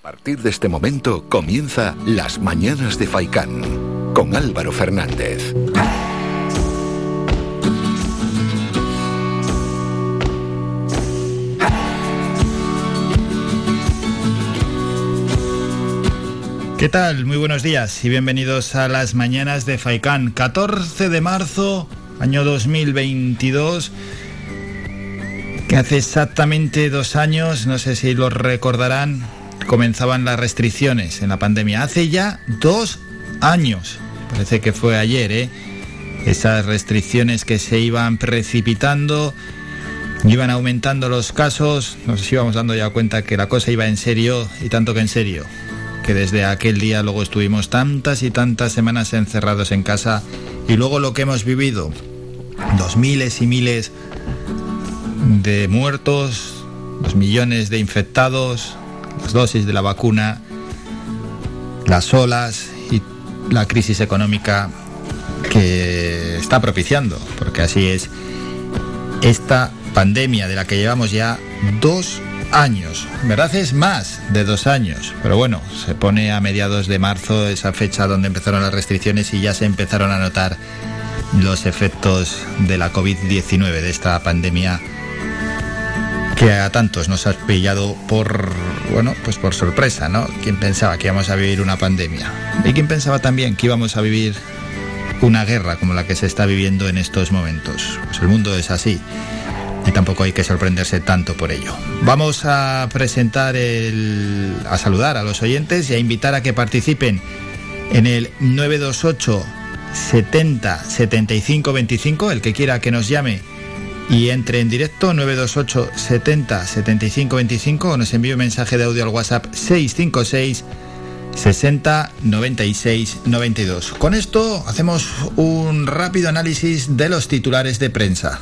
A partir de este momento comienza Las Mañanas de Faicán con Álvaro Fernández. ¿Qué tal? Muy buenos días y bienvenidos a las mañanas de Faicán. 14 de marzo, año 2022, que hace exactamente dos años, no sé si lo recordarán, comenzaban las restricciones en la pandemia. Hace ya dos años, parece que fue ayer, ¿eh? Esas restricciones que se iban precipitando, iban aumentando los casos, nos íbamos dando ya cuenta que la cosa iba en serio y tanto que en serio que desde aquel día luego estuvimos tantas y tantas semanas encerrados en casa y luego lo que hemos vivido, dos miles y miles de muertos, los millones de infectados, las dosis de la vacuna, las olas y la crisis económica que está propiciando, porque así es esta pandemia de la que llevamos ya dos años. verdad es más de dos años, pero bueno, se pone a mediados de marzo esa fecha donde empezaron las restricciones y ya se empezaron a notar los efectos de la COVID-19, de esta pandemia que a tantos nos ha pillado por, bueno, pues por sorpresa, ¿no? ¿Quién pensaba que íbamos a vivir una pandemia? ¿Y quién pensaba también que íbamos a vivir una guerra como la que se está viviendo en estos momentos? Pues el mundo es así y tampoco hay que sorprenderse tanto por ello. Vamos a presentar el, a saludar a los oyentes y a invitar a que participen en el 928 70 75 25, el que quiera que nos llame y entre en directo 928 70 75 25 o nos envíe un mensaje de audio al WhatsApp 656 60 96 92. Con esto hacemos un rápido análisis de los titulares de prensa.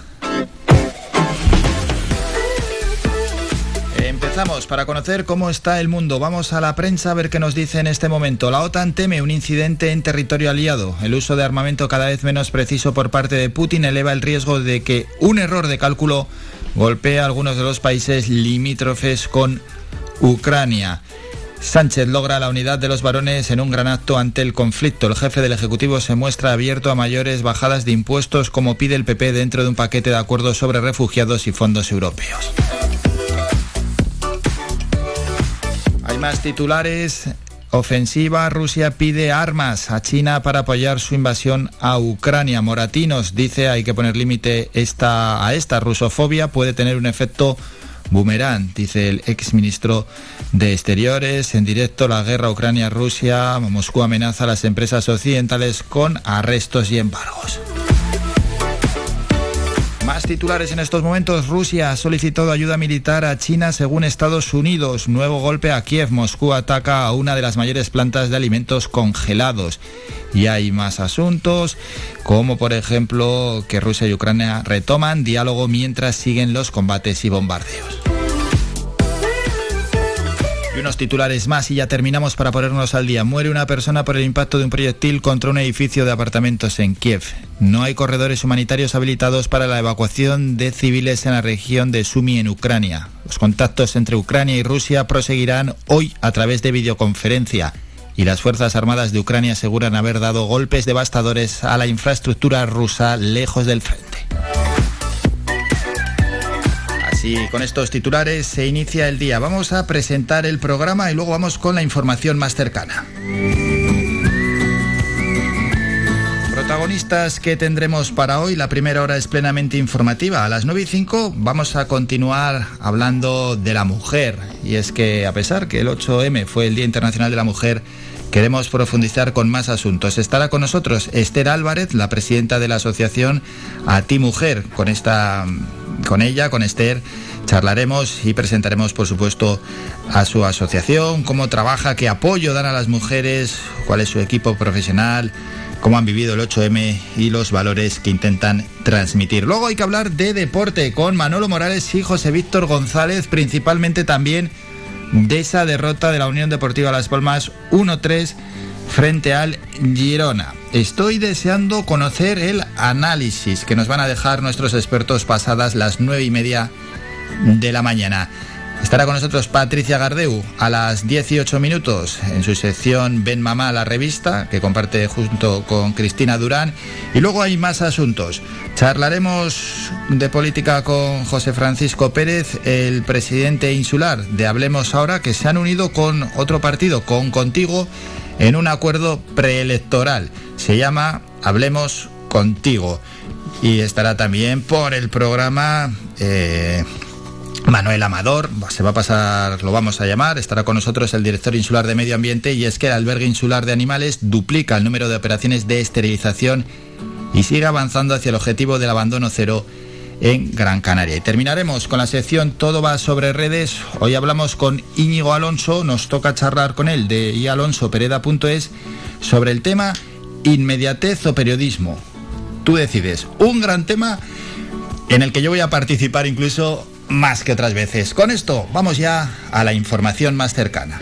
Para conocer cómo está el mundo. Vamos a la prensa a ver qué nos dice en este momento. La OTAN teme un incidente en territorio aliado. El uso de armamento cada vez menos preciso por parte de Putin eleva el riesgo de que un error de cálculo golpee a algunos de los países limítrofes con Ucrania. Sánchez logra la unidad de los varones en un gran acto ante el conflicto. El jefe del Ejecutivo se muestra abierto a mayores bajadas de impuestos como pide el PP dentro de un paquete de acuerdos sobre refugiados y fondos europeos. Más titulares. Ofensiva, Rusia pide armas a China para apoyar su invasión a Ucrania. Moratinos dice hay que poner límite esta, a esta rusofobia, puede tener un efecto boomerang, dice el exministro de Exteriores. En directo, la guerra Ucrania-Rusia, Moscú amenaza a las empresas occidentales con arrestos y embargos. Más titulares en estos momentos. Rusia ha solicitado ayuda militar a China según Estados Unidos. Nuevo golpe a Kiev. Moscú ataca a una de las mayores plantas de alimentos congelados. Y hay más asuntos, como por ejemplo que Rusia y Ucrania retoman diálogo mientras siguen los combates y bombardeos unos titulares más y ya terminamos para ponernos al día. Muere una persona por el impacto de un proyectil contra un edificio de apartamentos en Kiev. No hay corredores humanitarios habilitados para la evacuación de civiles en la región de Sumi en Ucrania. Los contactos entre Ucrania y Rusia proseguirán hoy a través de videoconferencia y las Fuerzas Armadas de Ucrania aseguran haber dado golpes devastadores a la infraestructura rusa lejos del frente. Y con estos titulares se inicia el día. Vamos a presentar el programa y luego vamos con la información más cercana. Protagonistas que tendremos para hoy. La primera hora es plenamente informativa. A las 9 y 5 vamos a continuar hablando de la mujer. Y es que a pesar que el 8M fue el Día Internacional de la Mujer, queremos profundizar con más asuntos. Estará con nosotros Esther Álvarez, la presidenta de la asociación A Ti Mujer, con esta con ella, con Esther, charlaremos y presentaremos, por supuesto, a su asociación, cómo trabaja, qué apoyo dan a las mujeres, cuál es su equipo profesional, cómo han vivido el 8M y los valores que intentan transmitir. Luego hay que hablar de deporte con Manolo Morales y José Víctor González, principalmente también de esa derrota de la Unión Deportiva Las Palmas 1-3 frente al Girona. Estoy deseando conocer el análisis que nos van a dejar nuestros expertos pasadas las nueve y media de la mañana. Estará con nosotros Patricia Gardeu a las 18 minutos en su sección Ven Mamá, la revista, que comparte junto con Cristina Durán. Y luego hay más asuntos. Charlaremos de política con José Francisco Pérez, el presidente insular de Hablemos Ahora, que se han unido con otro partido, con Contigo, en un acuerdo preelectoral. Se llama Hablemos Contigo. Y estará también por el programa... Eh, Manuel Amador, se va a pasar, lo vamos a llamar, estará con nosotros el director insular de Medio Ambiente y es que el albergue insular de animales duplica el número de operaciones de esterilización y sigue avanzando hacia el objetivo del abandono cero en Gran Canaria. Y terminaremos con la sección Todo va sobre redes. Hoy hablamos con Íñigo Alonso, nos toca charlar con él de ialonsopereda.es sobre el tema inmediatez o periodismo. Tú decides, un gran tema en el que yo voy a participar incluso más que otras veces. Con esto vamos ya a la información más cercana.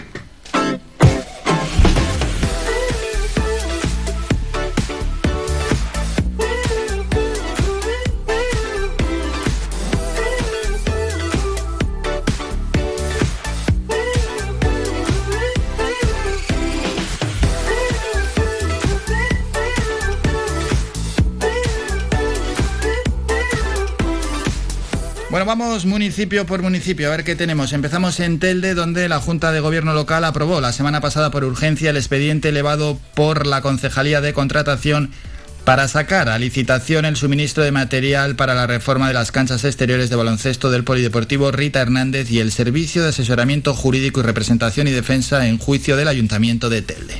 Vamos municipio por municipio a ver qué tenemos. Empezamos en Telde, donde la Junta de Gobierno local aprobó la semana pasada por urgencia el expediente elevado por la Concejalía de Contratación para sacar a licitación el suministro de material para la reforma de las canchas exteriores de baloncesto del Polideportivo Rita Hernández y el servicio de asesoramiento jurídico y representación y defensa en juicio del Ayuntamiento de Telde.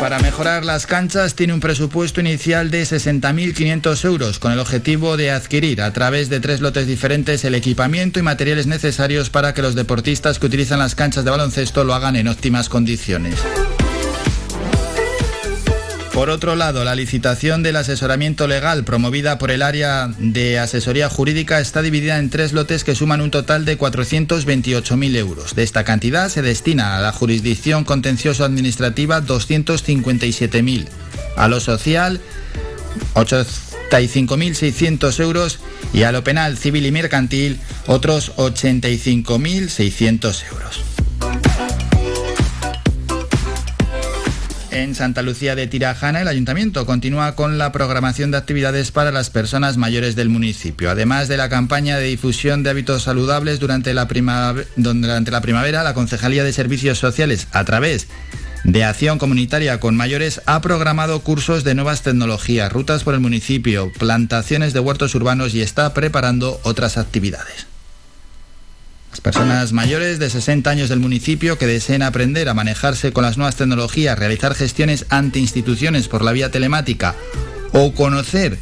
Para mejorar las canchas tiene un presupuesto inicial de 60.500 euros con el objetivo de adquirir a través de tres lotes diferentes el equipamiento y materiales necesarios para que los deportistas que utilizan las canchas de baloncesto lo hagan en óptimas condiciones. Por otro lado, la licitación del asesoramiento legal promovida por el área de asesoría jurídica está dividida en tres lotes que suman un total de 428.000 euros. De esta cantidad se destina a la jurisdicción contencioso administrativa 257.000, a lo social 85.600 euros y a lo penal, civil y mercantil otros 85.600 euros. En Santa Lucía de Tirajana, el ayuntamiento continúa con la programación de actividades para las personas mayores del municipio. Además de la campaña de difusión de hábitos saludables durante la, primavera, la Concejalía de Servicios Sociales, a través de Acción Comunitaria con Mayores, ha programado cursos de nuevas tecnologías, rutas por el municipio, plantaciones de huertos urbanos y está preparando otras actividades. Las personas mayores de 60 años del municipio que deseen aprender a manejarse con las nuevas tecnologías, realizar gestiones ante instituciones por la vía telemática o conocer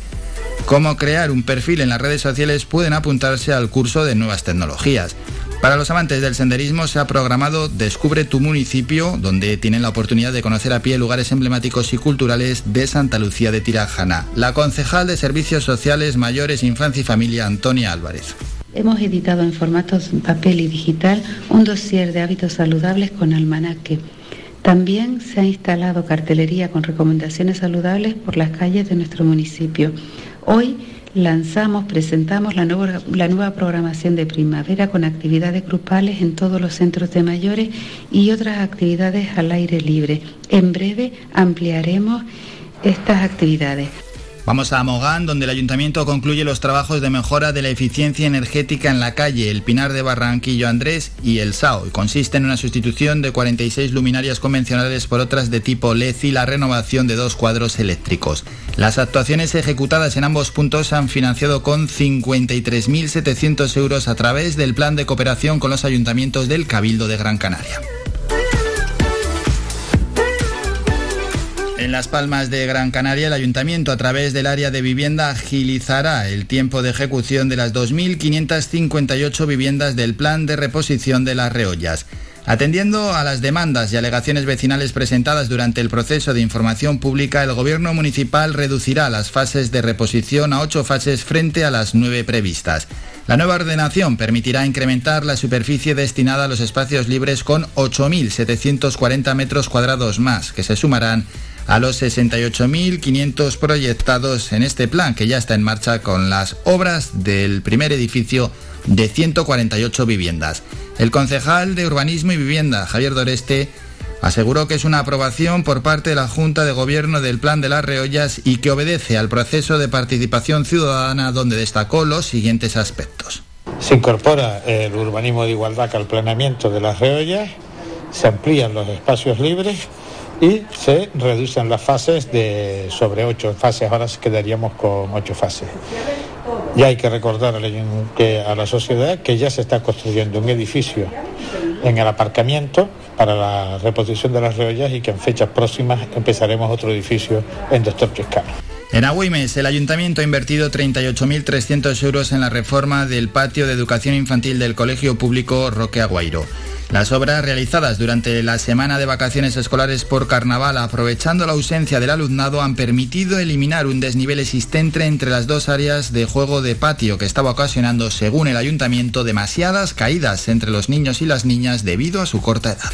cómo crear un perfil en las redes sociales pueden apuntarse al curso de nuevas tecnologías. Para los amantes del senderismo se ha programado Descubre tu municipio, donde tienen la oportunidad de conocer a pie lugares emblemáticos y culturales de Santa Lucía de Tirajana. La concejal de Servicios Sociales Mayores, Infancia y Familia, Antonia Álvarez. Hemos editado en formatos papel y digital un dossier de hábitos saludables con almanaque. También se ha instalado cartelería con recomendaciones saludables por las calles de nuestro municipio. Hoy lanzamos, presentamos la nueva, la nueva, programación de primavera con actividades grupales en todos los centros de mayores y otras actividades al aire libre. En breve ampliaremos estas actividades. Vamos a Mogán, donde el ayuntamiento concluye los trabajos de mejora de la eficiencia energética en la calle El Pinar de Barranquillo Andrés y El Sao. Y consiste en una sustitución de 46 luminarias convencionales por otras de tipo LED y la renovación de dos cuadros eléctricos. Las actuaciones ejecutadas en ambos puntos han financiado con 53.700 euros a través del plan de cooperación con los ayuntamientos del Cabildo de Gran Canaria. En Las Palmas de Gran Canaria, el ayuntamiento, a través del área de vivienda, agilizará el tiempo de ejecución de las 2.558 viviendas del plan de reposición de las reollas. Atendiendo a las demandas y alegaciones vecinales presentadas durante el proceso de información pública, el Gobierno municipal reducirá las fases de reposición a ocho fases frente a las nueve previstas. La nueva ordenación permitirá incrementar la superficie destinada a los espacios libres con 8.740 metros cuadrados más, que se sumarán a los 68.500 proyectados en este plan que ya está en marcha con las obras del primer edificio de 148 viviendas. El concejal de Urbanismo y Vivienda, Javier Doreste, aseguró que es una aprobación por parte de la Junta de Gobierno del Plan de las Reollas y que obedece al proceso de participación ciudadana donde destacó los siguientes aspectos. Se incorpora el urbanismo de igualdad al planeamiento de las Reollas, se amplían los espacios libres y se reducen las fases de sobre ocho fases, ahora quedaríamos con ocho fases. Y hay que recordar a la sociedad que ya se está construyendo un edificio en el aparcamiento para la reposición de las reollas y que en fechas próximas empezaremos otro edificio en Doctor Chiscano. En Agüimes, el ayuntamiento ha invertido 38.300 euros en la reforma del patio de educación infantil del Colegio Público Roque Aguairo. Las obras realizadas durante la semana de vacaciones escolares por carnaval, aprovechando la ausencia del alumnado, han permitido eliminar un desnivel existente entre las dos áreas de juego de patio que estaba ocasionando, según el ayuntamiento, demasiadas caídas entre los niños y las niñas debido a su corta edad.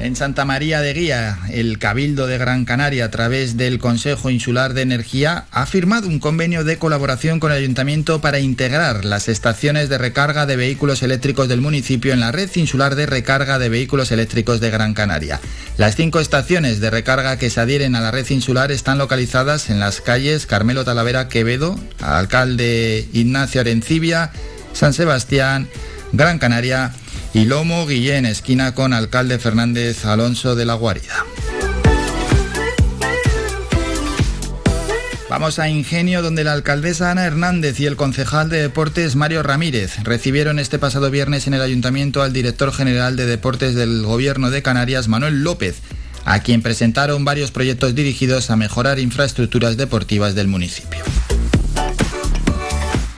En Santa María de Guía, el Cabildo de Gran Canaria, a través del Consejo Insular de Energía, ha firmado un convenio de colaboración con el Ayuntamiento para integrar las estaciones de recarga de vehículos eléctricos del municipio en la red insular de recarga de vehículos eléctricos de Gran Canaria. Las cinco estaciones de recarga que se adhieren a la red insular están localizadas en las calles Carmelo Talavera Quevedo, Alcalde Ignacio Arencibia, San Sebastián, Gran Canaria y Lomo Guillén, esquina con alcalde Fernández Alonso de la Guarida. Vamos a Ingenio, donde la alcaldesa Ana Hernández y el concejal de deportes Mario Ramírez recibieron este pasado viernes en el ayuntamiento al director general de deportes del gobierno de Canarias, Manuel López, a quien presentaron varios proyectos dirigidos a mejorar infraestructuras deportivas del municipio.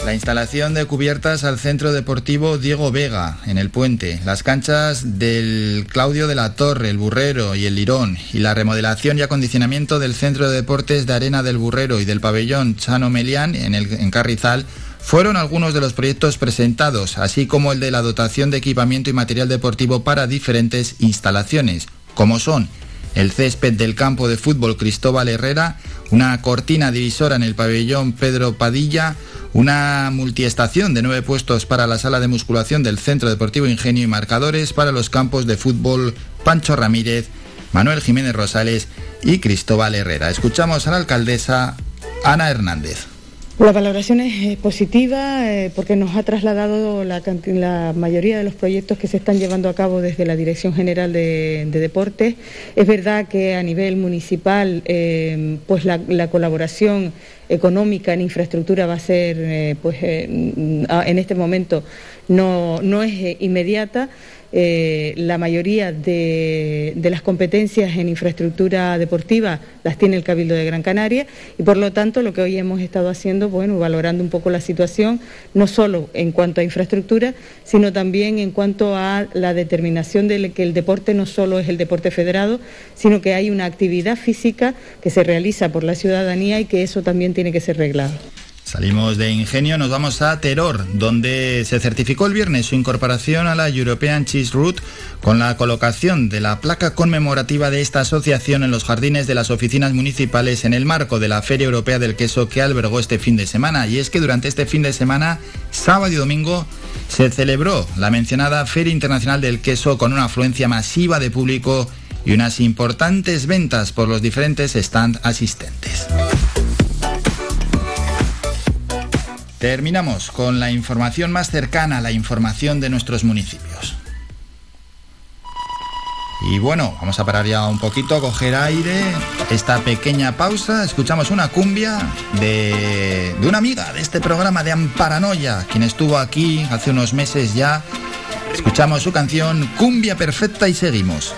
La instalación de cubiertas al Centro Deportivo Diego Vega, en el puente, las canchas del Claudio de la Torre, el Burrero y el Lirón, y la remodelación y acondicionamiento del Centro de Deportes de Arena del Burrero y del Pabellón Chano Melián en, el, en Carrizal, fueron algunos de los proyectos presentados, así como el de la dotación de equipamiento y material deportivo para diferentes instalaciones, como son el césped del campo de fútbol Cristóbal Herrera, una cortina divisora en el pabellón Pedro Padilla, una multiestación de nueve puestos para la sala de musculación del Centro Deportivo Ingenio y marcadores para los campos de fútbol Pancho Ramírez, Manuel Jiménez Rosales y Cristóbal Herrera. Escuchamos a la alcaldesa Ana Hernández. La valoración es eh, positiva eh, porque nos ha trasladado la, mayoría de los proyectos que se están llevando a cabo desde la Dirección General de, Deportes. Es verdad que a nivel municipal eh, pues la, colaboración económica en infraestructura va a ser pues en este momento no, no es inmediata eh, la mayoría de, las competencias en infraestructura deportiva las tiene el Cabildo de Gran Canaria y por lo tanto lo que hoy hemos estado haciendo, bueno, valorando un poco la situación, no solo en cuanto a infraestructura, sino también en cuanto a la determinación de que el deporte no solo es el deporte federado, sino que hay una actividad física que se realiza por la ciudadanía y que eso también tiene que ser reglado. Salimos de Ingenio, nos vamos a Teror, donde se certificó el viernes su incorporación a la European Cheese Route con la colocación de la placa conmemorativa de esta asociación en los jardines de las oficinas municipales en el marco de la Feria Europea del Queso que albergó este fin de semana. Y es que durante este fin de semana, sábado y domingo, se celebró la mencionada Feria Internacional del Queso con una afluencia masiva de público y unas importantes ventas por los diferentes stands asistentes. Terminamos con la información más cercana a la información de nuestros municipios. Y bueno, vamos a parar ya un poquito, coger aire, esta pequeña pausa, escuchamos una cumbia de, de una amiga de este programa de Amparanoia, quien estuvo aquí hace unos meses ya. Escuchamos su canción Cumbia Perfecta y seguimos.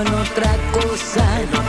En otra cosa.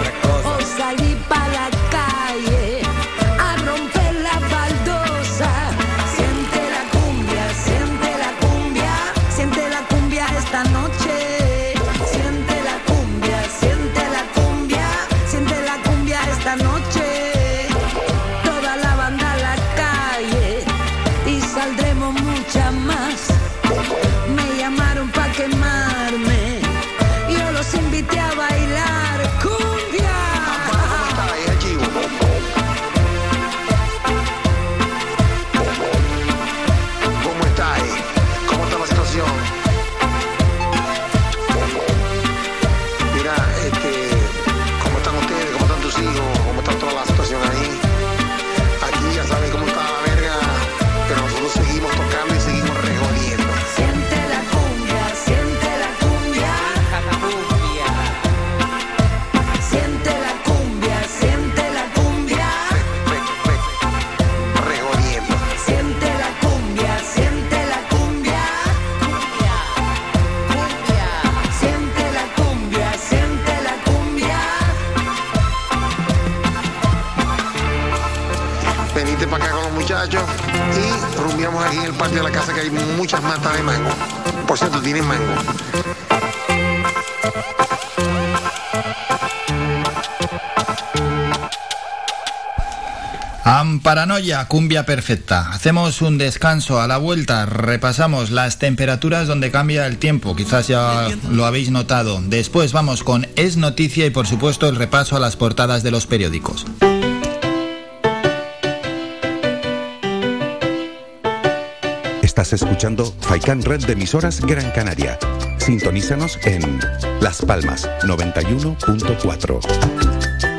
Paranoia, cumbia perfecta. Hacemos un descanso a la vuelta, repasamos las temperaturas donde cambia el tiempo, quizás ya lo habéis notado. Después vamos con Es Noticia y por supuesto el repaso a las portadas de los periódicos. Estás escuchando Faikan Red de emisoras Gran Canaria. Sintonízanos en Las Palmas 91.4.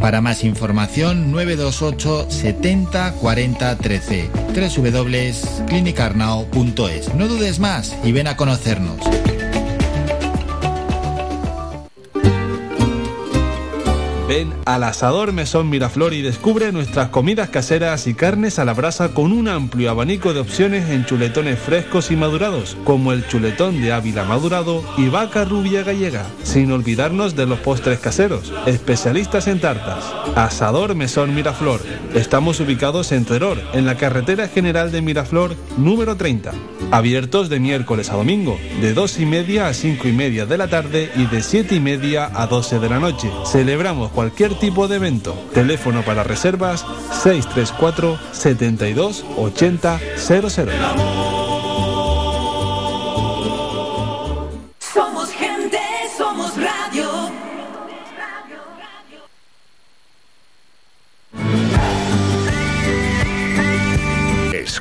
Para más información, 928 70 40 13 www.clinicarnao.es. No dudes más y ven a conocernos. Ven al asador Mesón Miraflor y descubre nuestras comidas caseras y carnes a la brasa con un amplio abanico de opciones en chuletones frescos y madurados, como el chuletón de Ávila madurado y vaca rubia gallega, sin olvidarnos de los postres caseros, especialistas en tartas. Asador Mesón Miraflor. Estamos ubicados en Teror, en la carretera general de Miraflor número 30. Abiertos de miércoles a domingo, de 2 y media a 5 y media de la tarde y de 7 y media a 12 de la noche. Celebramos cualquier tipo de evento. Teléfono para reservas 634 72 80 00.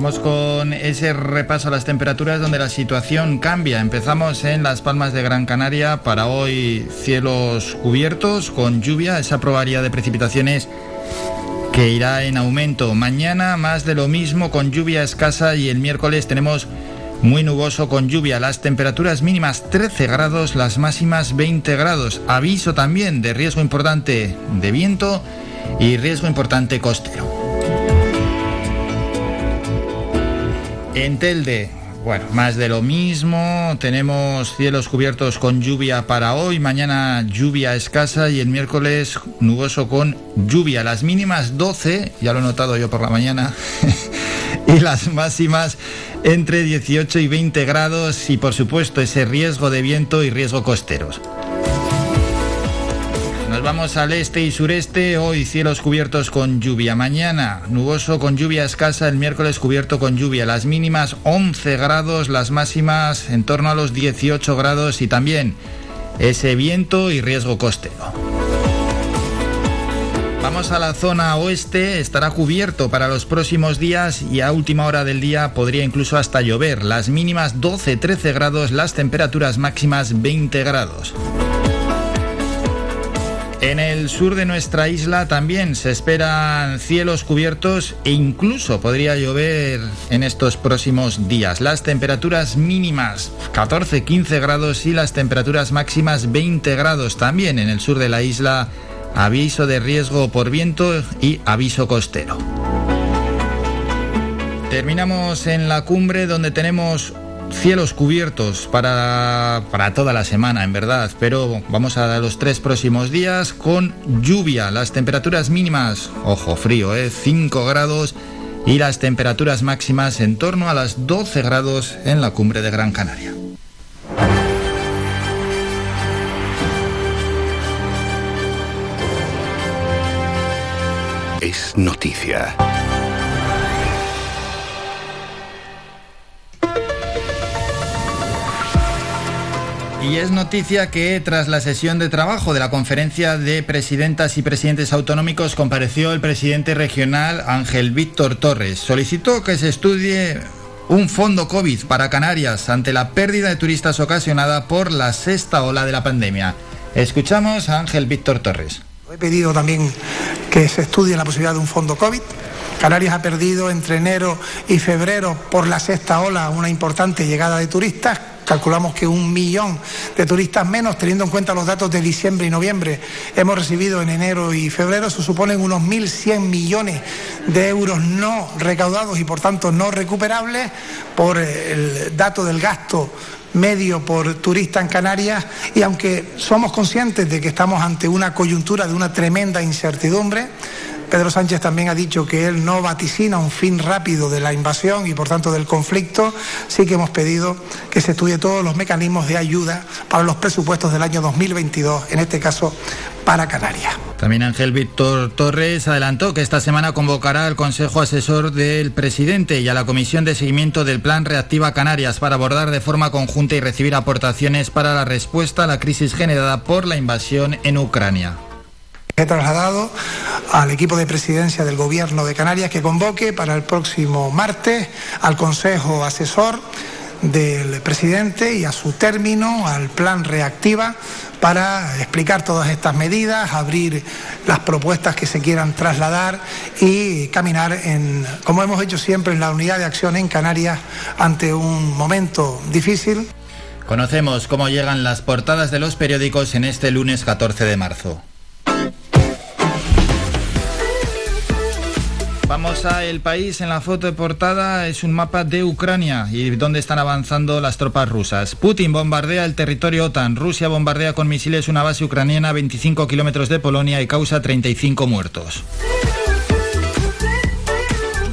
Vamos con ese repaso a las temperaturas donde la situación cambia. Empezamos en Las Palmas de Gran Canaria. Para hoy cielos cubiertos con lluvia. Esa probabilidad de precipitaciones que irá en aumento. Mañana más de lo mismo con lluvia escasa y el miércoles tenemos muy nuboso con lluvia. Las temperaturas mínimas 13 grados, las máximas 20 grados. Aviso también de riesgo importante de viento y riesgo importante costero. En Telde, bueno, más de lo mismo. Tenemos cielos cubiertos con lluvia para hoy, mañana lluvia escasa y el miércoles nuboso con lluvia. Las mínimas 12, ya lo he notado yo por la mañana, y las máximas entre 18 y 20 grados y por supuesto ese riesgo de viento y riesgo costeros. Nos vamos al este y sureste. Hoy cielos cubiertos con lluvia. Mañana nuboso con lluvia escasa. El miércoles cubierto con lluvia. Las mínimas 11 grados, las máximas en torno a los 18 grados y también ese viento y riesgo costero. Vamos a la zona oeste, estará cubierto para los próximos días y a última hora del día podría incluso hasta llover. Las mínimas 12-13 grados, las temperaturas máximas 20 grados. En el sur de nuestra isla también se esperan cielos cubiertos e incluso podría llover en estos próximos días. Las temperaturas mínimas 14-15 grados y las temperaturas máximas 20 grados también en el sur de la isla. Aviso de riesgo por viento y aviso costero. Terminamos en la cumbre donde tenemos cielos cubiertos para, para, toda la semana, en verdad, pero vamos a los tres próximos días con lluvia. Las temperaturas mínimas, ojo, frío, ¿eh? 5 grados y las temperaturas máximas en torno a las 12 grados en la cumbre de Gran Canaria. Es noticia. Y es noticia que tras la sesión de trabajo de la conferencia de presidentas y presidentes autonómicos compareció el presidente regional Ángel Víctor Torres. Solicitó que se estudie un fondo COVID para Canarias ante la pérdida de turistas ocasionada por la sexta ola de la pandemia. Escuchamos a Ángel Víctor Torres. He pedido también que se estudie la posibilidad de un fondo COVID. Canarias ha perdido entre enero y febrero por la sexta ola una importante llegada de turistas calculamos que un millón de turistas menos, teniendo en cuenta los datos de diciembre y noviembre, hemos recibido en enero y febrero, se suponen unos 1.100 millones de euros no recaudados y por tanto no recuperables por el dato del gasto medio por turista en Canarias. Y aunque somos conscientes de que estamos ante una coyuntura de una tremenda incertidumbre, Pedro Sánchez también ha dicho que él no vaticina un fin rápido de la invasión y por tanto del conflicto. Sí que hemos pedido que se estudie todos los mecanismos de ayuda para los presupuestos del año 2022, en este caso para Canarias. También Ángel Víctor Torres adelantó que esta semana convocará al Consejo Asesor del Presidente y a la Comisión de Seguimiento del Plan Reactiva Canarias para abordar de forma conjunta y recibir aportaciones para la respuesta a la crisis generada por la invasión en Ucrania. He trasladado al equipo de presidencia del Gobierno de Canarias que convoque para el próximo martes al Consejo Asesor del presidente y a su término al plan reactiva para explicar todas estas medidas, abrir las propuestas que se quieran trasladar y caminar en, como hemos hecho siempre en la unidad de acción en Canarias ante un momento difícil. Conocemos cómo llegan las portadas de los periódicos en este lunes 14 de marzo. Vamos a El País. En la foto de portada es un mapa de Ucrania y dónde están avanzando las tropas rusas. Putin bombardea el territorio OTAN. Rusia bombardea con misiles una base ucraniana a 25 kilómetros de Polonia y causa 35 muertos.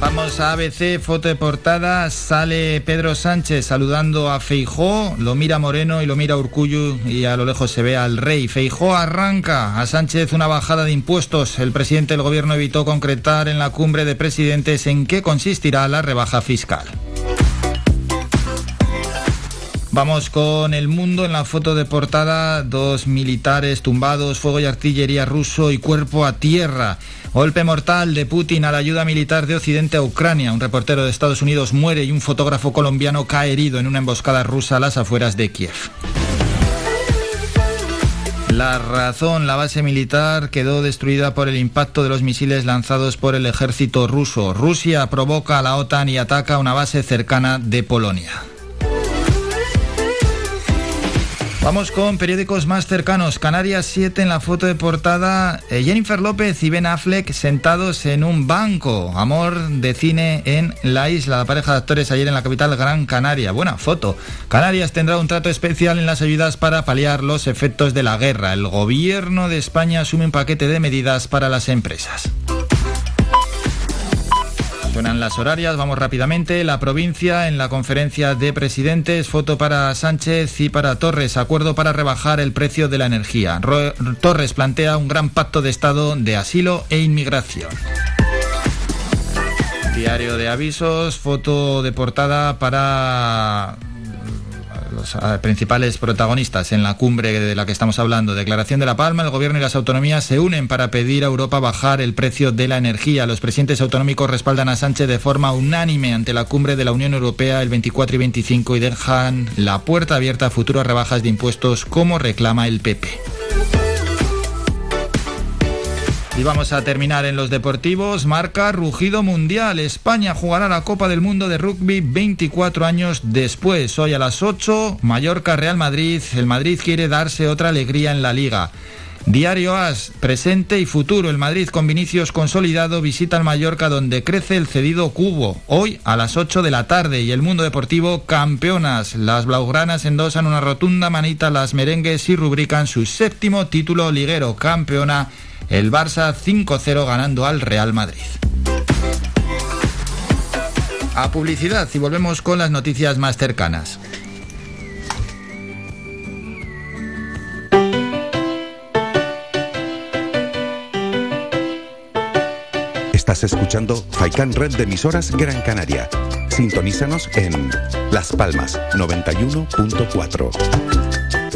Vamos a ABC, foto de portada, sale Pedro Sánchez saludando a Feijó, lo mira Moreno y lo mira Urcullu y a lo lejos se ve al rey. Feijó arranca a Sánchez una bajada de impuestos. El presidente del gobierno evitó concretar en la cumbre de presidentes en qué consistirá la rebaja fiscal. Vamos con el mundo en la foto de portada, dos militares tumbados, fuego y artillería ruso y cuerpo a tierra. Golpe mortal de Putin a la ayuda militar de Occidente a Ucrania. Un reportero de Estados Unidos muere y un fotógrafo colombiano cae herido en una emboscada rusa a las afueras de Kiev. La razón, la base militar quedó destruida por el impacto de los misiles lanzados por el ejército ruso. Rusia provoca a la OTAN y ataca una base cercana de Polonia. Vamos con periódicos más cercanos. Canarias 7 en la foto de portada. Eh, Jennifer López y Ben Affleck sentados en un banco. Amor de cine en la isla. La pareja de actores ayer en la capital Gran Canaria. Buena foto. Canarias tendrá un trato especial en las ayudas para paliar los efectos de la guerra. El gobierno de España asume un paquete de medidas para las empresas. Suenan las horarias, vamos rápidamente. La provincia en la conferencia de presidentes, foto para Sánchez y para Torres, acuerdo para rebajar el precio de la energía. Torres plantea un gran pacto de Estado de asilo e inmigración. Diario de avisos, foto de portada para los eh, principales protagonistas en la cumbre de la que estamos hablando. Declaración de La Palma, el Gobierno y las autonomías se unen para pedir a Europa bajar el precio de la energía. Los presidentes autonómicos respaldan a Sánchez de forma unánime ante la cumbre de la Unión Europea el 24 y 25 y dejan la puerta abierta a futuras rebajas de impuestos como reclama el PP. Y vamos a terminar en los deportivos. Marca Rugido Mundial. España jugará la Copa del Mundo de Rugby 24 años después. Hoy a las 8, Mallorca Real Madrid. El Madrid quiere darse otra alegría en la liga. Diario As, presente y futuro. El Madrid con Vinicius consolidado visita al Mallorca donde crece el cedido cubo. Hoy a las 8 de la tarde y el mundo deportivo campeonas. Las blaugranas endosan una rotunda manita a las merengues y rubrican su séptimo título liguero campeona el Barça 5-0 ganando al Real Madrid. A publicidad y volvemos con las noticias más cercanas. Estás escuchando Faikan Red de emisoras Gran Canaria. Sintonízanos en Las Palmas 91.4.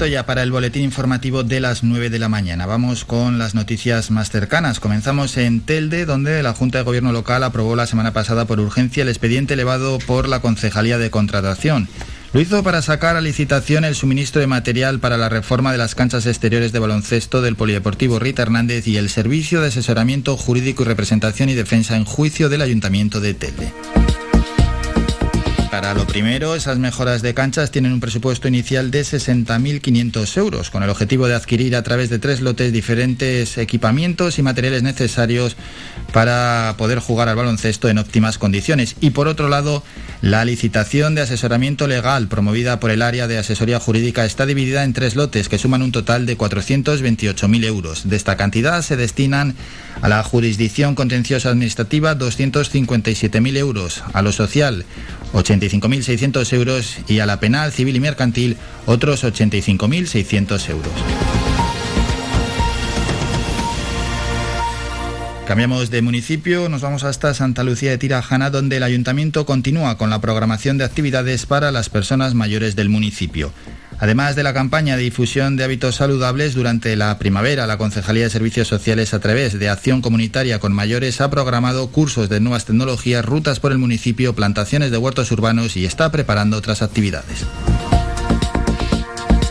Ya para el boletín informativo de las 9 de la mañana. Vamos con las noticias más cercanas. Comenzamos en Telde, donde la Junta de Gobierno local aprobó la semana pasada por urgencia el expediente elevado por la Concejalía de Contratación. Lo hizo para sacar a licitación el suministro de material para la reforma de las canchas exteriores de baloncesto del Polideportivo Rita Hernández y el servicio de asesoramiento jurídico y representación y defensa en juicio del Ayuntamiento de Telde. Para lo primero, esas mejoras de canchas tienen un presupuesto inicial de 60.500 euros, con el objetivo de adquirir a través de tres lotes diferentes equipamientos y materiales necesarios para poder jugar al baloncesto en óptimas condiciones. Y por otro lado, la licitación de asesoramiento legal promovida por el área de asesoría jurídica está dividida en tres lotes que suman un total de 428.000 euros. De esta cantidad se destinan a la jurisdicción contenciosa administrativa 257.000 euros, a lo social 85.600 euros y a la penal, civil y mercantil otros 85.600 euros. Cambiamos de municipio, nos vamos hasta Santa Lucía de Tirajana, donde el ayuntamiento continúa con la programación de actividades para las personas mayores del municipio. Además de la campaña de difusión de hábitos saludables, durante la primavera la Concejalía de Servicios Sociales a través de Acción Comunitaria con Mayores ha programado cursos de nuevas tecnologías, rutas por el municipio, plantaciones de huertos urbanos y está preparando otras actividades.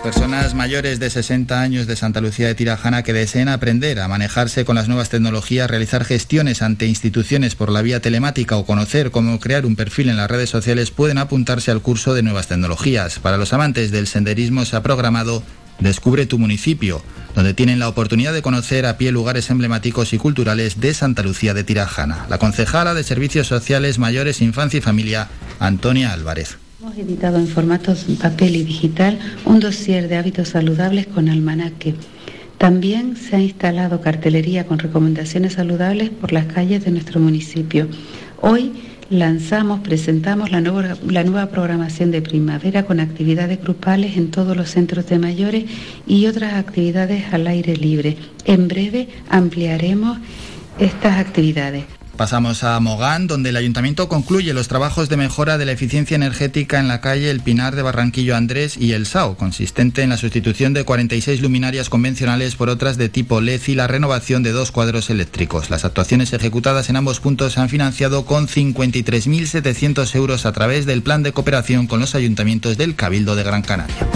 Personas mayores de 60 años de Santa Lucía de Tirajana que deseen aprender a manejarse con las nuevas tecnologías, realizar gestiones ante instituciones por la vía telemática o conocer cómo crear un perfil en las redes sociales pueden apuntarse al curso de nuevas tecnologías. Para los amantes del senderismo se ha programado Descubre tu municipio, donde tienen la oportunidad de conocer a pie lugares emblemáticos y culturales de Santa Lucía de Tirajana. La concejala de Servicios Sociales Mayores, Infancia y Familia, Antonia Álvarez. Hemos editado en formatos papel y digital un dossier de hábitos saludables con almanaque. También se ha instalado cartelería con recomendaciones saludables por las calles de nuestro municipio. Hoy lanzamos, presentamos la nueva, la nueva programación de primavera con actividades grupales en todos los centros de mayores y otras actividades al aire libre. En breve ampliaremos estas actividades. Pasamos a Mogán, donde el ayuntamiento concluye los trabajos de mejora de la eficiencia energética en la calle El Pinar de Barranquillo Andrés y El Sao, consistente en la sustitución de 46 luminarias convencionales por otras de tipo LED y la renovación de dos cuadros eléctricos. Las actuaciones ejecutadas en ambos puntos se han financiado con 53.700 euros a través del plan de cooperación con los ayuntamientos del Cabildo de Gran Canaria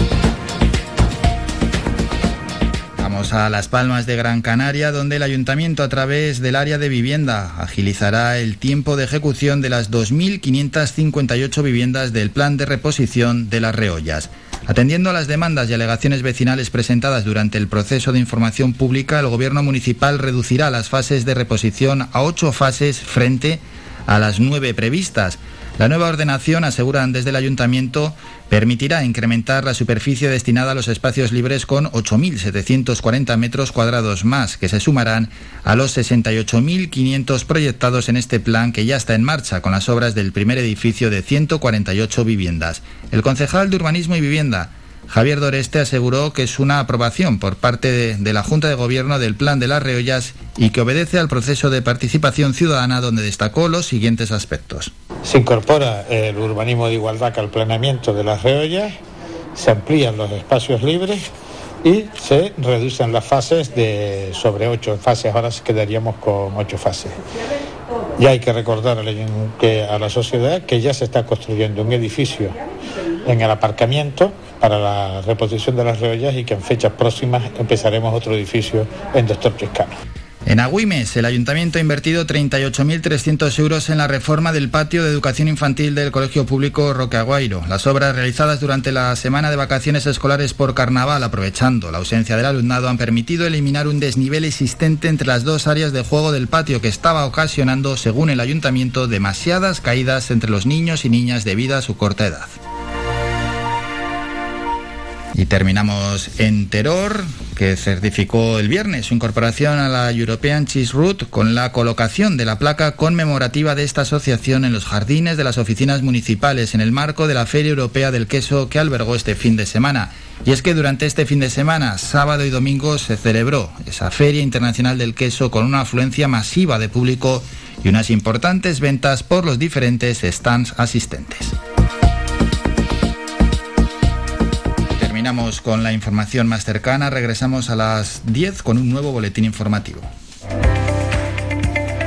a Las Palmas de Gran Canaria, donde el ayuntamiento a través del área de vivienda agilizará el tiempo de ejecución de las 2.558 viviendas del plan de reposición de las reollas. Atendiendo a las demandas y alegaciones vecinales presentadas durante el proceso de información pública, el Gobierno municipal reducirá las fases de reposición a ocho fases frente a las nueve previstas. La nueva ordenación, aseguran desde el ayuntamiento, permitirá incrementar la superficie destinada a los espacios libres con 8.740 metros cuadrados más, que se sumarán a los 68.500 proyectados en este plan que ya está en marcha con las obras del primer edificio de 148 viviendas. El concejal de Urbanismo y Vivienda, Javier Doreste aseguró que es una aprobación por parte de, la Junta de Gobierno del Plan de las Reollas y que obedece al proceso de participación ciudadana donde destacó los siguientes aspectos. Se incorpora el urbanismo de igualdad al planeamiento de las reollas, se amplían los espacios libres y se reducen las fases de sobre ocho fases, ahora quedaríamos con ocho fases. Y hay que recordar a la sociedad que ya se está construyendo un edificio en el aparcamiento para la reposición de las reollas y que en fechas próximas empezaremos otro edificio en Doctor Chiscano. En Agüimes, el ayuntamiento ha invertido 38.300 euros en la reforma del patio de educación infantil del Colegio Público Roque Aguairo. Las obras realizadas durante la semana de vacaciones escolares por carnaval, aprovechando la ausencia del alumnado, han permitido eliminar un desnivel existente entre las dos áreas de juego del patio que estaba ocasionando, según el ayuntamiento, demasiadas caídas entre los niños y niñas debido a su corta edad. Y terminamos en Terror, que certificó el viernes su incorporación a la European Cheese Route con la colocación de la placa conmemorativa de esta asociación en los jardines de las oficinas municipales en el marco de la Feria Europea del Queso que albergó este fin de semana. Y es que durante este fin de semana, sábado y domingo, se celebró esa Feria Internacional del Queso con una afluencia masiva de público y unas importantes ventas por los diferentes stands asistentes. Con la información más cercana, regresamos a las 10 con un nuevo boletín informativo.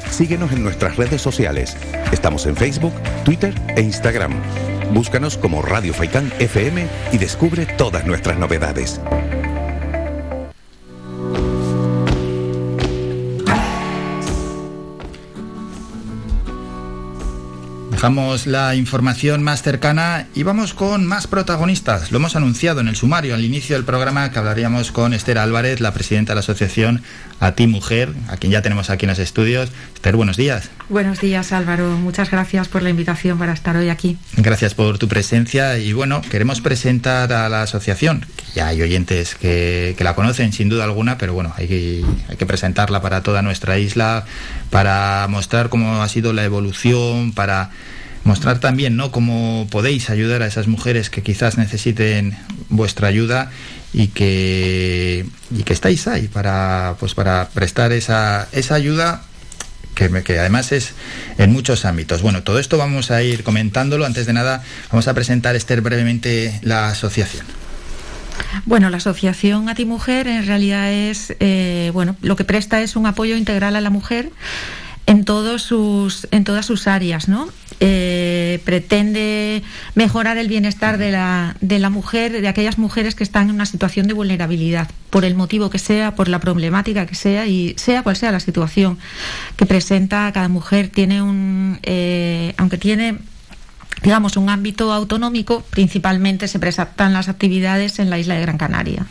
Síguenos en nuestras redes sociales. Estamos en Facebook, Twitter e Instagram. Búscanos como Radio Faicán FM y descubre todas nuestras novedades. Dejamos la información más cercana y vamos con más protagonistas. Lo hemos anunciado en el sumario al inicio del programa que hablaríamos con Esther Álvarez, la presidenta de la asociación A Ti Mujer, a quien ya tenemos aquí en los estudios. Esther, buenos días. Buenos días Álvaro, muchas gracias por la invitación para estar hoy aquí. Gracias por tu presencia y bueno, queremos presentar a la asociación, ya hay oyentes que, que la conocen sin duda alguna, pero bueno, hay que, hay que presentarla para toda nuestra isla, para mostrar cómo ha sido la evolución, para mostrar también ¿no? cómo podéis ayudar a esas mujeres que quizás necesiten vuestra ayuda y que, y que estáis ahí para, pues para prestar esa, esa ayuda que, que además es en muchos ámbitos. Bueno, todo esto vamos a ir comentándolo. Antes de nada, vamos a presentar, Esther, brevemente la asociación. Bueno, la asociación A Ti Mujer en realidad es, eh, bueno, lo que presta es un apoyo integral a la mujer en todos sus, en todas sus áreas, ¿no? Eh, pretende mejorar el bienestar de la, de la mujer, de aquellas mujeres que están en una situación de vulnerabilidad, por el motivo que sea, por la problemática que sea y sea cual sea la situación que presenta cada mujer, tiene un, eh, aunque tiene digamos, un ámbito autonómico, principalmente se presentan las actividades en la isla de Gran Canaria.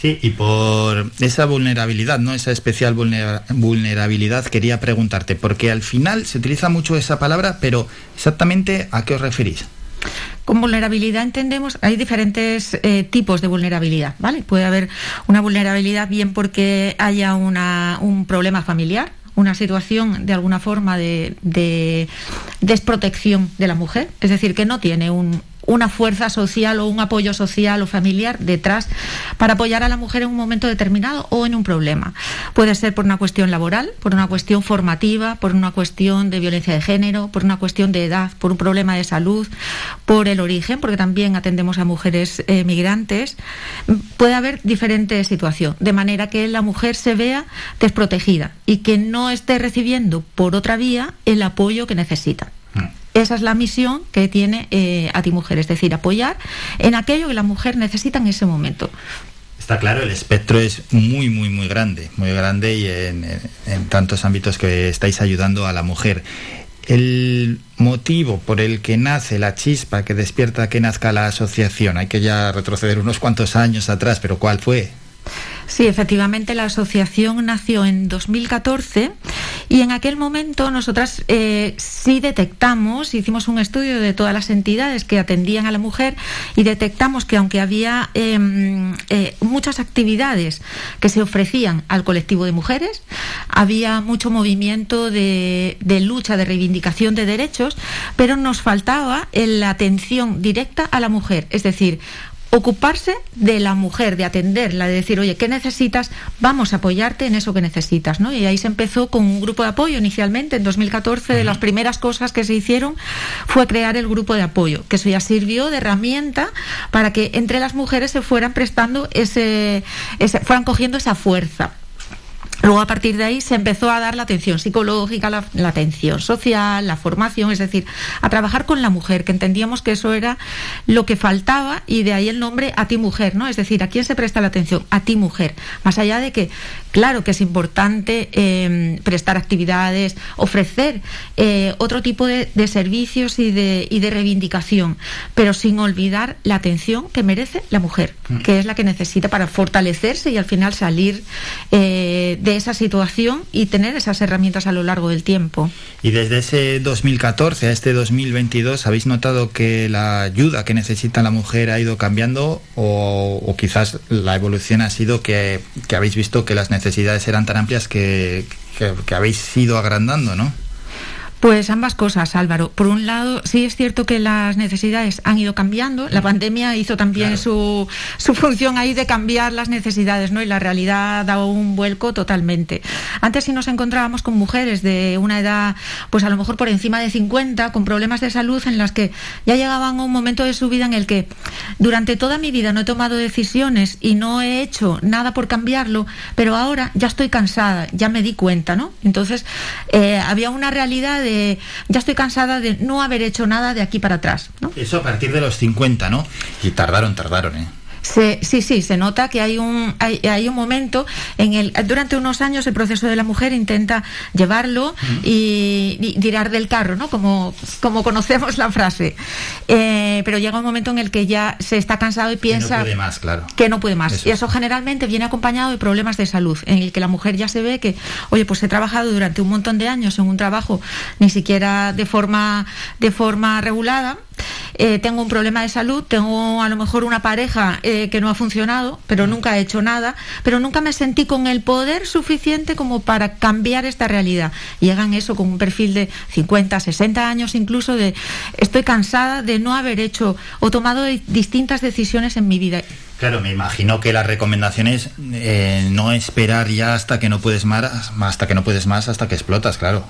Sí, y por esa vulnerabilidad, ¿no? Esa especial vulnera- vulnerabilidad, quería preguntarte, porque al final se utiliza mucho esa palabra, pero exactamente a qué os referís. Con vulnerabilidad entendemos, hay diferentes eh, tipos de vulnerabilidad, ¿vale? Puede haber una vulnerabilidad bien porque haya una, un problema familiar, una situación de alguna forma de, de desprotección de la mujer, es decir, que no tiene un, una fuerza social o un apoyo social o familiar detrás para apoyar a la mujer en un momento determinado o en un problema. Puede ser por una cuestión laboral, por una cuestión formativa, por una cuestión de violencia de género, por una cuestión de edad, por un problema de salud, por el origen, porque también atendemos a mujeres eh, migrantes. Puede haber diferentes situaciones, de manera que la mujer se vea desprotegida y que no esté recibiendo por otra vía el apoyo que necesita. Esa es la misión que tiene eh, a ti mujer, es decir, apoyar en aquello que la mujer necesita en ese momento. Está claro, el espectro es muy, muy, muy grande, muy grande y en, en- en tantos ámbitos que estáis ayudando a la mujer. El motivo por el que nace la chispa que despierta que nazca la asociación, hay que ya retroceder unos cuantos años atrás, pero ¿cuál fue? Sí, efectivamente, la asociación nació en 2014 y en aquel momento nosotras eh, sí detectamos, hicimos un estudio de todas las entidades que atendían a la mujer y detectamos que aunque había em, eh, muchas actividades que se ofrecían al colectivo de mujeres, había mucho movimiento de, de lucha, de reivindicación de derechos, pero nos faltaba la atención directa a la mujer, es decir, ocuparse de la mujer, de atenderla, de decir, oye, ¿qué necesitas? Vamos a apoyarte en eso que necesitas, ¿no? Y ahí se empezó con un grupo de apoyo inicialmente, en 2014, de las primeras cosas que se hicieron fue crear el grupo de apoyo, que eso ya sirvió de herramienta para que entre las mujeres se fueran prestando ese, ese fueran cogiendo esa fuerza. Luego a partir de ahí se empezó a dar la atención psicológica, la, la atención social, la formación, es decir, a trabajar con la mujer, que entendíamos que eso era lo que faltaba y de ahí el nombre a ti mujer, ¿no? Es decir, ¿a quién se presta la atención? A ti mujer. Más allá de que, claro que es importante eh, prestar actividades, ofrecer eh, otro tipo de, de servicios y de, y de reivindicación, pero sin olvidar la atención que merece la mujer, que es la que necesita para fortalecerse y al final salir eh, de esa situación y tener esas herramientas a lo largo del tiempo. Y desde ese 2014 a este 2022, ¿habéis notado que la ayuda que necesita la mujer ha ido cambiando o, quizás la evolución ha sido que, que habéis visto que las necesidades eran tan amplias que, que- que habéis ido agrandando, ¿no? Pues ambas cosas, Álvaro. Por un lado, sí es cierto que las necesidades han ido cambiando. La pandemia hizo también su, su función ahí de cambiar las necesidades, ¿no? Y la realidad ha dado un vuelco totalmente. Antes sí nos encontrábamos con mujeres de una edad, pues a lo mejor por encima de 50, con problemas de salud en las que ya llegaban a un momento de su vida en el que durante toda mi vida no he tomado decisiones y no he hecho nada por cambiarlo, pero ahora ya estoy cansada, ya me di cuenta, ¿no? Entonces, eh, había una realidad de ya estoy cansada de no haber hecho nada de aquí para atrás. Eso a partir de los 50, ¿no? Y tardaron, tardaron, ¿eh? Sí, sí, se nota que hay un, hay, un momento en el, durante unos años el proceso de la mujer intenta llevarlo y, tirar del carro, ¿no? Como, como conocemos la frase. Eh, pero llega un momento en el que ya se está cansado y piensa que no puede más, claro. Que no puede más. Y eso generalmente viene acompañado de problemas de salud, en el que la mujer ya se ve que, oye, pues he trabajado durante un montón de años en un trabajo ni siquiera de forma, de forma regulada eh, tengo un problema de salud, tengo a lo mejor una pareja eh, que no ha funcionado, pero mm. nunca he hecho nada, pero nunca me sentí con el poder suficiente como para cambiar esta realidad. Llegan eso con un perfil de 50, 60 años incluso de estoy cansada de no haber hecho o tomado distintas decisiones en mi vida. Claro, me imagino que la recomendación es eh, no esperar ya hasta que no puedes más, hasta que no puedes más, hasta que explotas, claro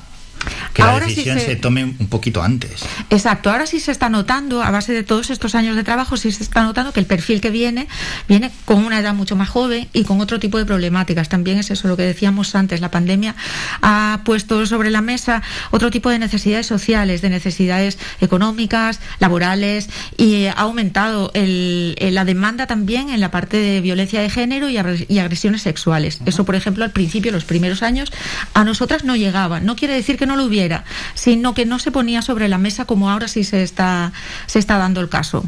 que la decisión se... tome un poquito antes. Exacto, ahora sí se está notando, a base de todos estos años de trabajo, sí se está notando que el perfil que viene, viene con una edad mucho más joven y con otro tipo de problemáticas. También es eso lo que decíamos antes, la pandemia ha puesto sobre la mesa otro tipo de necesidades sociales, de necesidades económicas, laborales y ha aumentado la demanda también en la parte de violencia de género y, agresiones sexuales. Eso, por ejemplo, al principio, los primeros años, a nosotras no llegaba. No quiere decir que no lo hubiera, sino que no se ponía sobre la mesa como ahora sí se está, se está dando el caso.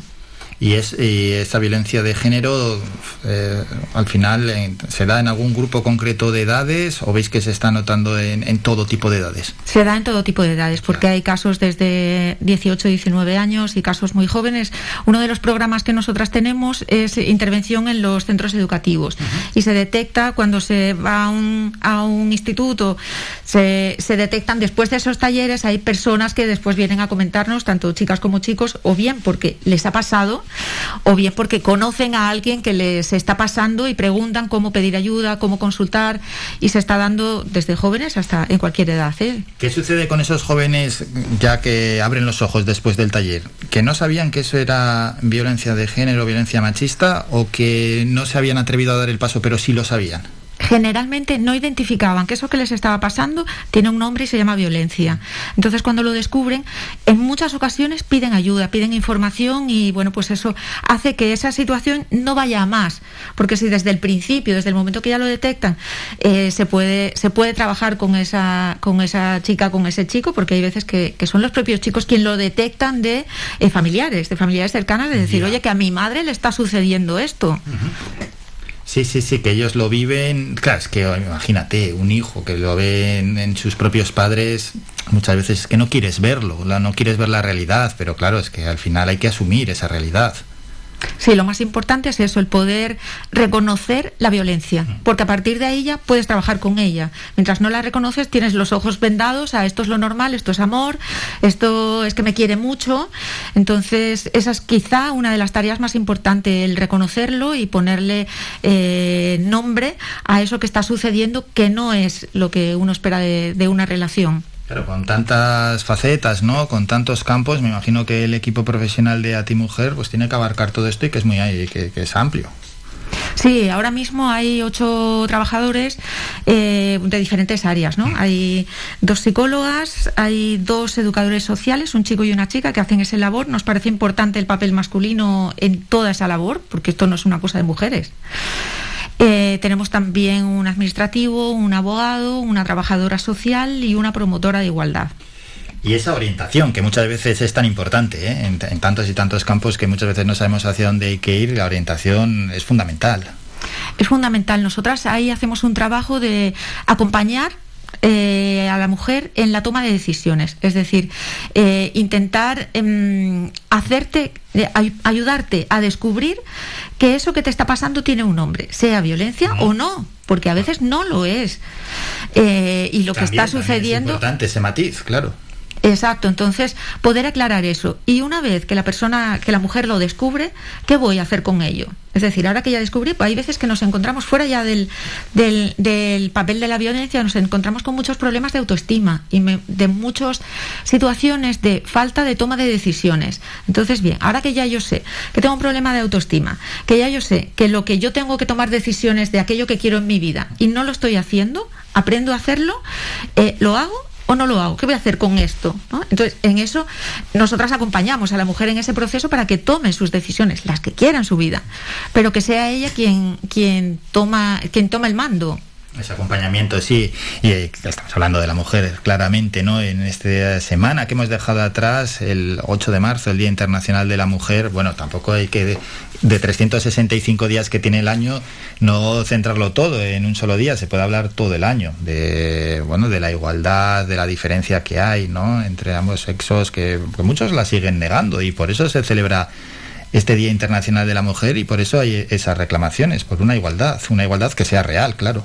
Y, es, esta violencia de género, eh, al final, ¿se da en algún grupo concreto de edades o veis que se está notando en, todo tipo de edades? Se da en todo tipo de edades, porque hay casos desde 18, 19 años y casos muy jóvenes. Uno de los programas que nosotras tenemos es intervención en los centros educativos y se detecta cuando se va a un, a un instituto, se, se detectan después de esos talleres, hay personas que después vienen a comentarnos, tanto chicas como chicos, o bien porque les ha pasado o bien porque conocen a alguien que les está pasando y preguntan cómo pedir ayuda, cómo consultar, y se está dando desde jóvenes hasta en cualquier edad. ¿eh? ¿Qué sucede con esos jóvenes ya que abren los ojos después del taller? ¿Que no sabían que eso era violencia de género, violencia machista, o que no se habían atrevido a dar el paso pero sí lo sabían? Generalmente no identificaban que eso que les estaba pasando tiene un nombre y se llama violencia. Entonces, cuando lo descubren, en muchas ocasiones piden ayuda, piden información y bueno, pues eso hace que esa situación no vaya a más. Porque si desde el principio, desde el momento que ya lo detectan, eh, se, puede, se puede trabajar con esa, con esa chica, con ese chico, porque hay veces que, son los propios chicos quienes lo detectan de eh, familiares, de familiares cercanas, de decir, oye, que a mi madre le está sucediendo esto. Sí, sí, sí, que ellos lo viven. Claro, es que imagínate, un hijo que lo ve en, sus propios padres, muchas veces es que no quieres verlo, no quieres ver la realidad, pero claro, es que al final hay que asumir esa realidad. Sí, lo más importante es eso, el poder reconocer la violencia, porque a partir de ahí ya puedes trabajar con ella. Mientras no la reconoces, tienes los ojos vendados a esto es lo normal, esto es amor, esto es que me quiere mucho. Entonces, esa es quizá una de las tareas más importantes, el reconocerlo y ponerle eh, nombre a eso que está sucediendo, que no es lo que uno espera de una relación. Claro, con tantas facetas, ¿no? Con tantos campos, me imagino que el equipo profesional de ATI Mujer pues tiene que abarcar todo esto y que es muy que, que es amplio. Sí, ahora mismo hay ocho trabajadores eh, de diferentes áreas, ¿no? Hay dos psicólogas, hay dos educadores sociales, un chico y una chica que hacen esa labor. Nos parece importante el papel masculino en toda esa labor, porque esto no es una cosa de mujeres. Eh, tenemos también un administrativo, un abogado, una trabajadora social y una promotora de igualdad. Y esa orientación, que muchas veces es tan importante, ¿eh? en, tantos y tantos campos que muchas veces no sabemos hacia dónde hay que ir, la orientación es fundamental. Es fundamental. Nosotras ahí hacemos un trabajo de acompañar eh, a la mujer en la toma de decisiones. Es decir, intentar em, hacerte, ayudarte a descubrir que eso que te está pasando tiene un nombre, sea violencia o no, porque a veces no lo es. Eh, y lo que está sucediendo... Es importante ese matiz, claro. Exacto, entonces poder aclarar eso. Y una vez que la persona, que la mujer lo descubre, ¿qué voy a hacer con ello? Es decir, ahora que ya descubrí, pues hay veces que nos encontramos fuera ya del, del, papel de la violencia, nos encontramos con muchos problemas de autoestima y de muchas situaciones de falta de toma de decisiones. Entonces, bien, ahora que ya yo sé que tengo un problema de autoestima, que ya yo sé que lo que yo tengo que tomar decisiones de aquello que quiero en mi vida y no lo estoy haciendo, aprendo a hacerlo, eh, lo hago o no lo hago? ¿Qué voy a hacer con esto? Entonces, en eso nosotras acompañamos a la mujer en ese proceso para que tome sus decisiones, las que quiera en su vida, pero que sea ella quien, quien, toma, quien toma el mando. Ese acompañamiento, sí. Y eh, estamos hablando de la mujer, claramente, ¿no? En esta semana que hemos dejado atrás, el 8 de marzo, el Día Internacional de la Mujer, bueno, tampoco hay que, de 365 días que tiene el año, no centrarlo todo en un solo día, se puede hablar todo el año, de, bueno, de la igualdad, de la diferencia que hay, ¿no? Entre ambos sexos, que, que muchos la siguen negando y por eso se celebra este Día Internacional de la Mujer y por eso hay esas reclamaciones, por una igualdad, una igualdad que sea real, claro.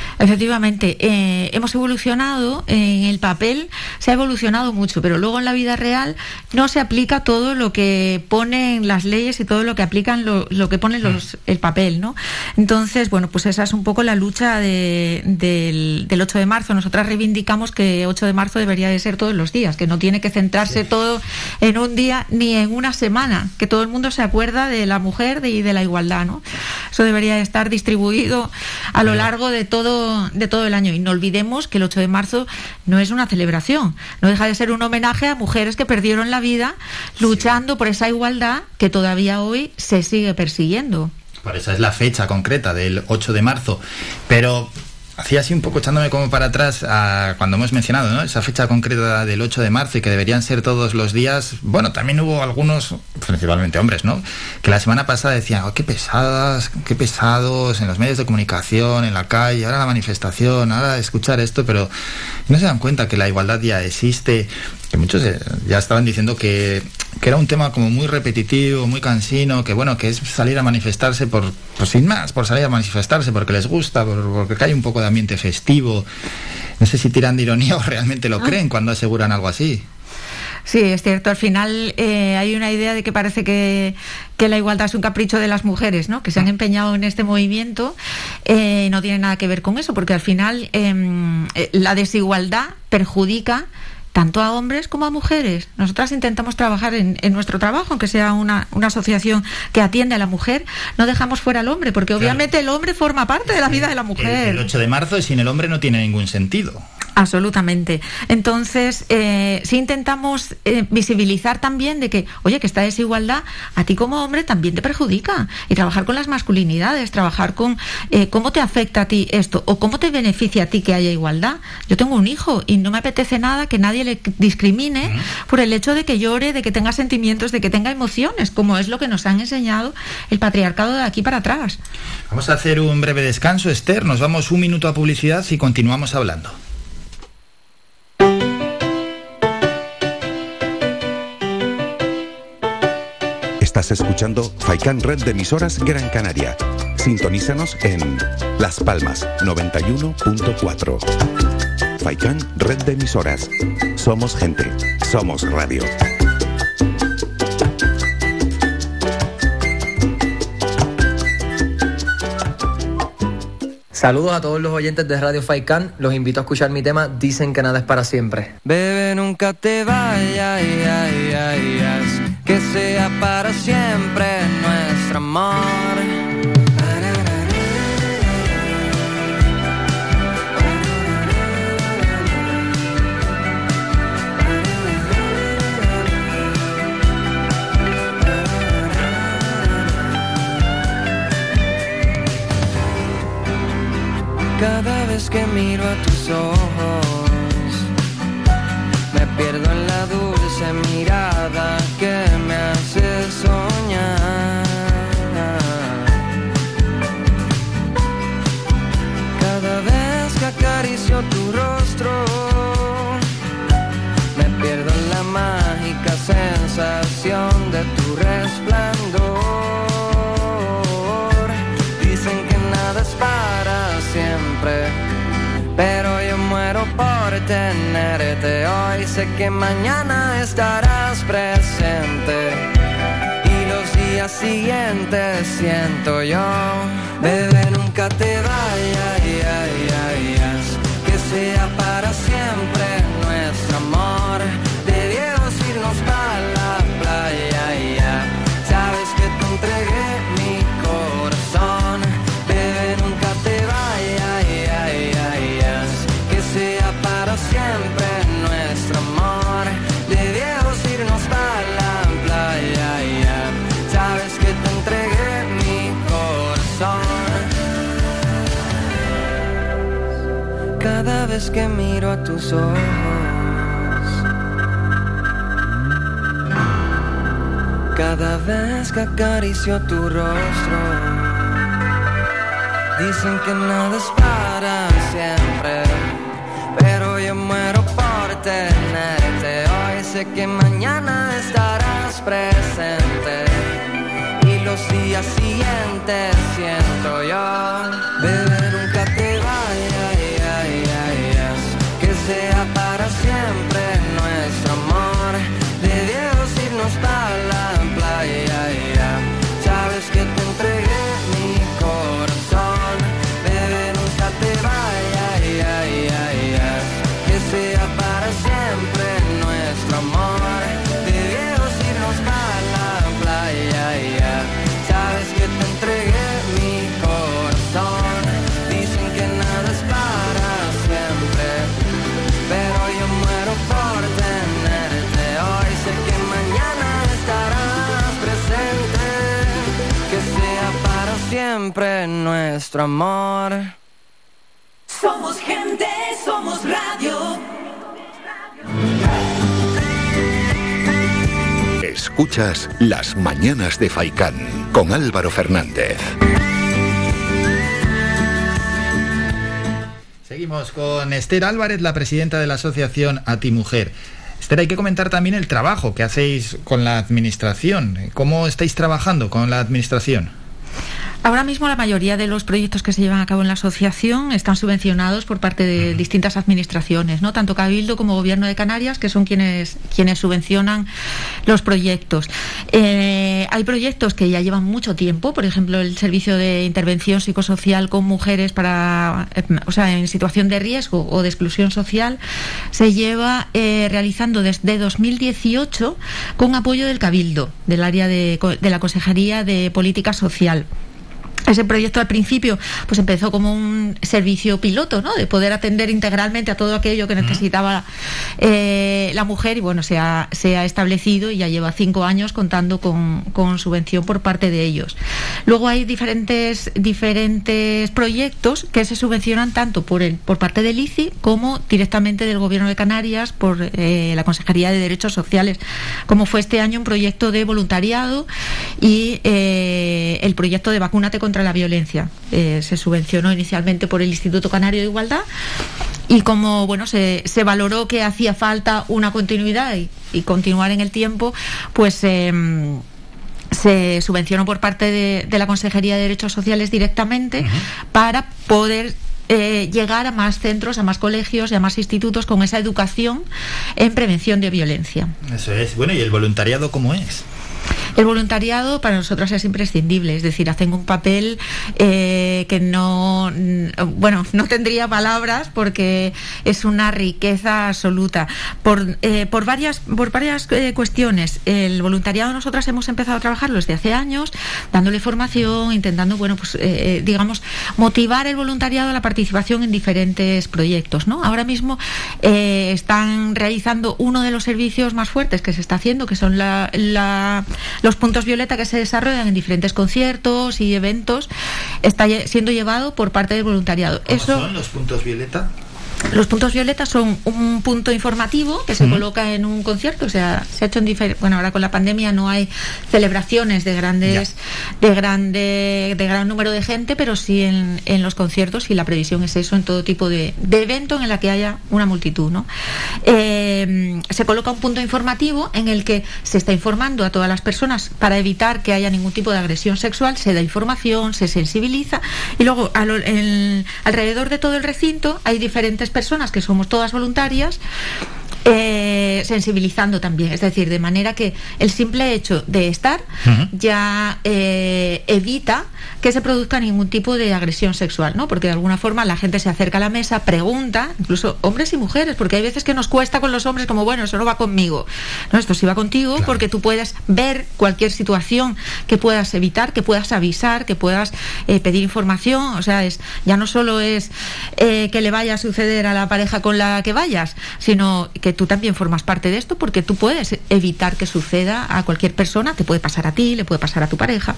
Efectivamente, eh, hemos evolucionado en el papel, se ha evolucionado mucho, pero luego en la vida real no se aplica todo lo que ponen las leyes y todo lo que aplican lo, que pone los, el papel, ¿no? Entonces, bueno, pues esa es un poco la lucha del, 8 de marzo. Nosotras reivindicamos que 8 de marzo debería de ser todos los días, que no tiene que centrarse todo en un día ni en una semana, que todo el mundo se acuerda de la mujer y de la igualdad, ¿no? Eso debería estar distribuido a lo largo de todo de todo el año. Y no olvidemos que el 8 de marzo no es una celebración, no deja de ser un homenaje a mujeres que perdieron la vida luchando por esa igualdad que todavía hoy se sigue persiguiendo. Por eso es la fecha concreta del 8 de marzo. Pero hacía así un poco echándome como para atrás cuando hemos mencionado esa fecha concreta del 8 de marzo y que deberían ser todos los días. Bueno, también hubo algunos, principalmente hombres, ¿no? Que la semana pasada decían, oh, qué pesadas, qué pesados en los medios de comunicación, en la calle, ahora la manifestación, ahora escuchar esto, pero no se dan cuenta que la igualdad ya existe, que muchos eh, ya estaban diciendo que, era un tema como muy repetitivo, muy cansino, que bueno, que es salir a manifestarse por, pues sin más, por salir a manifestarse porque les gusta, porque hay un poco de ambiente festivo. No sé si tiran de ironía o realmente lo ah. creen cuando aseguran algo así. Sí, es cierto. Al final eh, hay una idea de que parece que, la igualdad es un capricho de las mujeres, ¿no? Que se han ah. empeñado en este movimiento. Eh, no tiene nada que ver con eso, porque al final em, la desigualdad perjudica tanto a hombres como a mujeres. Nosotras intentamos trabajar en, nuestro trabajo, aunque sea una, asociación que atiende a la mujer, no dejamos fuera al hombre, porque obviamente el hombre forma parte de la vida de la mujer. El, el 8 de marzo sin el hombre no tiene ningún sentido. Absolutamente. Entonces, eh, si intentamos eh, visibilizar también de que, oye, que esta desigualdad a ti como hombre también te perjudica. Y trabajar con las masculinidades, trabajar con eh, cómo te afecta a ti esto o cómo te beneficia a ti que haya igualdad. Yo tengo un hijo y no me apetece nada que nadie le discrimine por el hecho de que llore, de que tenga sentimientos, de que tenga emociones, como es lo que nos han enseñado el patriarcado de aquí para atrás. Vamos a hacer un breve descanso, Esther. Nos vamos un minuto a publicidad y continuamos hablando. Estás escuchando Faikan Red de emisoras Gran Canaria. Sintonízanos en Las Palmas 91.4. Faikan Red de emisoras. Somos gente, somos radio. Saludos a todos los oyentes de Radio Faikan. Los invito a escuchar mi tema Dicen que nada es para siempre. Bebe, nunca te vayas, que sea para siempre nuestro amor. Cada vez que miro a tus ojos, me pierdo en la dulce mirada que me hace soñar. Cada vez que acaricio tu rostro, me pierdo en la mágica sensación de tu resplandor. Tenerte hoy. Sé que mañana estarás presente. Y los días siguientes siento yo, bebé, nunca te vayas. Que miro a tus ojos. Cada vez que acaricio tu rostro. Dicen que nada es para siempre, pero yo muero por tenerte. Hoy sé que mañana estarás presente y los días siguientes siento yo. Bebé, nuestro amor. Somos gente, somos radio. Escuchas Las Mañanas de Faicán con Álvaro Fernández. Seguimos con Esther Álvarez, la presidenta de la asociación A Ti Mujer. Esther, hay que comentar también el trabajo que hacéis con la administración. ¿Cómo estáis trabajando con la administración? Ahora mismo la mayoría de los proyectos que se llevan a cabo en la asociación están subvencionados por parte de distintas administraciones, ¿no? Tanto Cabildo como Gobierno de Canarias, que son quienes, quienes subvencionan los proyectos. Eh, hay proyectos que ya llevan mucho tiempo, por ejemplo, el servicio de intervención psicosocial con mujeres para, eh, o sea, en situación de riesgo o de exclusión social, se lleva eh, realizando desde 2018 con apoyo del Cabildo, del área de, de la Consejería de Política Social. Ese proyecto al principio pues empezó como un servicio piloto, ¿no? De poder atender integralmente a todo aquello que necesitaba eh, la mujer y bueno, se ha, se ha establecido y ya lleva cinco años contando con, con subvención por parte de ellos. Luego hay diferentes, diferentes proyectos que se subvencionan tanto por, el, por parte del ICI como directamente del Gobierno de Canarias por eh, la Consejería de Derechos Sociales, como fue este año un proyecto de voluntariado y eh, el proyecto de Vacúnate contra la Violencia. Eh, se subvencionó inicialmente por el Instituto Canario de Igualdad y como bueno se, se valoró que hacía falta una continuidad y, y continuar en el tiempo, pues em, se subvencionó por parte de, de la Consejería de Derechos Sociales directamente para poder eh, llegar a más centros, a más colegios y a más institutos con esa educación en prevención de violencia. Eso es. Bueno, ¿y el voluntariado cómo es? El voluntariado para nosotros es imprescindible, es decir, hacen un papel eh, que no, mm, bueno, no tendría palabras porque es una riqueza absoluta. Por, eh, por varias, por varias eh, cuestiones, el voluntariado nosotras hemos empezado a trabajarlo desde hace años, dándole formación, intentando, bueno, pues, eh, digamos, motivar el voluntariado a la participación en diferentes proyectos, ¿no? Ahora mismo están realizando uno de los servicios más fuertes que se está haciendo, que son la- los puntos violeta que se desarrollan en diferentes conciertos y eventos, está siendo llevado por parte del voluntariado. ¿Cómo Eso, son los puntos violeta? Los puntos violetas son un punto informativo que se coloca en un concierto, o sea, se ha hecho en bueno, ahora con la pandemia no hay celebraciones de grandes, de grande, de gran número de gente, pero sí en, en los conciertos y la previsión es eso en todo tipo de, de evento en la que haya una multitud, ¿no? Eh, se coloca un punto informativo en el que se está informando a todas las personas para evitar que haya ningún tipo de agresión sexual, se da información, se sensibiliza y luego alrededor de todo el recinto hay diferentes personas que somos todas voluntarias eh, sensibilizando también, es decir, de manera que el simple hecho de estar ya eh, evita que se produzca ningún tipo de agresión sexual, ¿no? Porque de alguna forma la gente se acerca a la mesa, pregunta, incluso hombres y mujeres, porque hay veces que nos cuesta con los hombres como, bueno, eso no va conmigo. No, esto sí va contigo porque tú puedes ver cualquier situación que puedas evitar, que puedas avisar, que puedas eh, pedir información, o sea, es ya no solo es eh, que le vaya a suceder a la pareja con la que vayas, sino que tú también formas parte de esto porque tú puedes evitar que suceda a cualquier persona, te puede pasar a ti, le puede pasar a tu pareja.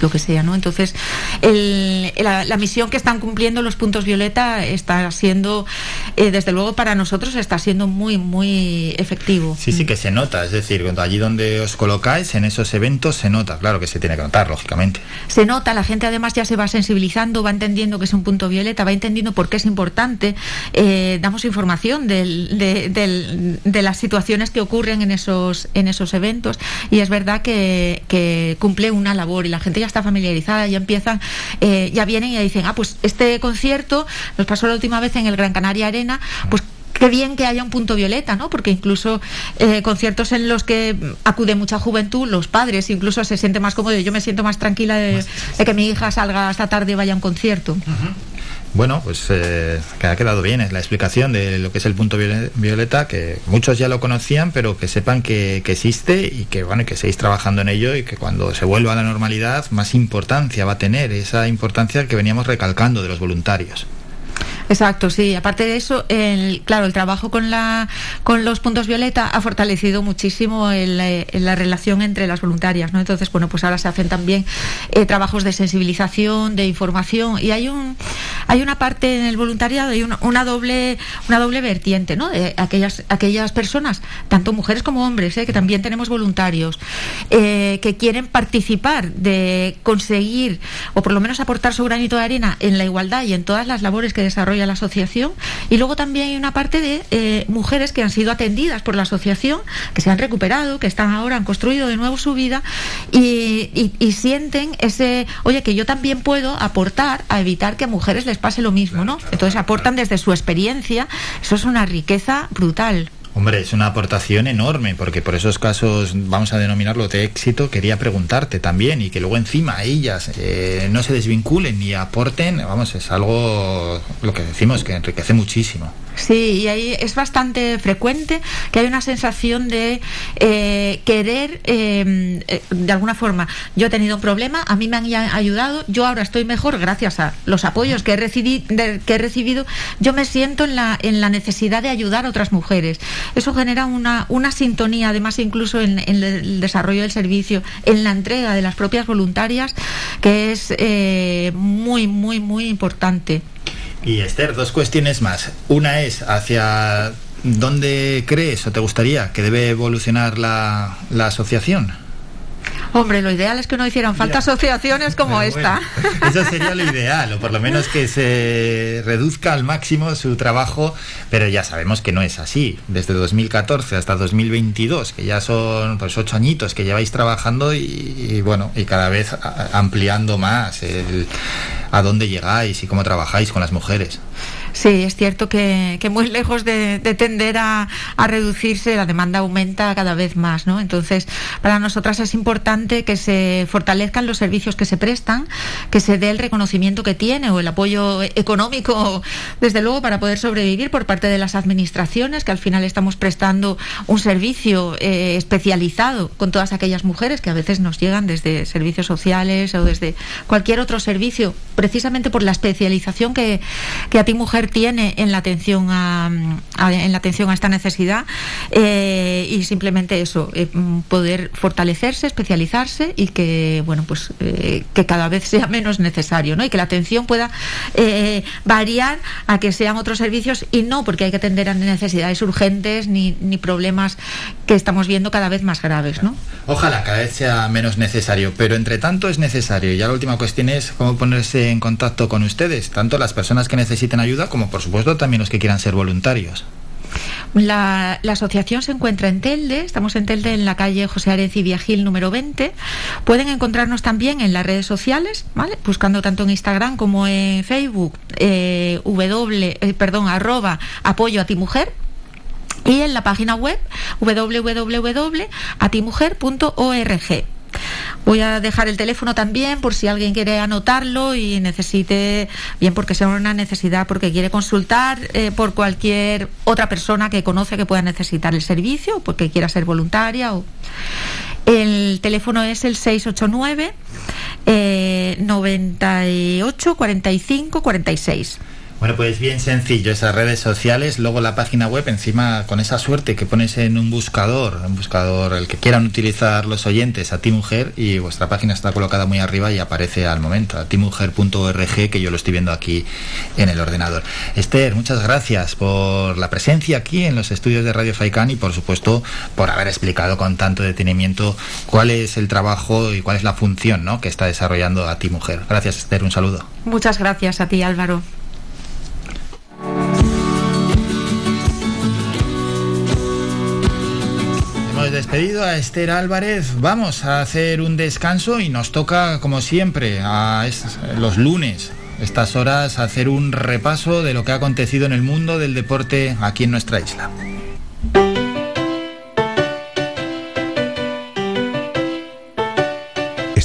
Lo que sea, ¿no? Entonces, el- la, la misión que están cumpliendo los puntos violeta está siendo, eh, desde luego para nosotros está siendo muy, muy efectivo. Sí, sí que se nota, es decir, cuando allí donde os colocáis, en esos eventos se nota, claro que se tiene que notar, lógicamente. Se nota, la gente además ya se va sensibilizando, va entendiendo que es un punto violeta, va entendiendo por qué es importante. Eh, damos información del- de, del- de las situaciones que ocurren en esos, en esos eventos y es verdad que, que cumple una labor y la gente ya está familiarizada, ya empiezan, eh, ya vienen y ya dicen, ah, pues este concierto nos pasó la última vez en el Gran Canaria Arena, pues qué bien que haya un punto violeta, ¿no? Porque incluso eh, conciertos en los que acude mucha juventud, los padres incluso se sienten más cómodos. Yo me siento más tranquila de, de que mi hija salga esta tarde y vaya a un concierto. Bueno, pues eh, que ha quedado bien, es la explicación de lo que es el punto viole- violeta, que muchos ya lo conocían, pero que sepan que, existe y que bueno, que seguís trabajando en ello y que cuando se vuelva a la normalidad más importancia va a tener, esa importancia que veníamos recalcando de los voluntarios. Exacto, sí. Aparte de eso, el, claro, el trabajo con la con los puntos violeta ha fortalecido muchísimo el, eh, la relación entre las voluntarias, ¿no? Entonces, bueno, pues ahora se hacen también eh, trabajos de sensibilización, de información y hay un hay una parte en el voluntariado, hay una, doble una doble vertiente, ¿no? De aquellas aquellas personas, tanto mujeres como hombres, ¿eh? que también tenemos voluntarios eh, que quieren participar de conseguir o por lo menos aportar su granito de arena en la igualdad y en todas las labores que desarrolla la asociación. Y luego también hay una parte de eh, mujeres que han sido atendidas por la asociación que se han recuperado que están ahora han construido de nuevo su vida y, y- y sienten ese oye que yo también puedo aportar a evitar que a mujeres les pase lo mismo no entonces aportan desde su experiencia. Eso es una riqueza brutal Hombre, es una aportación enorme, porque por esos casos, vamos a denominarlo de éxito, quería preguntarte también, y que luego encima ellas eh, no se desvinculen ni aporten, vamos, es algo, lo que decimos, que enriquece muchísimo. Sí, y ahí es bastante frecuente que hay una sensación de eh, querer, eh, eh, de alguna forma, yo he tenido un problema, a mí me han ayudado, yo ahora estoy mejor gracias a los apoyos que he, recibi- de- que he recibido, yo me siento en la, en la necesidad de ayudar a otras mujeres. Eso genera una, una sintonía, además incluso en, en el desarrollo del servicio, en la entrega de las propias voluntarias, que es eh, muy, muy, muy importante. Y Esther, dos cuestiones más. Una es hacia dónde crees o te gustaría que debe evolucionar la, la asociación. Hombre, lo ideal es que no hicieran falta asociaciones como Pero esta. bueno, eso sería lo ideal, o por lo menos que se reduzca al máximo su trabajo, pero ya sabemos que no es así. Desde 2014 hasta 2022, que ya son pues ocho añitos que lleváis trabajando y, y, bueno, y cada vez ampliando más el, a dónde llegáis y cómo trabajáis con las mujeres. Sí, es cierto que, muy lejos de, de tender a, reducirse, la demanda aumenta cada vez más, ¿no? Entonces, para nosotras es importante que se fortalezcan los servicios que se prestan, que se dé el reconocimiento que tiene o el apoyo económico, desde luego, para poder sobrevivir por parte de las administraciones, que al final estamos prestando un servicio eh, especializado con todas aquellas mujeres que a veces nos llegan desde servicios sociales o desde cualquier otro servicio, precisamente por la especialización que a ti mujer tiene en la atención a, en la atención a esta necesidad eh, y simplemente eso eh, poder fortalecerse especializarse y que bueno pues eh, que cada vez sea menos necesario ¿no? y que la atención pueda eh, variar a que sean otros servicios y no porque hay que atender a necesidades urgentes ni, ni problemas que estamos viendo cada vez más graves ¿no? Ojalá cada vez sea menos necesario, pero entre tanto es necesario. Y ya la última cuestión es cómo ponerse en contacto con ustedes, tanto las personas que necesiten ayuda como por supuesto también los que quieran ser voluntarios. La, asociación se encuentra en Telde, estamos en Telde en la calle José Areci Viagil número 20. Pueden encontrarnos también en las redes sociales, ¿vale? Buscando tanto en Instagram como en Facebook, eh, w, eh, perdón, arroba apoyo a ti mujer. Y en la página web www.atimujer.org. Voy a dejar el teléfono también por si alguien quiere anotarlo y necesite, bien porque sea una necesidad, porque quiere consultar eh, por cualquier otra persona que conoce que pueda necesitar el servicio, porque quiera ser voluntaria. O... El teléfono es el 689 eh, 98 45 46. Bueno, pues bien sencillo, esas redes sociales, luego la página web, encima con esa suerte que pones en un buscador, un buscador, el que quieran utilizar los oyentes, a ti mujer, y vuestra página está colocada muy arriba y aparece al momento, a timujer.org, que yo lo estoy viendo aquí en el ordenador. Esther, muchas gracias por la presencia aquí en los estudios de Radio Faicán y por supuesto por haber explicado con tanto detenimiento cuál es el trabajo y cuál es la función ¿no? que está desarrollando a ti mujer. Gracias Esther, un saludo. Muchas gracias a ti Álvaro. Hemos despedido a Esther Álvarez. Vamos a hacer un descanso y nos toca, como siempre, a los lunes, estas horas, hacer un repaso de lo que ha acontecido en el mundo del deporte aquí en nuestra isla.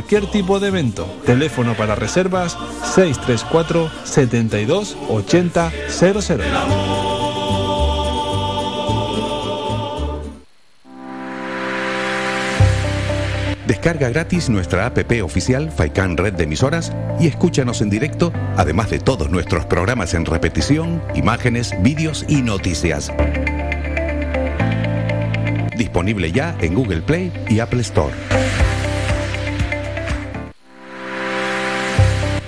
cualquier tipo de evento. Teléfono para reservas 634 72 80 00. Descarga gratis nuestra app oficial Faikan Red de emisoras y escúchanos en directo, además de todos nuestros programas en repetición, imágenes, vídeos y noticias. Disponible ya en Google Play y Apple Store.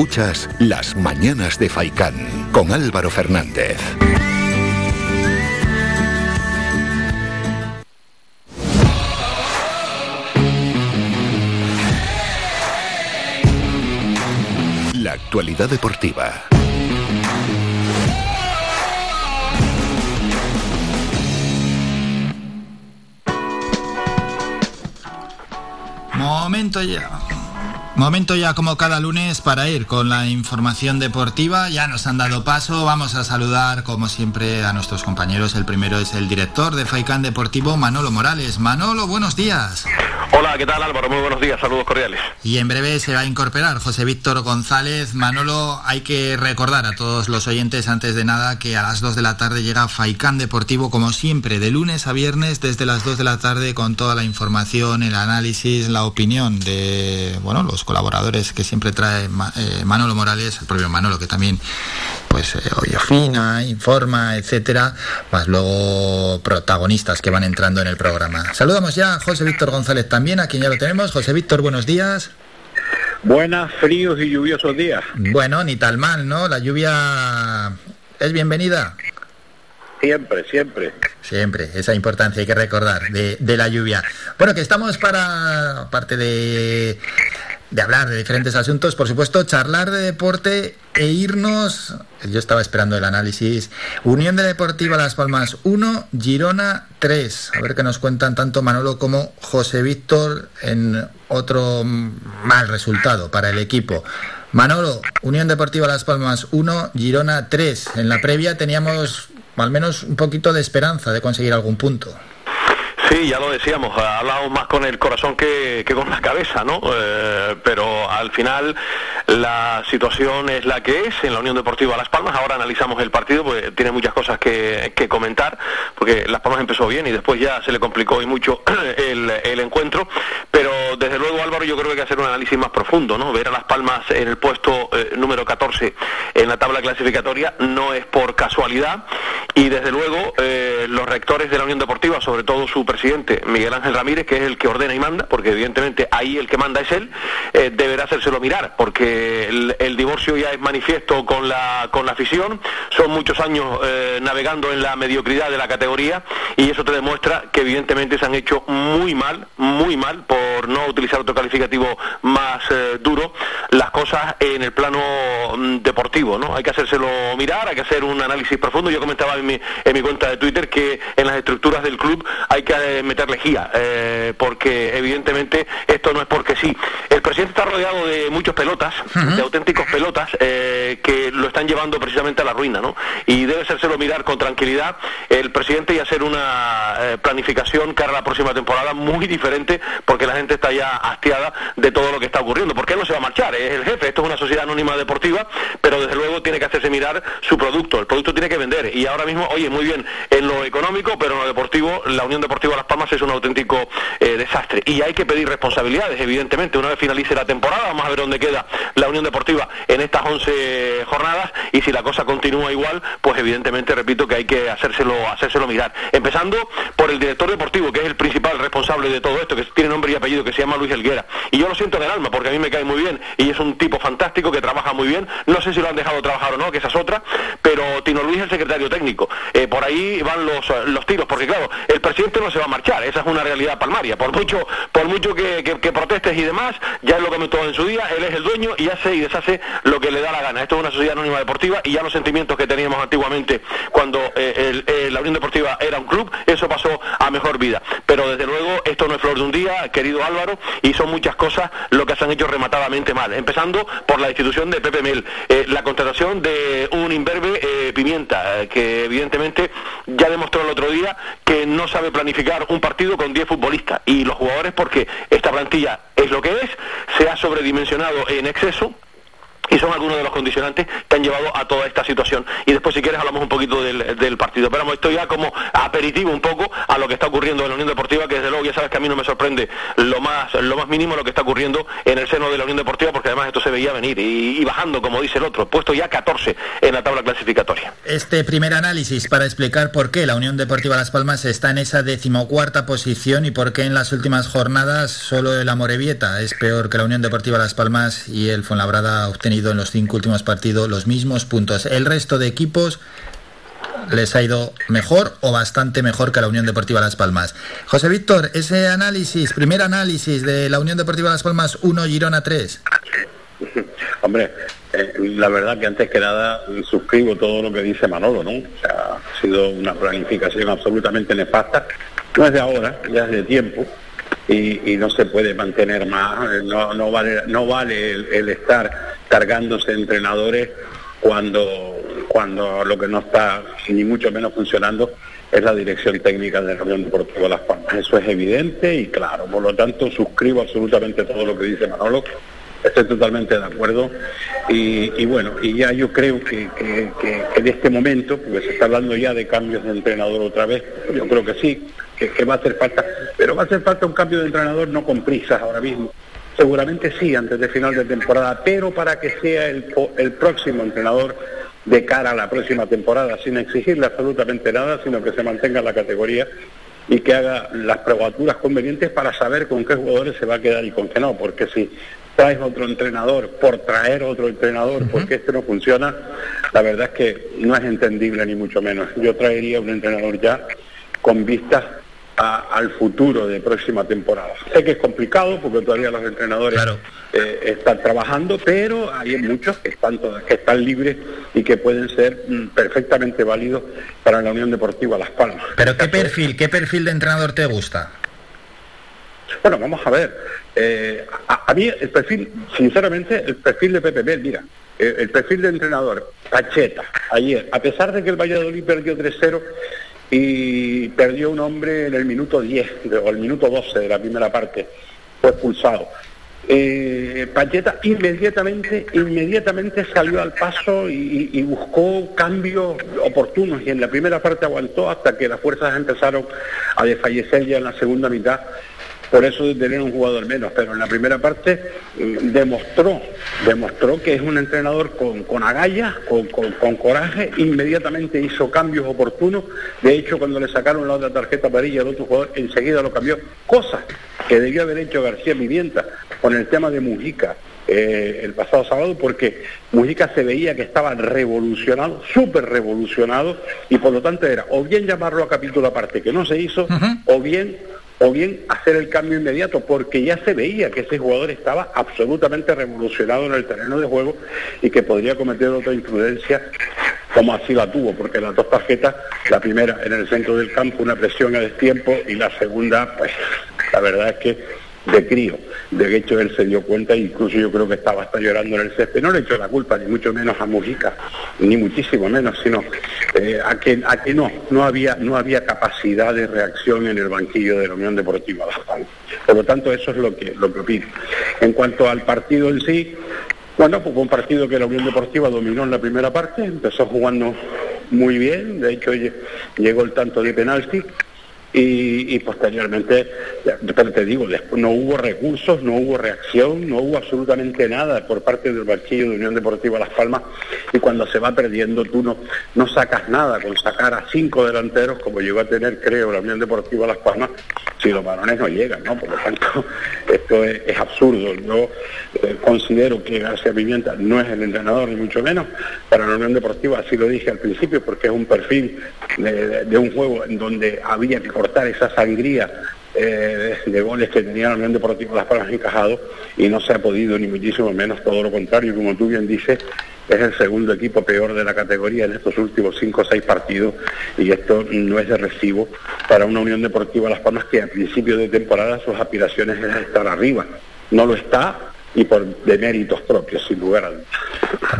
Escuchas Las Mañanas de Faicán con Álvaro Fernández. La actualidad deportiva. Momento ya. Momento ya como cada lunes para ir con la información deportiva. Ya nos han dado paso. Vamos a saludar como siempre a nuestros compañeros. El primero es el director de Faicán Deportivo, Manolo Morales. Manolo, buenos días. Hola, ¿qué tal Álvaro? Muy buenos días, saludos cordiales. Y en breve se va a incorporar José Víctor González. Manolo, hay que recordar a todos los oyentes antes de nada que a las 2 de la tarde llega Faicán Deportivo como siempre, de lunes a viernes desde las 2 de la tarde con toda la información, el análisis, la opinión de bueno, los colaboradores que siempre trae eh, Manolo Morales, el propio Manolo que también pues eh, hoy opina, informa, etcétera, más luego protagonistas que van entrando en el programa. Saludamos ya a José Víctor González también, a quien ya lo tenemos. José Víctor, buenos días. Buenas, fríos y lluviosos días. Bueno, ni tal mal, ¿no? La lluvia es bienvenida. Siempre, siempre. Siempre, esa importancia hay que recordar de, de la lluvia. Bueno, que estamos para, aparte de, de hablar de diferentes asuntos, por supuesto, charlar de deporte e irnos, yo estaba esperando el análisis, Unión de Deportiva Las Palmas 1, Girona 3. A ver qué nos cuentan tanto Manolo como José Víctor en otro mal resultado para el equipo. Manolo, Unión Deportiva Las Palmas 1, Girona 3. En la previa teníamos al menos un poquito de esperanza de conseguir algún punto. Sí, ya lo decíamos, hablamos más con el corazón que, con la cabeza, ¿no? Eh, pero al final la situación es la que es en la Unión Deportiva Las Palmas. Ahora analizamos el partido, porque tiene muchas cosas que, comentar, porque Las Palmas empezó bien y después ya se le complicó y mucho el, el encuentro. Pero desde luego, Álvaro, yo creo que hay que hacer un análisis más profundo, ¿no? Ver a Las Palmas en el puesto eh, número 14 en la tabla clasificatoria no es por casualidad y desde luego eh, los rectores de la Unión Deportiva, sobre todo su presidente Miguel Ángel Ramírez, que es el que ordena y manda, porque evidentemente ahí el que manda es él, eh, deberá hacérselo mirar, porque el, el divorcio ya es manifiesto con la, con la afición, son muchos años eh, navegando en la mediocridad de la categoría y eso te demuestra que evidentemente se han hecho muy mal, muy mal, por no utilizar otro calificativo más eh, duro, las cosas en el plano mm, deportivo, ¿no? Hay que hacérselo mirar, hay que hacer un análisis profundo. Yo comentaba en mi, en mi cuenta de Twitter que en las estructuras del club hay que eh, meter lejía, eh, porque evidentemente esto no es porque sí. El presidente está rodeado de muchos pelotas, de auténticos pelotas, eh, que lo están llevando precisamente a la ruina, ¿no? Y debe hacérselo mirar con tranquilidad el presidente y hacer una eh, planificación cara a la próxima temporada muy diferente, porque la gente está ya hastiada de todo lo que está ocurriendo. Porque él no se va a marchar, es el jefe, esto es una sociedad anónima deportiva, pero desde luego tiene que hacerse mirar su producto. El producto tiene que vender. Y ahora mismo, oye, muy bien, en lo económico, pero en lo deportivo, la Unión Deportiva Las Palmas es un auténtico eh, desastre. Y hay que pedir responsabilidades, evidentemente. Una vez finalice la temporada, vamos a ver dónde queda la Unión Deportiva en estas 11 jornadas. Y si la cosa continúa igual, pues evidentemente, repito, que hay que hacérselo, hacérselo mirar. Empezando por el director deportivo, que es el principal responsable de todo esto, que tiene nombre y apellido, que se llama Luis Helguera. Y yo lo siento en el alma, porque a mí me cae muy bien y es un tipo fantástico que trabaja muy bien. No sé si lo han dejado trabajar o no, que esa es otra, pero Tino Luis es el secretario técnico. Eh, por ahí van los, los tiros, porque claro, el presidente no se va a marchar, esa es una realidad palmaria. Por mucho, por mucho que, que- que protestes y demás, ya él lo comentó en su día, él es el dueño y hace y deshace lo que le da la gana. Esto es una sociedad anónima deportiva y ya los sentimientos que teníamos antiguamente cuando eh, eh, la Unión Deportiva era un club, eso pasó a mejor vida. Pero desde luego esto no es flor de un día, querido Álvaro, y son muchas cosas lo que se han hecho rematadamente mal. Empezando por la institución de Pepe Mel, eh, la contratación de un imberbe Pimienta, que evidentemente ya demostró el otro día que no sabe planificar un partido con 10 futbolistas. Y los jugadores, porque esta plantilla es lo que es, se ha sobredimensionado en exceso. Y son algunos de los condicionantes que han llevado a toda esta situación. Y después, si quieres, hablamos un poquito del, del partido. Pero vamos, esto ya como aperitivo un poco a lo que está ocurriendo en la Unión Deportiva, que desde luego ya sabes que a mí no me sorprende lo más, lo más mínimo lo que está ocurriendo en el seno de la Unión Deportiva, porque además esto se veía venir y, bajando, como dice el otro, puesto ya 14 en la tabla clasificatoria. Este primer análisis para explicar por qué la Unión Deportiva Las Palmas está en esa decimocuarta posición y por qué en las últimas jornadas solo el Amorebieta es peor que la Unión Deportiva Las Palmas y el Fuenlabrada ha obtenido en los cinco últimos partidos los mismos puntos. El resto de equipos les ha ido mejor o bastante mejor que la Unión Deportiva Las Palmas. José Víctor, ese análisis, primer análisis de la Unión Deportiva Las Palmas 1, Girona 3. Hombre, eh, la verdad que antes que nada suscribo todo lo que dice Manolo, ¿no? Ha sido una planificación absolutamente nefasta. No es de ahora, ya es de tiempo. Y, y no se puede mantener más, eh, no, no vale, no vale el, el estar cargándose entrenadores cuando, cuando lo que no está ni mucho menos funcionando es la dirección técnica de la Unión Deportiva Las Palmas. Eso es evidente y claro, por lo tanto suscribo absolutamente todo lo que dice Manolo. Estoy totalmente de acuerdo y, bueno, y ya yo creo que, que- en este momento, porque se está hablando ya de cambios de entrenador otra vez, yo creo que sí, que, va a hacer falta, pero va a hacer falta un cambio de entrenador no con prisas ahora mismo. Seguramente sí, antes de final de temporada, pero para que sea el, el próximo entrenador de cara a la próxima temporada, sin exigirle absolutamente nada, sino que se mantenga en la categoría y que haga las probaturas convenientes para saber con qué jugadores se va a quedar y con qué no, porque si traes otro entrenador por traer otro entrenador porque este no funciona, la verdad es que no es entendible ni mucho menos. Yo traería un entrenador ya con vistas a- al futuro de próxima temporada. Sé que es complicado porque todavía los entrenadores eh, están trabajando, pero hay muchos que están todas- que están libres y que pueden ser mm, perfectamente válidos para la Unión Deportiva Las Palmas. Pero ¿qué perfil, qué perfil de entrenador te gusta? Bueno, vamos a ver. Eh, a, mí el perfil, sinceramente, el perfil de Mel, mira, eh, el perfil de entrenador, Pacheta, ayer, a pesar de que el Valladolid perdió 3-0, y perdió un hombre en el minuto 10 de- o el minuto 12 de la primera parte. Fue expulsado. Eh, Payeta inmediatamente, inmediatamente salió al paso y buscó cambios oportunos y en la primera parte aguantó hasta que las fuerzas empezaron a desfallecer ya en la segunda mitad por eso de tener un jugador menos, pero en la primera parte eh, demostró, demostró que es un entrenador con, con agallas, con, con- con coraje, inmediatamente hizo cambios oportunos, de hecho cuando le sacaron la otra tarjeta amarilla al otro jugador, enseguida lo cambió, cosa que debió haber hecho García Pimienta con el tema de Mujica. eh, el pasado sábado porque Mujica se veía que estaba revolucionado, súper revolucionado y por lo tanto era o bien llamarlo a capítulo aparte que no se hizo o bien o bien hacer el cambio inmediato, porque ya se veía que ese jugador estaba absolutamente revolucionado en el terreno de juego y que podría cometer otra imprudencia como así la tuvo, porque las dos tarjetas, la primera en el centro del campo, una presión a destiempo, y la segunda, pues la verdad es que de crío. De hecho, él se dio cuenta, incluso yo creo que estaba hasta llorando en el césped. No le echó la culpa, ni mucho menos a Mujica, ni muchísimo menos, sino eh, a, que, a que no, no había, no había capacidad de reacción en el banquillo de la Unión Deportiva. Por lo tanto, eso es lo que, lo que. En cuanto al partido en sí, bueno, pues fue un partido que la Unión Deportiva dominó en la primera parte, empezó jugando muy bien, de hecho lle- llegó el tanto de penalti y, y posteriormente, pero te digo, no hubo recursos, no hubo reacción, no hubo absolutamente nada por parte del banquillo de Unión Deportiva Las Palmas y cuando se va perdiendo tú no, no sacas nada con sacar a cinco delanteros como llegó a tener creo la Unión Deportiva Las Palmas si los varones no llegan, ¿no? Por lo tanto, esto es, absurdo. Yo eh, considero que García Pimienta no es el entrenador, ni mucho menos, para la Unión Deportiva, así lo dije al principio, porque es un perfil de- de un juego en donde había que cortar esa sangría eh, de, de goles que tenía la Unión Deportiva Las Palmas encajado y no se ha podido, ni muchísimo menos, todo lo contrario, como tú bien dices, es el segundo equipo peor de la categoría en estos últimos cinco o seis partidos y esto no es de recibo para una Unión Deportiva Las Palmas que a principio de temporada sus aspiraciones eran estar arriba. No lo está y por de méritos propios, sin lugar a dudas.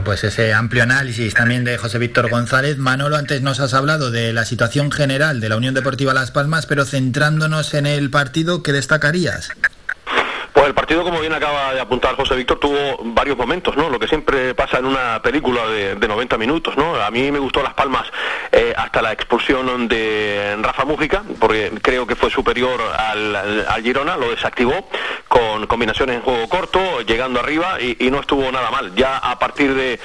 Pues ese amplio análisis también de José Víctor González. Manolo, antes nos has hablado de la situación general de la Unión Deportiva Las Palmas, pero centrándonos en el partido, ¿qué destacarías? Pues el partido, como bien acaba de apuntar José Víctor, tuvo varios momentos, ¿no? Lo que siempre pasa en una película de, de 90 minutos, ¿no? A mí me gustó Las Palmas eh, hasta la expulsión de Rafa Mújica, porque creo que fue superior al, Girona, lo desactivó con combinaciones en juego corto, llegando arriba y, no estuvo nada mal. Ya a partir de,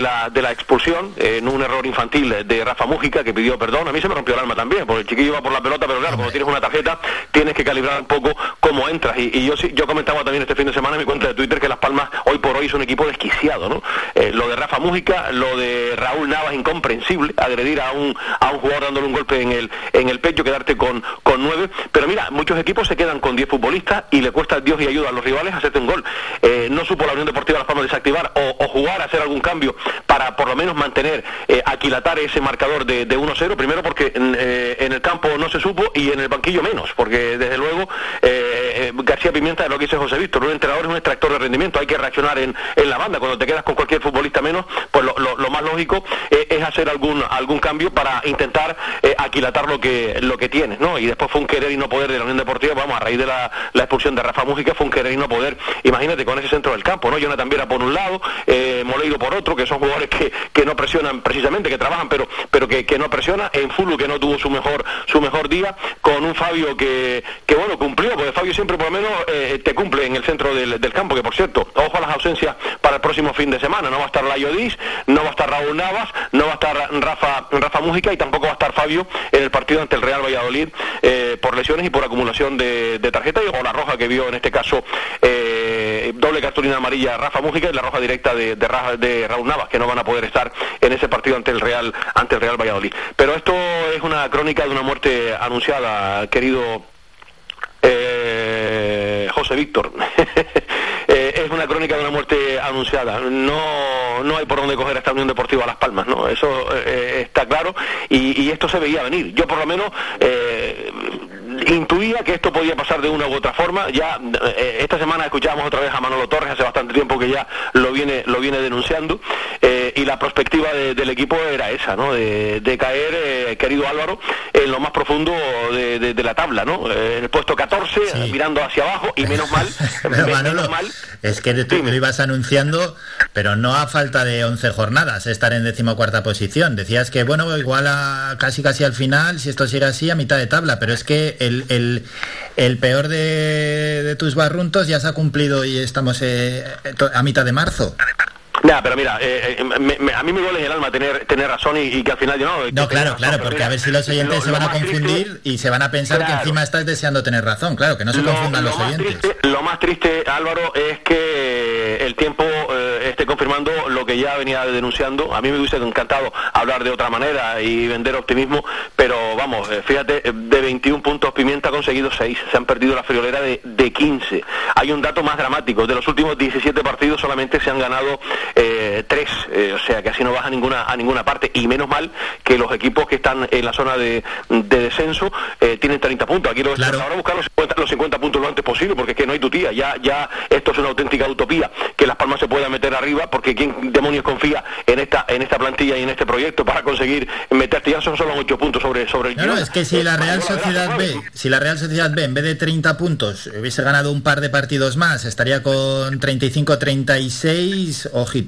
la, de la expulsión, en un error infantil de Rafa Mújica, que pidió perdón, a mí se me rompió el alma también, porque el chiquillo iba por la pelota, pero claro, cuando tienes una tarjeta tienes que calibrar un poco cómo entras. Y, y yo yo comentaba también este fin de semana en mi cuenta de Twitter que Las Palmas hoy por hoy es un equipo desquiciado, ¿no? Eh, lo de Rafa Mújica, lo de Raúl Navas, incomprensible, agredir a un, a un jugador dándole un golpe en el, en el pecho, quedarte con, con nueve. Pero mira, muchos equipos se quedan con 10 futbolistas y le cuesta Dios y ayuda a los rivales a hacerte un gol. Eh, no supo la Unión Deportiva Las Palmas desactivar o, o jugar, hacer algún cambio para por lo menos mantener, eh, aquilatar ese marcador de, de 1-0, primero porque eh, en el campo no se supo y en el banquillo menos, porque desde luego García Pimienta que dice José Víctor, un entrenador es un extractor de rendimiento, hay que reaccionar en, en la banda, cuando te quedas con cualquier futbolista menos, pues lo, más lógico eh, es hacer algún algún cambio para intentar eh, aquilatar lo que lo que tienes, ¿no? Y después fue un querer y no poder de la Unión Deportiva, vamos, a raíz de la, la expulsión de Rafa Mújica fue un querer y no poder, imagínate con ese centro del campo, ¿no? Jonathan Viera por un lado, eh, Moleiro por otro, que son jugadores que, que no presionan precisamente, que trabajan, pero pero que, que no presiona, en Fulu que no tuvo su mejor su mejor día, con un Fabio que, que bueno, cumplió, porque Fabio siempre por lo menos eh, cumple en el centro del, campo, que por cierto, ojo a las ausencias para el próximo fin de semana, no va a estar Layo Diz, no va a estar Raúl Navas, no va a estar Rafa, Rafa Mújica y tampoco va a estar Fabio en el partido ante el Real Valladolid eh, por lesiones y por acumulación de, de tarjeta y o la roja que vio en este caso eh, doble cartulina amarilla Rafa Mújica y la roja directa de, de, de Raúl Navas que no van a poder estar en ese partido ante el Real ante el Real Valladolid. Pero esto es una crónica de una muerte anunciada, querido eh, José Víctor. Eh, es una crónica de una muerte anunciada. No, no hay por dónde coger a esta Unión Deportiva Las Palmas, ¿no? Eso eh, está claro y, y esto se veía venir. Yo por lo menos eh, intuía que esto podía pasar de una u otra forma. Ya eh, esta semana escuchábamos otra vez a Manolo Torres, hace bastante tiempo que ya lo viene, lo viene denunciando. eh, y la perspectiva de- del equipo era esa, ¿no? De, de caer, eh, querido Álvaro, en lo más profundo de, de- la tabla, ¿no? Eh, en el puesto 14, eh, mirando hacia abajo, y menos mal, Pero me- Manolo, menos mal es que tú me lo ibas anunciando, pero no a falta de 11 jornadas estar en decimocuarta posición. Decías que, bueno, igual a casi casi al final, si esto sigue así, a mitad de tabla, pero es que el, el, peor de, tus barruntos ya se ha cumplido y estamos eh, a mitad de marzo. Nada, pero mira, eh, eh, me- me- a mí me duele el alma tener, tener razón y, y que al final yo no... No, claro, razón, claro, porque mira, a ver si los oyentes lo- se van a triste- confundir y se van a pensar que encima estás deseando tener razón. Claro, que no se Lo- confundan lo los oyentes. triste- lo más triste, Álvaro, es que el tiempo eh, esté confirmando lo que ya venía denunciando. A mí me hubiese encantado hablar de otra manera y vender optimismo, pero vamos, fíjate, de 21 puntos Pimienta ha conseguido 6, se han perdido la friolera de, de 15. Hay un dato más dramático, de los últimos 17 partidos solamente se han ganado eh, 3, o sea que así no vas a ninguna, a ninguna parte, y menos mal que los equipos que están en la zona de, de descenso eh, tienen 30 puntos. Aquí lo ahora buscar los 50, los 50 puntos lo antes posible, porque es que no hay tutía, ya, ya esto es una auténtica utopía, que Las Palmas se pueda meter arriba, porque quién demonios confía en esta, en esta plantilla y en este proyecto para conseguir meterte, ya son solo 8 puntos sobre, sobre el Girona. es que si la Real Sociedad B, si la Real Sociedad B en vez de 30 puntos hubiese ganado un par de partidos más, estaría con 35-36, ojito.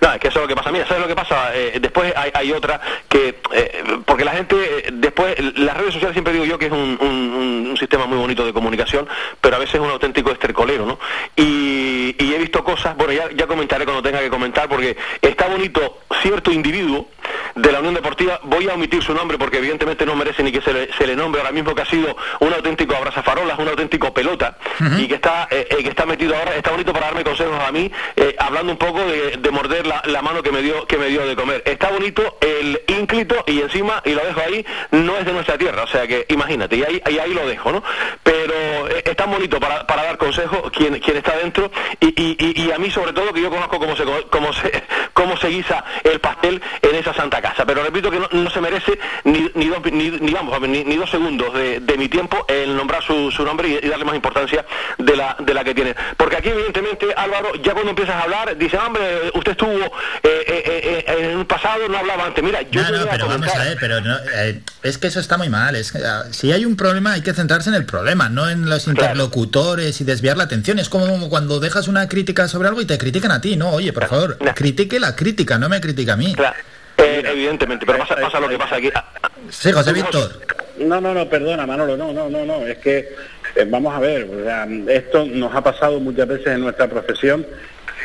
No, es que eso es lo que pasa. Mira, ¿sabes lo que pasa? Eh, después hay, hay otra que, eh, porque la gente, eh, después, las redes sociales siempre digo yo que es un, un- un sistema muy bonito de comunicación, pero a veces es un auténtico estercolero, ¿no? Y, y he visto cosas, bueno, ya, ya comentaré cuando tenga que comentar, porque está bonito cierto individuo de la Unión Deportiva, voy a omitir su nombre porque evidentemente no merece ni que se le, se le nombre ahora mismo que ha sido un auténtico abrazafarolas, un auténtico pelota y que está eh, eh, que está metido ahora, está bonito para darme consejos a mí, eh, hablando un poco de, de morder la, la mano que me dio que me dio de comer. Está bonito el ínclito y encima, y lo dejo ahí, no es de nuestra tierra, o sea que imagínate, y ahí, y ahí lo dejo, ¿no? Pero eh, es tan bonito para, para dar consejos quien, quien está dentro y, y- y- a mí sobre todo que yo conozco cómo se, cómo se, cómo se guisa el pastel en esa santa casa. Pero repito que no, no se merece ni, ni, dos, ni, ni, vamos, ni, ni dos segundos de, de mi tiempo el nombrar su, su nombre y, y darle más importancia de la, de la que tiene. Porque aquí evidentemente Álvaro, ya cuando empiezas a hablar, dice, hombre, usted estuvo eh, eh, eh, en el pasado, no hablaba antes. Mira, yo No, a pero vamos comentar- a ver, pero no, eh, es que eso está muy mal. Es que, ah, si hay un problema hay que centrarse en el problema, no en los interlocutores y desviar la atención. Es como cuando dejas una crítica sobre algo y te critican a ti. No, oye, por favor, critique la crítica, no me critique a mí. Eh, evidentemente, pero pasa, pasa lo que pasa aquí. Sí, José Víctor. No, no, no, perdona, Manolo, no, no, no, no, es que eh, vamos a ver, o sea, esto nos ha pasado muchas veces en nuestra profesión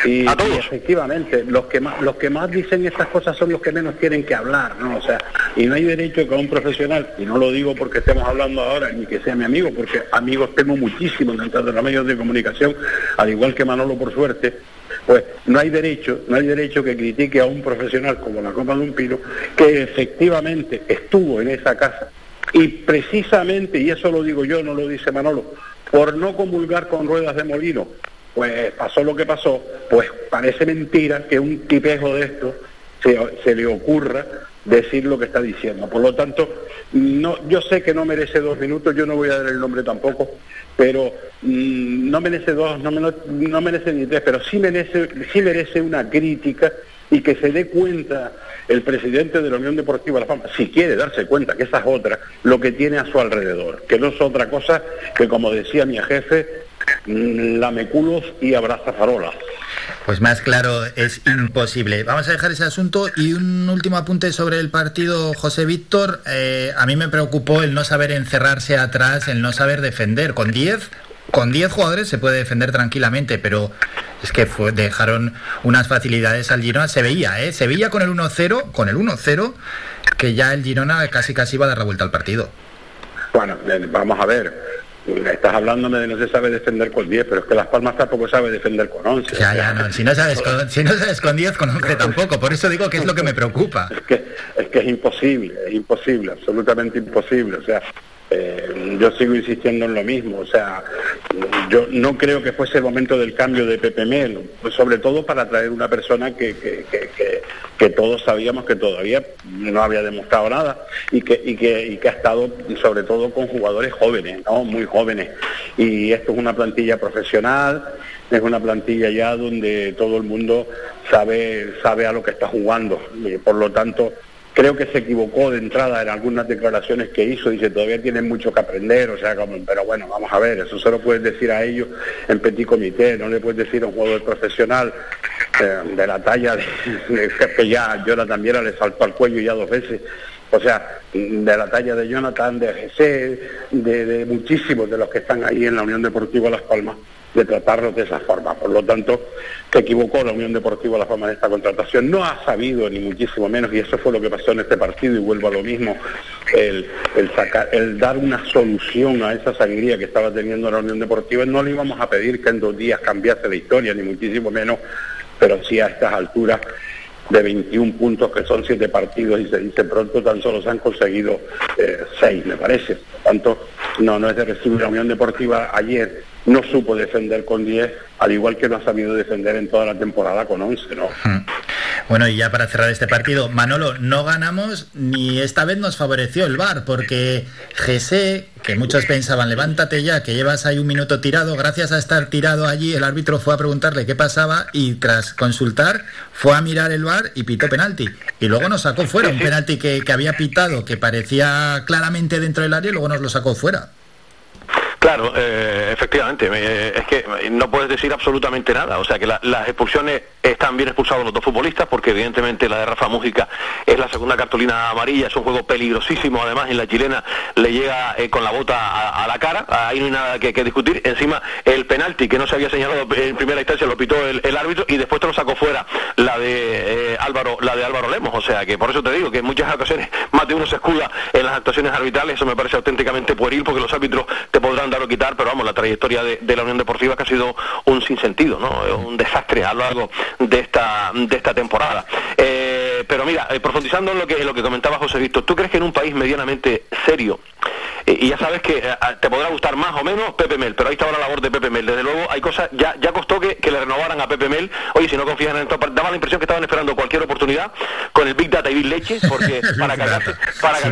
y, y efectivamente los que más los que más dicen estas cosas son los que menos tienen que hablar, ¿no? O sea, y no hay derecho que a un profesional, y no lo digo porque estemos hablando ahora ni que sea mi amigo, porque amigos tengo muchísimos dentro de los medios de comunicación, al igual que Manolo por suerte, pues no hay derecho, no hay derecho que critique a un profesional como la Copa de un Pino, que efectivamente estuvo en esa casa y precisamente, y eso lo digo yo, no lo dice Manolo, por no comulgar con ruedas de molino, pues pasó lo que pasó, pues parece mentira que un tipejo de esto se, se le ocurra decir lo que está diciendo. Por lo tanto, no, yo sé que no merece dos minutos, yo no voy a dar el nombre tampoco, pero mm, no merece dos, no, merece ni tres, pero sí merece, sí merece una crítica y que se dé cuenta el presidente de la Unión Deportiva La Palma, si quiere darse cuenta que esa es otra, lo que tiene a su alrededor, que no es otra cosa que, como decía mi jefe, mm, lameculos y abrazafarolas. Pues más claro es imposible. Vamos a dejar ese asunto y un último apunte sobre el partido, José Víctor. Eh, a mí me preocupó el no saber encerrarse atrás, el no saber defender. Con 10 con 10 jugadores se puede defender tranquilamente, pero es que fue- dejaron unas facilidades al Girona. Se veía, ¿eh? Se veía con el 1-0, con el 1-0, que ya el Girona casi casi iba a dar la vuelta al partido. Bueno, vamos a ver. Estás hablándome de no se sabe defender con 10, pero es que Las Palmas tampoco sabe defender con 11. Ya, ya, no. Si no sabes con, si no sabes con 10, con 11 tampoco. Por eso digo que es lo que me preocupa. Es que es imposible, es imposible, absolutamente imposible. O sea, eh, yo sigo insistiendo en lo mismo. O sea, yo no creo que fuese el momento del cambio de Pepe pues sobre todo para traer una persona que, que, que- todos sabíamos que todavía no había demostrado nada y que, y que, que ha estado sobre todo con jugadores jóvenes, ¿no? muy jóvenes. Y esto es una plantilla profesional es una plantilla ya donde todo el mundo sabe, sabe a lo que está jugando. Por lo tanto, creo que se equivocó de entrada en algunas declaraciones que hizo, dice todavía tienen mucho que aprender, o sea, pero bueno, vamos a ver, eso se lo puedes decir a ellos en petit comité, no le puedes decir a un jugador profesional eh, de la talla de, que ya Jonathan también le saltó al cuello ya dos veces, o sea, de la talla de Jonathan, de GC, de, de muchísimos de los que están ahí en la Unión Deportiva Las Palmas, de tratarlos de esa forma. Por lo tanto, se equivocó la Unión Deportiva Las Palmas en esta contratación. No ha sabido, ni muchísimo menos, y eso fue lo que pasó en este partido, y vuelvo a lo mismo, el, el, sacar, el dar una solución a esa sangría que estaba teniendo la Unión Deportiva. No le íbamos a pedir que en dos días cambiase la historia, ni muchísimo menos, pero sí a estas alturas de 21 puntos, que son siete partidos, y se dice pronto, tan solo se han conseguido eh, seis, me parece. Por tanto, no, no es de recibir la Unión Deportiva ayer no supo defender con 10, al igual que no ha sabido defender en toda la temporada con 11, ¿no? Bueno, y ya para cerrar este partido, Manolo, no ganamos ni esta vez nos favoreció el VAR, porque GC, que muchos pensaban, levántate ya, que llevas ahí un minuto tirado, gracias a estar tirado allí, el árbitro fue a preguntarle qué pasaba y tras consultar fue a mirar el VAR y pitó penalti. Y luego nos sacó fuera, un penalti que, que había pitado, que parecía claramente dentro del área y luego nos lo sacó fuera. Claro, eh, efectivamente, eh, es que no puedes decir absolutamente nada. O sea que la- las expulsiones están bien expulsados los dos futbolistas, porque evidentemente la de Rafa Mújica es la segunda cartulina amarilla, es un juego peligrosísimo. Además, en la chilena le llega eh, con la bota a, la cara, ahí no hay nada que, discutir. Encima, el penalti que no se había señalado en primera instancia lo pitó el, árbitro y después te lo sacó fuera la de eh, Álvaro, la de Álvaro Lemos. O sea que por eso te digo que en muchas ocasiones más de uno se escuda en las actuaciones arbitrales. Eso me parece auténticamente pueril, porque los árbitros te podrán o quitar, pero vamos, la trayectoria de, de la Unión Deportiva que ha sido un sinsentido, ¿no? Es Un desastre a lo largo de esta, de esta temporada. Eh, pero mira, eh, profundizando en lo que, en lo que comentaba José Víctor, ¿tú crees que en un país medianamente serio, eh, y ya sabes que eh, te podrá gustar más o menos Pepe Mel, pero ahí estaba la labor de Pepe Mel. Desde luego hay cosas, ya, ya costó que, que le renovaran a Pepe Mel. Oye, si no confían en esto, daba la impresión que estaban esperando cualquier oportunidad con el Big Data y Big Leche, porque para cargarse, para Si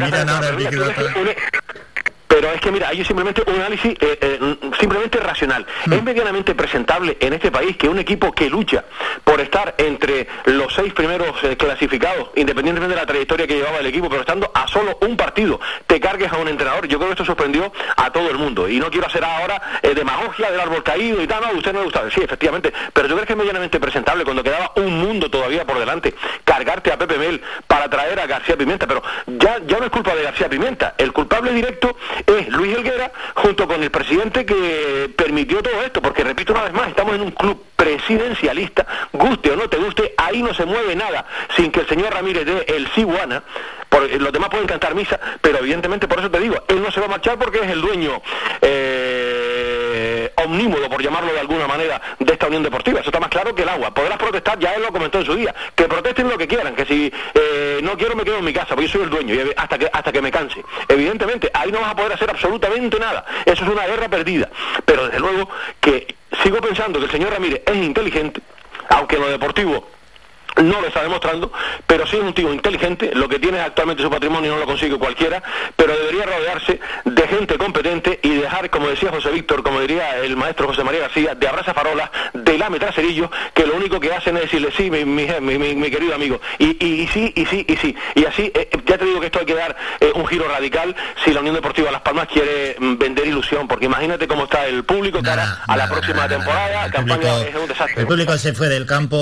pero es que mira, hay simplemente un análisis eh, eh, simplemente racional. Hmm. Es medianamente presentable en este país que un equipo que lucha por estar entre los seis primeros eh, clasificados, independientemente de la trayectoria que llevaba el equipo, pero estando a solo un partido, te cargues a un entrenador. Yo creo que esto sorprendió a todo el mundo. Y no quiero hacer ahora eh, demagogia del árbol caído y tal, no, a usted no le gusta. Sí, efectivamente, pero yo creo que es medianamente presentable cuando quedaba un mundo todavía por delante, cargarte a Pepe Mel para traer a García Pimienta, pero ya, ya no es culpa de García Pimienta, el culpable directo es Luis Helguera junto con el presidente que permitió todo esto, porque repito una vez más, estamos en un club presidencialista, guste o no te guste, ahí no se mueve nada sin que el señor Ramírez dé el Siguana, por, los demás pueden cantar misa, pero evidentemente por eso te digo, él no se va a marchar porque es el dueño eh, omnímodo, por llamarlo de alguna manera, de esta Unión Deportiva. Eso está más claro que el agua. Podrás protestar, ya él lo comentó en su día, que protesten lo que quieran, que si eh, no quiero me quedo en mi casa, porque yo soy el dueño, y hasta que, hasta que me canse. Evidentemente, ahí no vas a poder hacer absolutamente nada. Eso es una guerra perdida. Pero desde luego que sigo pensando que el señor Ramírez es inteligente, aunque lo deportivo no lo está demostrando, pero sí es un tío inteligente, lo que tiene actualmente su patrimonio no lo consigue cualquiera, pero debería rodearse de gente competente y dejar, como decía José Víctor, como diría el maestro José María García, de abraza farolas, de lame traserillo, que lo único que hacen es decirle, sí, mi, mi, mi- mi- mi querido amigo, y, y- y sí, y sí, y sí, y así, eh, ya te digo que esto hay que dar eh, un giro radical. Si la Unión Deportiva Las Palmas quiere mm, vender ilusión, porque imagínate cómo está el público cara a la próxima temporada, campaña es un desastre. El público se fue del campo,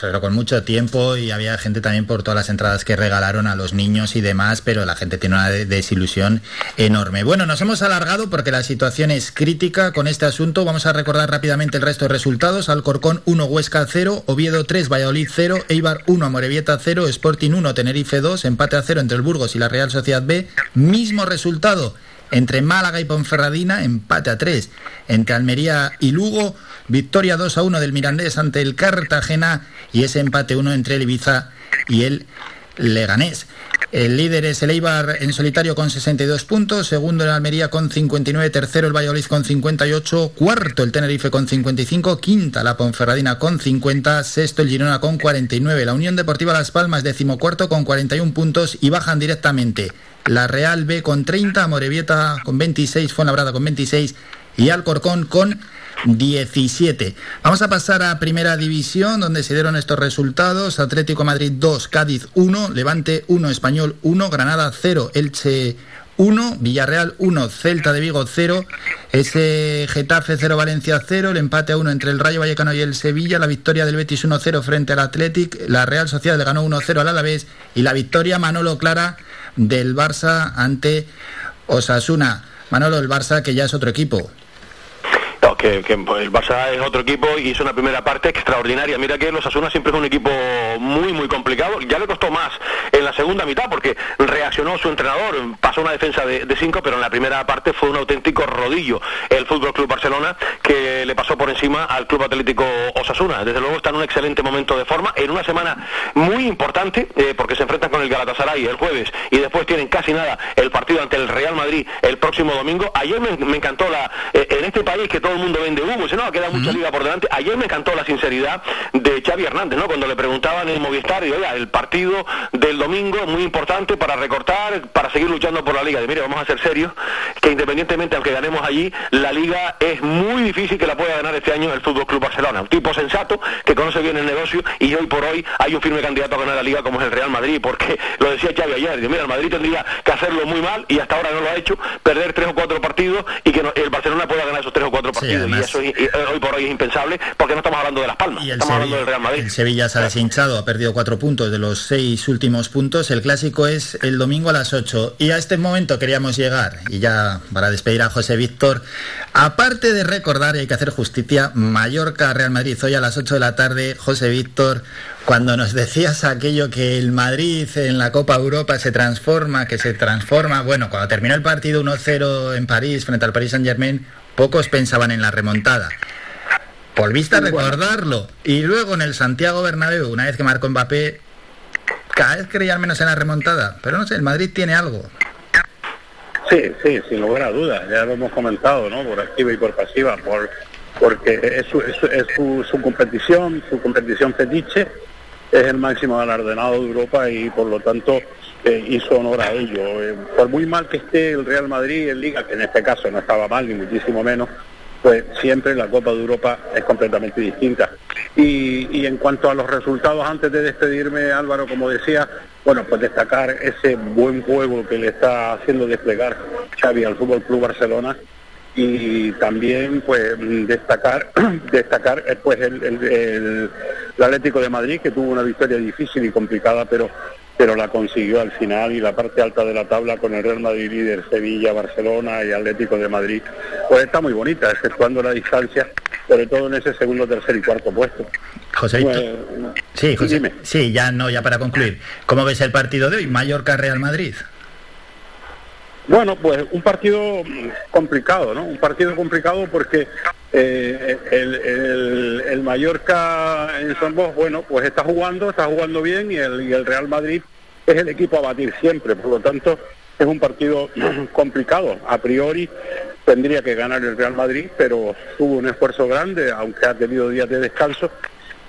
pero con mucho tiempo y había gente también por todas las entradas que regalaron a los niños y demás, pero la gente tiene una de- desilusión enorme. Bueno, nos hemos alargado porque la situación es crítica con este asunto. Vamos a recordar rápidamente el resto de resultados. Alcorcón 1, Huesca 0, Oviedo 3, Valladolid 0, Eibar 1, Amorebieta 0, Sporting 1, Tenerife 2, empate a 0 entre el Burgos y la Real Sociedad B. Mismo resultado entre Málaga y Ponferradina, empate a 3 entre Almería y Lugo, victoria 2 a 1 del Mirandés ante el Cartagena y ese empate 1 entre el Ibiza y el Leganés. El líder es el Eibar en solitario con 62 puntos, segundo el Almería con 59, tercero el Valladolid con 58, cuarto el Tenerife con 55, quinta la Ponferradina con 50, sexto el Girona con 49, la Unión Deportiva Las Palmas decimocuarto con 41 puntos y bajan directamente la Real B con 30, Morevieta con 26, Fuenlabrada con 26 y Alcorcón con 17. Vamos a pasar a Primera División, donde se dieron estos resultados. Atlético Madrid 2, Cádiz 1, Levante 1, Español 1, Granada 0, Elche 1, Villarreal 1, Celta de Vigo 0, ese Getafe 0, Valencia 0, el empate a 1 entre el Rayo Vallecano y el Sevilla, la victoria del Betis 1-0 frente al Athletic, la Real Sociedad le ganó 1-0 al Alavés y la victoria Manolo Clara del Barça ante Osasuna. Manolo, el Barça que ya es otro equipo. Que, el Barça es otro equipo y hizo una primera parte extraordinaria. Mira que los Asuna siempre es un equipo muy, muy complicado. Ya le costó más en la segunda mitad porque reaccionó su entrenador, pasó una defensa de, de cinco, pero en la primera parte fue un auténtico rodillo el Fútbol Club Barcelona que le pasó por encima al Club Atlético Osasuna. Desde luego está en un excelente momento de forma, en una semana muy importante eh, porque se enfrentan con el Galatasaray el jueves y después tienen casi nada el partido ante el Real Madrid el próximo domingo. Ayer me, me encantó la eh, en este país que todo el mundo vende humo, dice, no, queda mucha liga por delante. Ayer me encantó la sinceridad de Xavi Hernández, ¿no? Cuando le preguntaban en Movistar, y oiga, el partido del domingo es muy importante para recortar, para seguir luchando por la liga. De mire, vamos a ser serios, que independientemente aunque ganemos allí, la liga es muy difícil que la pueda ganar este año el Fútbol Club Barcelona. Un tipo sensato, que conoce bien el negocio, y hoy por hoy hay un firme candidato a ganar la liga como es el Real Madrid, porque lo decía Xavi ayer, mira, el Madrid tendría que hacerlo muy mal y hasta ahora no lo ha hecho, perder tres o cuatro partidos y que el Barcelona pueda ganar esos tres o cuatro partidos. y eso y hoy por hoy es impensable porque no estamos hablando de Las Palmas, Y estamos hablando Sevilla, del Real Madrid. el Sevilla se ha deshinchado, ha perdido cuatro puntos de los seis últimos puntos. El clásico es el domingo a las 8. Y a este momento queríamos llegar, y ya para despedir a José Víctor, aparte de recordar, y hay que hacer justicia, Mallorca-Real Madrid, hoy a las 8 de la tarde, José Víctor, cuando nos decías aquello que el Madrid en la Copa Europa se transforma, que se transforma, bueno, cuando terminó el partido 1-0 en París frente al Paris Saint-Germain, pocos pensaban en la remontada. Volviste a recordarlo. Y luego en el Santiago Bernabéu, una vez que marcó Mbappé, cada vez creían menos en la remontada. Pero no sé, el Madrid tiene algo. Sí, sí, sin lugar a dudas, ya lo hemos comentado, ¿no? Por activa y por pasiva, por, porque es, su, es, su- es su, su competición, su competición fetiche, es el máximo galardonado de Europa y por lo tanto eh, hizo honor a ello. Eh, por muy mal que esté el Real Madrid en Liga, que en este caso no estaba mal, ni muchísimo menos, pues siempre la Copa de Europa es completamente distinta. Y, y en cuanto a los resultados, antes de despedirme, Álvaro, como decía, bueno, pues destacar ese buen juego que le está haciendo desplegar Xavi al Fútbol Club Barcelona y también pues destacar destacar eh, pues el, el- el- el Atlético de Madrid que tuvo una victoria difícil y complicada pero pero la consiguió al final y la parte alta de la tabla con el Real Madrid líder, Sevilla, Barcelona y Atlético de Madrid, pues está muy bonita, exceptuando la distancia, sobre todo en ese segundo, tercer y cuarto puesto. José. Pues, Sí, José. dime. Sí, ya no, ya para concluir. ¿Cómo ves el partido de hoy? Mallorca-Real Madrid. Bueno, pues un partido complicado, ¿no? Un partido complicado porque eh, el, el- el Mallorca en San Bos, bueno, pues está jugando, está jugando bien y el, el Real Madrid es el equipo a batir siempre, por lo tanto es un partido complicado. A priori tendría que ganar el Real Madrid, pero tuvo un esfuerzo grande, aunque ha tenido días de descanso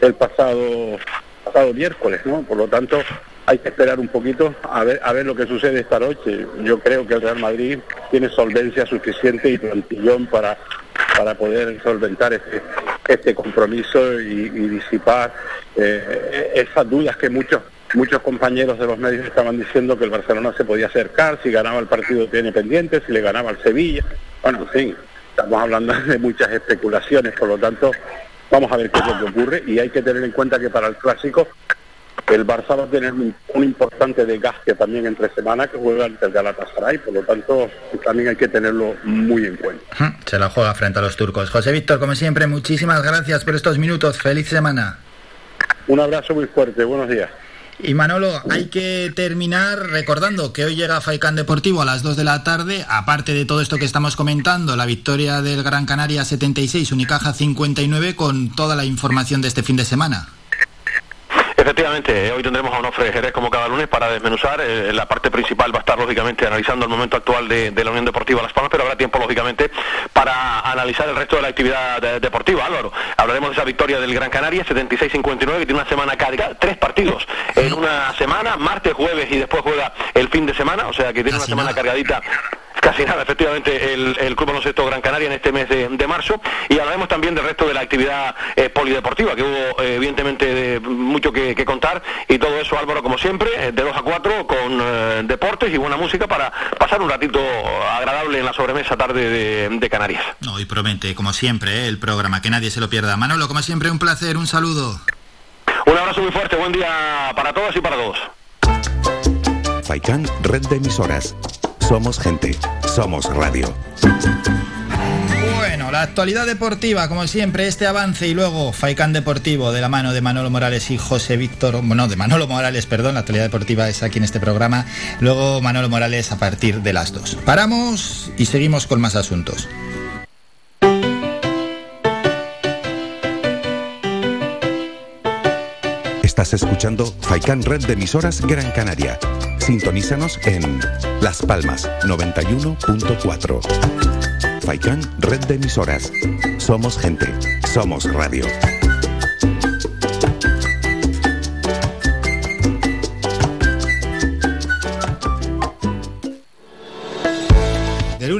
el pasado pasado miércoles, ¿no? Por lo tanto, hay que esperar un poquito a ver a ver lo que sucede esta noche. Yo creo que el Real Madrid tiene solvencia suficiente y plantillón para para poder solventar este este compromiso y, disipar eh, esas dudas que muchos muchos compañeros de los medios estaban diciendo que el Barcelona se podía acercar si ganaba el partido tiene pendiente, si le ganaba al Sevilla. Bueno, en fin, estamos hablando de muchas especulaciones, por lo tanto, vamos a ver qué es lo que ocurre y hay que tener en cuenta que para el clásico el Barça va a tener un, un importante desgaste también entre semana que juega ante el Galatasaray, por lo tanto también hay que tenerlo muy en cuenta. Se la juega frente a los turcos. José Víctor, como siempre, muchísimas gracias por estos minutos. Feliz semana. Un abrazo muy fuerte, buenos días. Y Manolo, hay que terminar recordando que hoy llega Faicán Deportivo a las 2 de la tarde, aparte de todo esto que estamos comentando, la victoria del Gran Canaria 76, Unicaja 59, con toda la información de este fin de semana. Efectivamente, hoy tendremos a Onofre Jerez como cada lunes para desmenuzar. eh, la parte principal va a estar, lógicamente, analizando el momento actual de, de la Unión Deportiva Las Palmas, pero habrá tiempo, lógicamente, para analizar el resto de la actividad de- deportiva. Álvaro, hablaremos de esa victoria del Gran Canaria, 76-59, que tiene una semana cargada, tres partidos en una semana, martes, jueves y después juega el fin de semana, o sea que tiene una semana cargadita casi nada, efectivamente, el, el Club Baloncesto Gran Canaria en este mes de, de marzo. Y hablaremos también del resto de la actividad eh, polideportiva, que hubo eh, evidentemente de- mucho que, que contar. Y todo eso, Álvaro, como siempre, eh, de 2 a 4, con eh, deportes y buena música para pasar un ratito agradable en la sobremesa tarde de, de Canarias. No, y promete, como siempre, ¿eh? el programa, que nadie se lo pierda. Manolo, como siempre, un placer, un saludo. Un abrazo muy fuerte, buen día para todas y para todos. Faikán, red de emisoras. Somos gente, somos radio. Bueno, la actualidad deportiva, como siempre, este avance y luego Faicán Deportivo de la mano de Manolo Morales y José Víctor, bueno, de Manolo Morales, perdón, la actualidad deportiva es aquí en este programa, luego Manolo Morales a partir de las dos. Paramos y seguimos con más asuntos. Estás escuchando Faikán Red de Emisoras Gran Canaria. Sintonízanos en Las Palmas 91.4. Faikán Red de Emisoras. Somos gente, somos radio.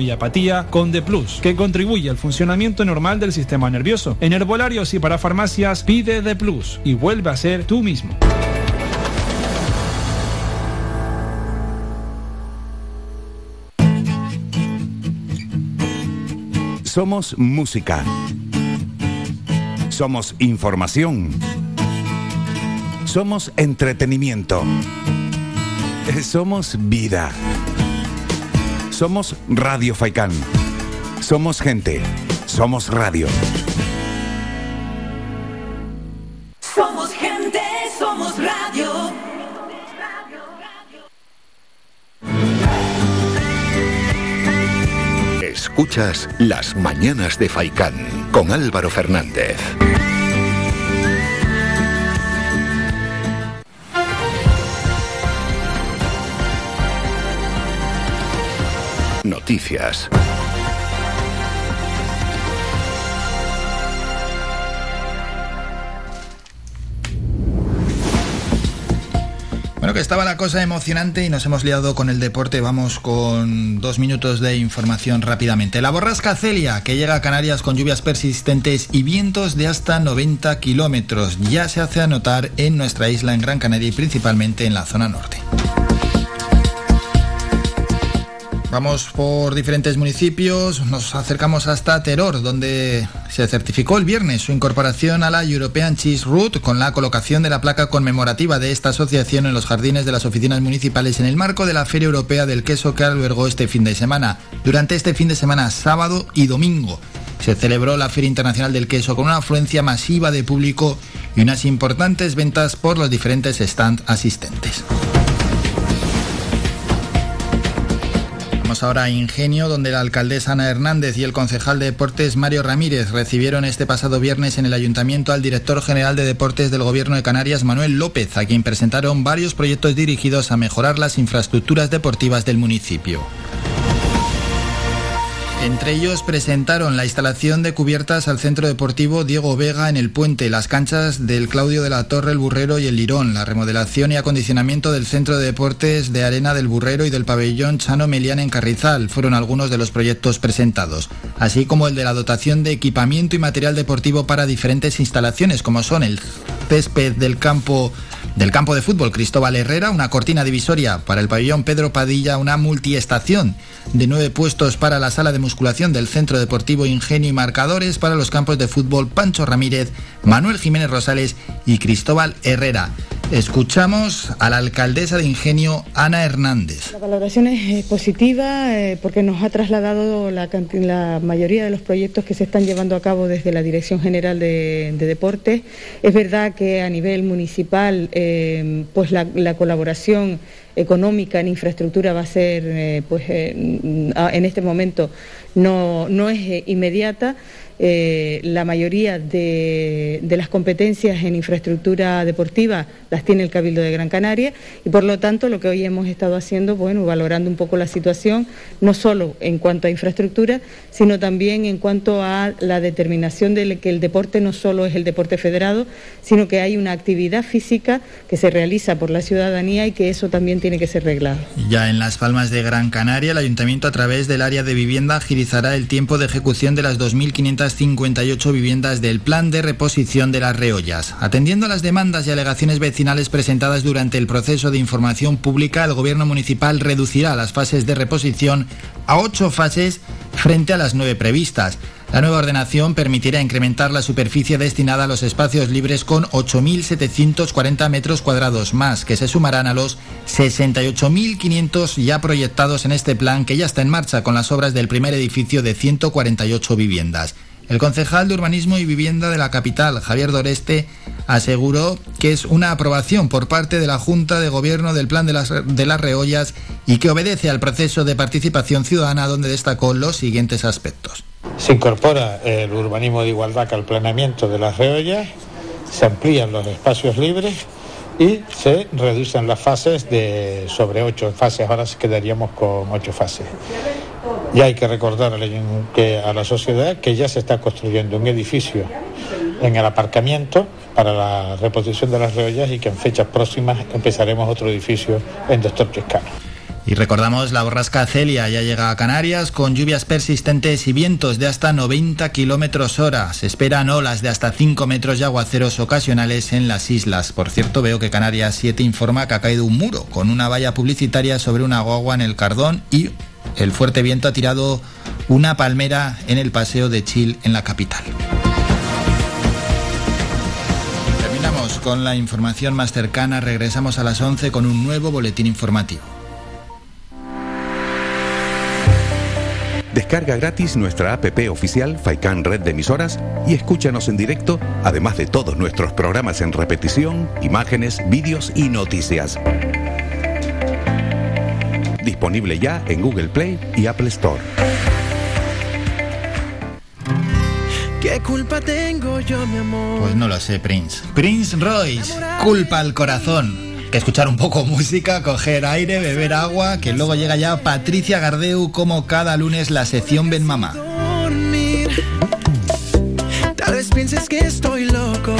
y apatía con D Plus, que contribuye al funcionamiento normal del sistema nervioso. En herbolarios y para farmacias, pide D Plus y vuelve a ser tú mismo. Somos música. Somos información. Somos entretenimiento. Eh, Somos vida. Somos Radio Faikán. Somos gente. Somos radio. Somos gente, somos radio. Escuchas Las Mañanas de Faicán con Álvaro Fernández. Noticias. Bueno, que estaba la cosa emocionante y nos hemos liado con el deporte. Vamos con dos minutos de información rápidamente. La borrasca Celia, que llega a Canarias con lluvias persistentes y vientos de hasta 90 kilómetros, ya se hace anotar en nuestra isla en Gran Canaria y principalmente en la zona norte. Vamos por diferentes municipios, nos acercamos hasta Teror, donde se certificó el viernes su incorporación a la European Cheese Route con la colocación de la placa conmemorativa de esta asociación en los jardines de las oficinas municipales en el marco de la Feria Europea del Queso que albergó este fin de semana. Durante este fin de semana, sábado y domingo, se celebró la Feria Internacional del Queso con una afluencia masiva de público y unas importantes ventas por los diferentes stands asistentes. Vamos ahora a Ingenio, donde la alcaldesa Ana Hernández y el concejal de deportes Mario Ramírez recibieron este pasado viernes en el ayuntamiento al director general de deportes del gobierno de Canarias, Manuel López, a quien presentaron varios proyectos dirigidos a mejorar las infraestructuras deportivas del municipio. Entre ellos presentaron la instalación de cubiertas al Centro Deportivo Diego Vega en el puente, las canchas del Claudio de la Torre, el Burrero y el Lirón, la remodelación y acondicionamiento del Centro de Deportes de Arena del Burrero y del pabellón Chano Melián en Carrizal fueron algunos de los proyectos presentados, así como el de la dotación de equipamiento y material deportivo para diferentes instalaciones como son el césped del campo del campo de fútbol Cristóbal Herrera, una cortina divisoria para el pabellón Pedro Padilla, una multiestación de nueve puestos para la sala de musculación del Centro Deportivo Ingenio y marcadores para los campos de fútbol Pancho Ramírez, Manuel Jiménez Rosales y Cristóbal Herrera. Escuchamos a la alcaldesa de Ingenio, Ana Hernández. La valoración es eh, positiva eh, porque nos ha trasladado la, mayoría de los proyectos que se están llevando a cabo desde la Dirección General de, de Deportes. Es verdad que a nivel municipal eh, pues la, la, colaboración económica en infraestructura va a ser pues en este momento no, no es inmediata. Eh, la mayoría de, de, las competencias en infraestructura deportiva las tiene el Cabildo de Gran Canaria y por lo tanto lo que hoy hemos estado haciendo, bueno, valorando un poco la situación, no solo en cuanto a infraestructura, sino también en cuanto a la determinación de que el deporte no solo es el deporte federado, sino que hay una actividad física que se realiza por la ciudadanía y que eso también tiene que ser reglado. Ya en Las Palmas de Gran Canaria, el Ayuntamiento a través del área de vivienda agilizará el tiempo de ejecución de las 2.500 58 viviendas del plan de reposición de las reollas. Atendiendo a las demandas y alegaciones vecinales presentadas durante el proceso de información pública, el Gobierno municipal reducirá las fases de reposición a ocho fases frente a las nueve previstas. La nueva ordenación permitirá incrementar la superficie destinada a los espacios libres con 8.740 metros cuadrados más, que se sumarán a los 68.500 ya proyectados en este plan que ya está en marcha con las obras del primer edificio de 148 viviendas. El concejal de Urbanismo y Vivienda de la capital, Javier Doreste, aseguró que es una aprobación por parte de la Junta de Gobierno del Plan de las, de las Reollas y que obedece al proceso de participación ciudadana donde destacó los siguientes aspectos. Se incorpora el urbanismo de igualdad al planeamiento de las reollas, se amplían los espacios libres y se reducen las fases de sobre ocho fases, ahora quedaríamos con ocho fases. Ya hay que recordar a la sociedad que ya se está construyendo un edificio en el aparcamiento para la reposición de las reollas y que en fechas próximas empezaremos otro edificio en Doctor Chiscano. Y recordamos la borrasca Celia ya llega a Canarias con lluvias persistentes y vientos de hasta 90 kilómetros hora. Se esperan olas de hasta 5 metros y aguaceros ocasionales en las islas. Por cierto, veo que Canarias 7 informa que ha caído un muro con una valla publicitaria sobre una guagua en el Cardón y el fuerte viento ha tirado una palmera en el paseo de Chil en la capital. Terminamos con la información más cercana, regresamos a las 11 con un nuevo boletín informativo. Descarga gratis nuestra APP oficial Faikan Red de Emisoras y escúchanos en directo, además de todos nuestros programas en repetición, imágenes, vídeos y noticias. Disponible ya en Google Play y Apple Store. ¿Qué culpa tengo yo, mi amor? Pues no lo sé, Prince. Prince Royce, culpa al corazón. Que escuchar un poco música, coger aire, beber agua, que luego llega ya Patricia Gardeu como cada lunes la sección Ben Mamá. Tal vez pienses que estoy loco.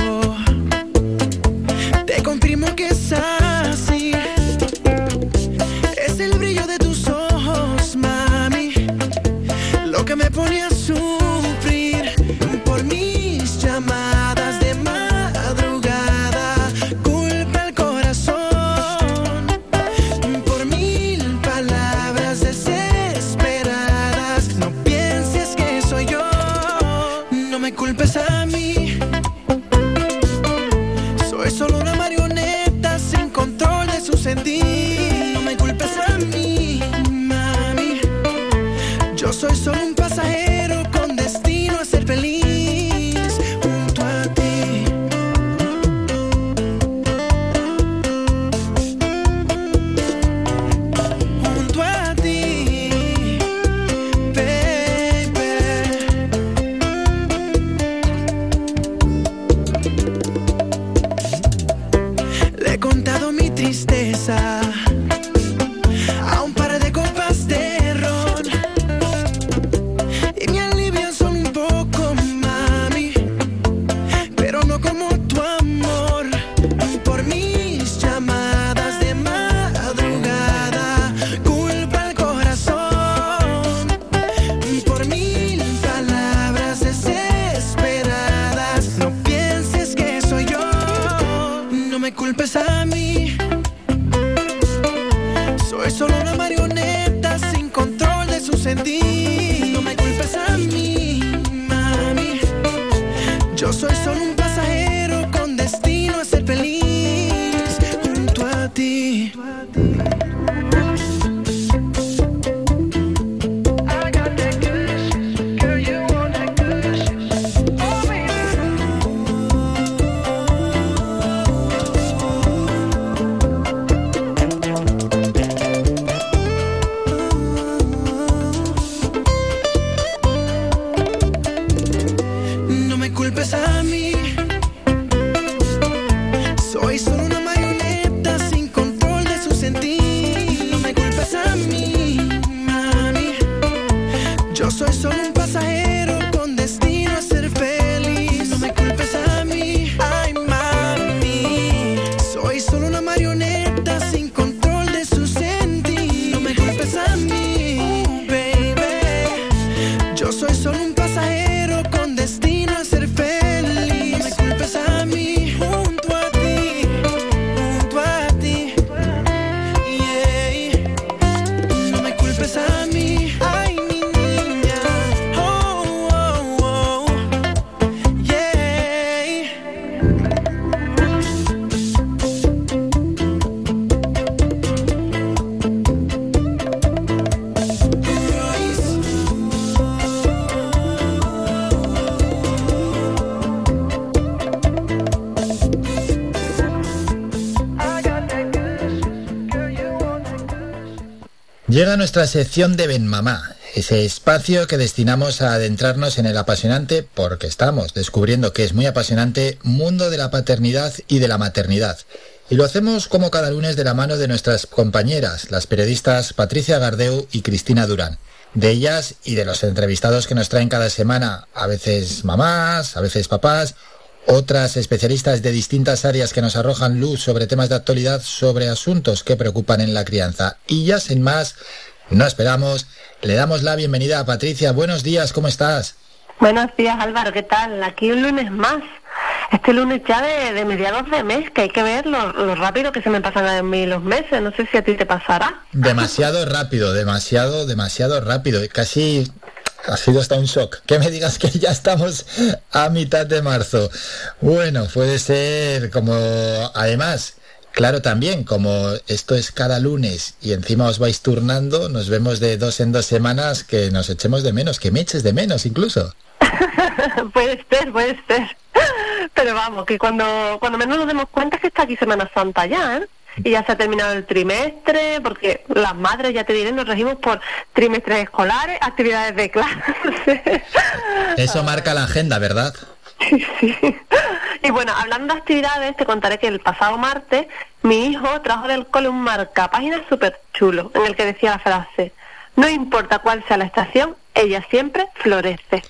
Nuestra sección de Ben Mamá, ese espacio que destinamos a adentrarnos en el apasionante, porque estamos descubriendo que es muy apasionante, mundo de la paternidad y de la maternidad. Y lo hacemos como cada lunes de la mano de nuestras compañeras, las periodistas Patricia Gardeu y Cristina Durán. De ellas y de los entrevistados que nos traen cada semana, a veces mamás, a veces papás, otras especialistas de distintas áreas que nos arrojan luz sobre temas de actualidad, sobre asuntos que preocupan en la crianza. Y ya sin más, no esperamos, le damos la bienvenida a Patricia. Buenos días, ¿cómo estás? Buenos días Álvaro, ¿qué tal? Aquí un lunes más. Este lunes ya de, de mediados de mes, que hay que ver lo, lo rápido que se me pasan a mí los meses. No sé si a ti te pasará. Demasiado rápido, demasiado, demasiado rápido. Casi ha sido hasta un shock. Que me digas que ya estamos a mitad de marzo. Bueno, puede ser como... Además, claro también, como esto es cada lunes y encima os vais turnando, nos vemos de dos en dos semanas que nos echemos de menos, que me eches de menos incluso. puede ser, puede ser. Pero vamos, que cuando, cuando menos nos demos cuenta es que está aquí Semana Santa ya, ¿eh? Y ya se ha terminado el trimestre, porque las madres, ya te diré, nos regimos por trimestres escolares, actividades de clase. Eso marca la agenda, ¿verdad? Y bueno, hablando de actividades, te contaré que el pasado martes mi hijo trajo del cole un marcapáginas súper chulo, en el que decía la frase, no importa cuál sea la estación, ella siempre florece.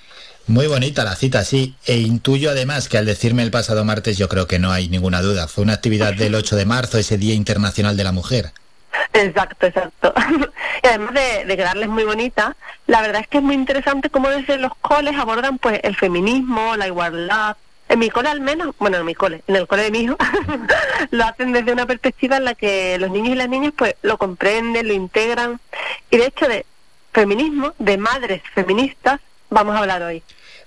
Muy bonita la cita, sí. E intuyo además que al decirme el pasado martes yo creo que no hay ninguna duda. Fue una actividad del 8 de marzo, ese Día Internacional de la Mujer. Exacto, exacto. y además de, de quedarles muy bonita, la verdad es que es muy interesante cómo desde los coles abordan pues el feminismo, la igualdad. En mi cole al menos, bueno, en mi cole, en el cole de mi hijo, lo hacen desde una perspectiva en la que los niños y las niñas pues lo comprenden, lo integran. Y de hecho de feminismo, de madres feministas, vamos a hablar hoy.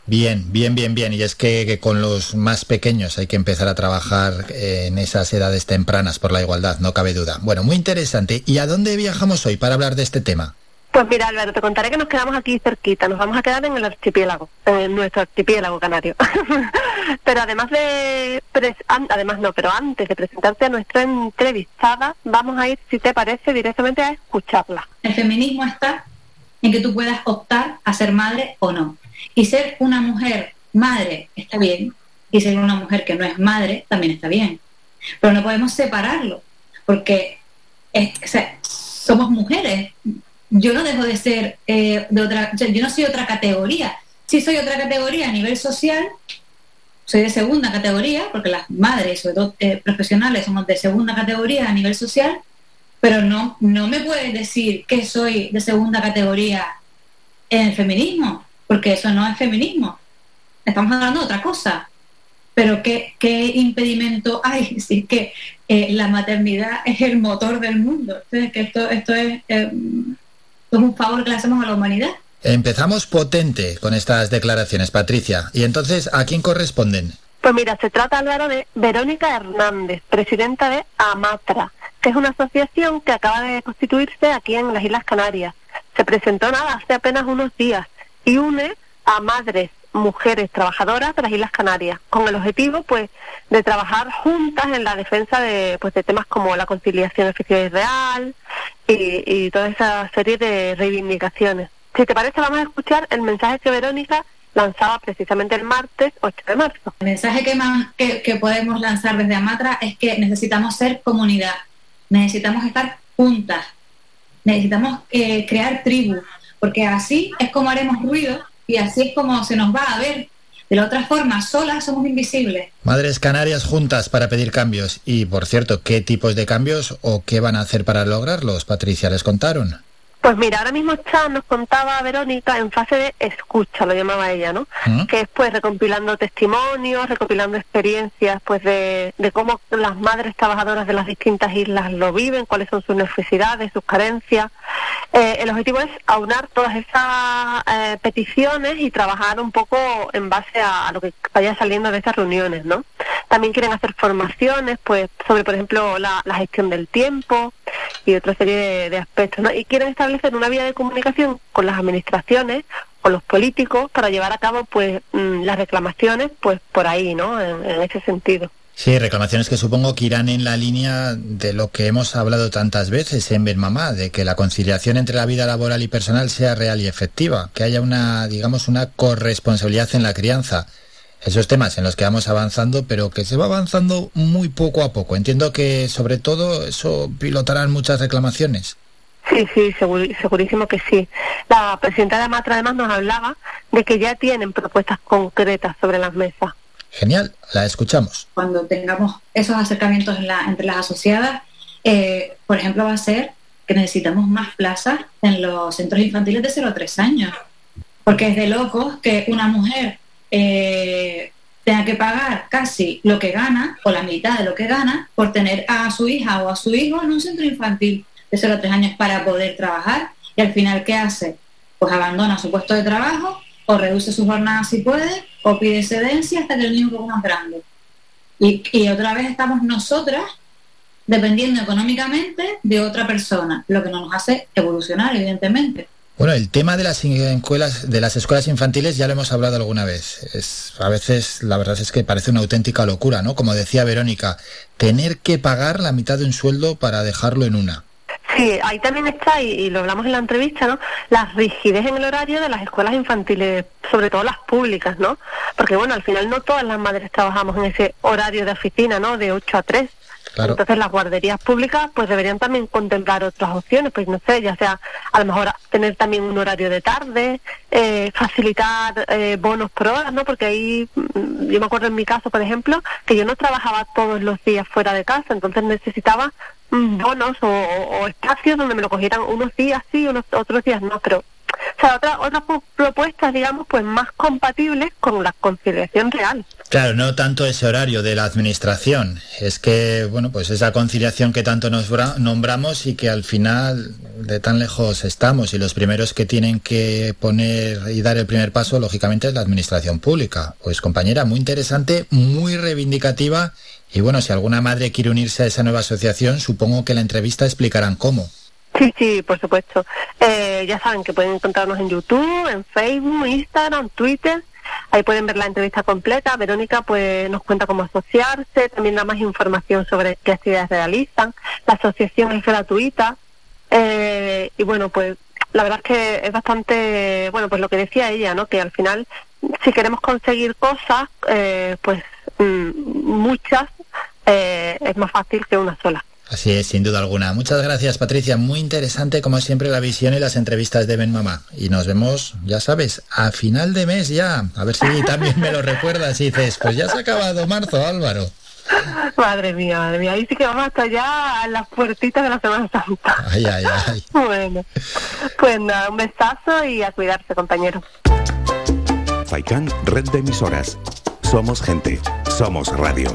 Bien, bien, bien, bien. Y es que, que, con los más pequeños hay que empezar a trabajar eh, en esas edades tempranas por la igualdad, no cabe duda. Bueno, muy interesante. ¿Y a dónde viajamos hoy para hablar de este tema? Pues mira, Álvaro, te contaré que nos quedamos aquí cerquita. Nos vamos a quedar en el archipiélago, en nuestro archipiélago canario. pero además de, además no, pero antes de presentarte a nuestra entrevistada, vamos a ir, si te parece, directamente a escucharla. El feminismo está en que tú puedas optar a ser madre o no. Y ser una mujer madre está bien, y ser una mujer que no es madre también está bien. Pero no podemos separarlo, porque somos mujeres. Yo no dejo de ser eh, de otra, o yo no soy otra categoría. Sí soy otra categoría a nivel social, soy de segunda categoría, porque las madres, sobre todo eh, profesionales, somos de segunda categoría a nivel social, pero no, no me puedes decir que soy de segunda categoría en el feminismo, porque eso no es feminismo. Estamos hablando de otra cosa. Pero ¿qué, qué impedimento hay si es que eh, la maternidad es el motor del mundo? Entonces, que esto, esto es, es un favor que le hacemos a la humanidad. Empezamos potente con estas declaraciones, Patricia. ¿Y entonces a quién corresponden? Pues mira, se trata, Álvaro, de Verónica Hernández, presidenta de AMATRA, que es una asociación que acaba de constituirse aquí en las Islas Canarias. Se presentó nada hace apenas unos días y une a madres, mujeres trabajadoras de las Islas Canarias, con el objetivo pues de trabajar juntas en la defensa de pues de temas como la conciliación efectiva y real y, y toda esa serie de reivindicaciones. Si te parece, vamos a escuchar el mensaje que Verónica lanzaba precisamente el martes 8 de marzo. El mensaje que, man- que, podemos lanzar desde Amatra es que necesitamos ser comunidad, necesitamos estar juntas, necesitamos eh, crear tribu, porque así es como haremos ruido y así es como se nos va a ver. De la otra forma, solas somos invisibles. Madres Canarias juntas para pedir cambios. Y por cierto, ¿qué tipos de cambios o qué van a hacer para lograrlos? Patricia, ¿les contaron? Pues mira, ahora mismo está, nos contaba Verónica, en fase de escucha, lo llamaba ella, ¿no? ¿Mm? Que es pues recompilando testimonios, recopilando experiencias pues de, de cómo las madres trabajadoras de las distintas islas lo viven, cuáles son sus necesidades, sus carencias. Eh, el objetivo es aunar todas esas eh, peticiones y trabajar un poco en base a, a lo que vaya saliendo de esas reuniones, ¿no? También quieren hacer formaciones, pues, sobre, por ejemplo, la, la gestión del tiempo y otra serie de, aspectos, ¿no? Y quieren establecer una vía de comunicación con las administraciones, con los políticos, para llevar a cabo, pues, mm, las reclamaciones, pues, por ahí, ¿no? En, en ese sentido. Sí, reclamaciones que supongo que irán en la línea de lo que hemos hablado tantas veces en Ben Mamá, de que la conciliación entre la vida laboral y personal sea real y efectiva, que haya una, digamos, una corresponsabilidad en la crianza. Esos temas en los que vamos avanzando, pero que se va avanzando muy poco a poco. Entiendo que sobre todo eso pilotarán muchas reclamaciones. Sí, sí, segurísimo que sí. La presidenta de Amatra además nos hablaba de que ya tienen propuestas concretas sobre las mesas. Genial, la escuchamos. Cuando tengamos esos acercamientos en la- entre las asociadas, eh, por ejemplo, va a ser que necesitamos más plazas en los centros infantiles de 0 a 3 años. Porque es de locos que una mujer eh, tenga que pagar casi lo que gana o la mitad de lo que gana por tener a su hija o a su hijo en un centro infantil de 0 a 3 años para poder trabajar y al final ¿qué hace? Pues abandona su puesto de trabajo o reduce su jornada si puede o pide excedencia hasta que el niño es más grande. Y, y otra vez estamos nosotras dependiendo económicamente de otra persona, lo que no nos hace evolucionar, evidentemente. Bueno, el tema de las escuelas, de las escuelas infantiles ya lo hemos hablado alguna vez. Es, a veces la verdad es que parece una auténtica locura, ¿no? Como decía Verónica, tener que pagar la mitad de un sueldo para dejarlo en una. Sí, ahí también está, y, lo hablamos en la entrevista, ¿no? La rigidez en el horario de las escuelas infantiles, sobre todo las públicas, ¿no? Porque, bueno, al final no todas las madres trabajamos en ese horario de oficina, ¿no? De 8 a 3. Entonces las guarderías públicas pues deberían también contemplar otras opciones, pues no sé, ya sea a lo mejor tener también un horario de tarde, eh, facilitar eh, bonos por horas, ¿no? Porque ahí, mm, yo me acuerdo en mi caso, por ejemplo, que yo no trabajaba todos los días fuera de casa, entonces necesitaba mm, bonos o- o espacios donde me lo cogieran unos días sí, unos otros días no, pero o sea, otra- otras pu- propuestas, digamos, pues más compatibles con la conciliación real. Claro, no tanto ese horario de la administración, es que, bueno, pues esa conciliación que tanto nos bra- nombramos y que al final de tan lejos estamos y los primeros que tienen que poner y dar el primer paso, lógicamente, es la administración pública. Pues compañera, muy interesante, muy reivindicativa y bueno, si alguna madre quiere unirse a esa nueva asociación, supongo que en la entrevista explicarán cómo. Sí, sí, por supuesto. Eh, ya saben que pueden encontrarnos en YouTube, en Facebook, Instagram, Twitter. Ahí pueden ver la entrevista completa. Verónica pues nos cuenta cómo asociarse, también da más información sobre qué actividades realizan. La asociación es gratuita. Eh, y bueno, pues la verdad es que es bastante, bueno, pues lo que decía ella, ¿no? Que al final, si queremos conseguir cosas, eh, pues mm, muchas, eh, es más fácil que una sola. Así es, sin duda alguna. Muchas gracias, Patricia. Muy interesante, como siempre, la visión y las entrevistas de Ben Mamá. Y nos vemos, ya sabes, a final de mes ya. A ver si también me lo recuerdas y dices, pues ya se ha acabado marzo, Álvaro. Madre mía, madre mía, ahí sí que vamos hasta allá a las puertitas de la Semana Santa. Ay, ay, ay. Bueno, pues nada, un besazo y a cuidarse, compañeros. Faikan, red de emisoras. Somos gente, somos radio.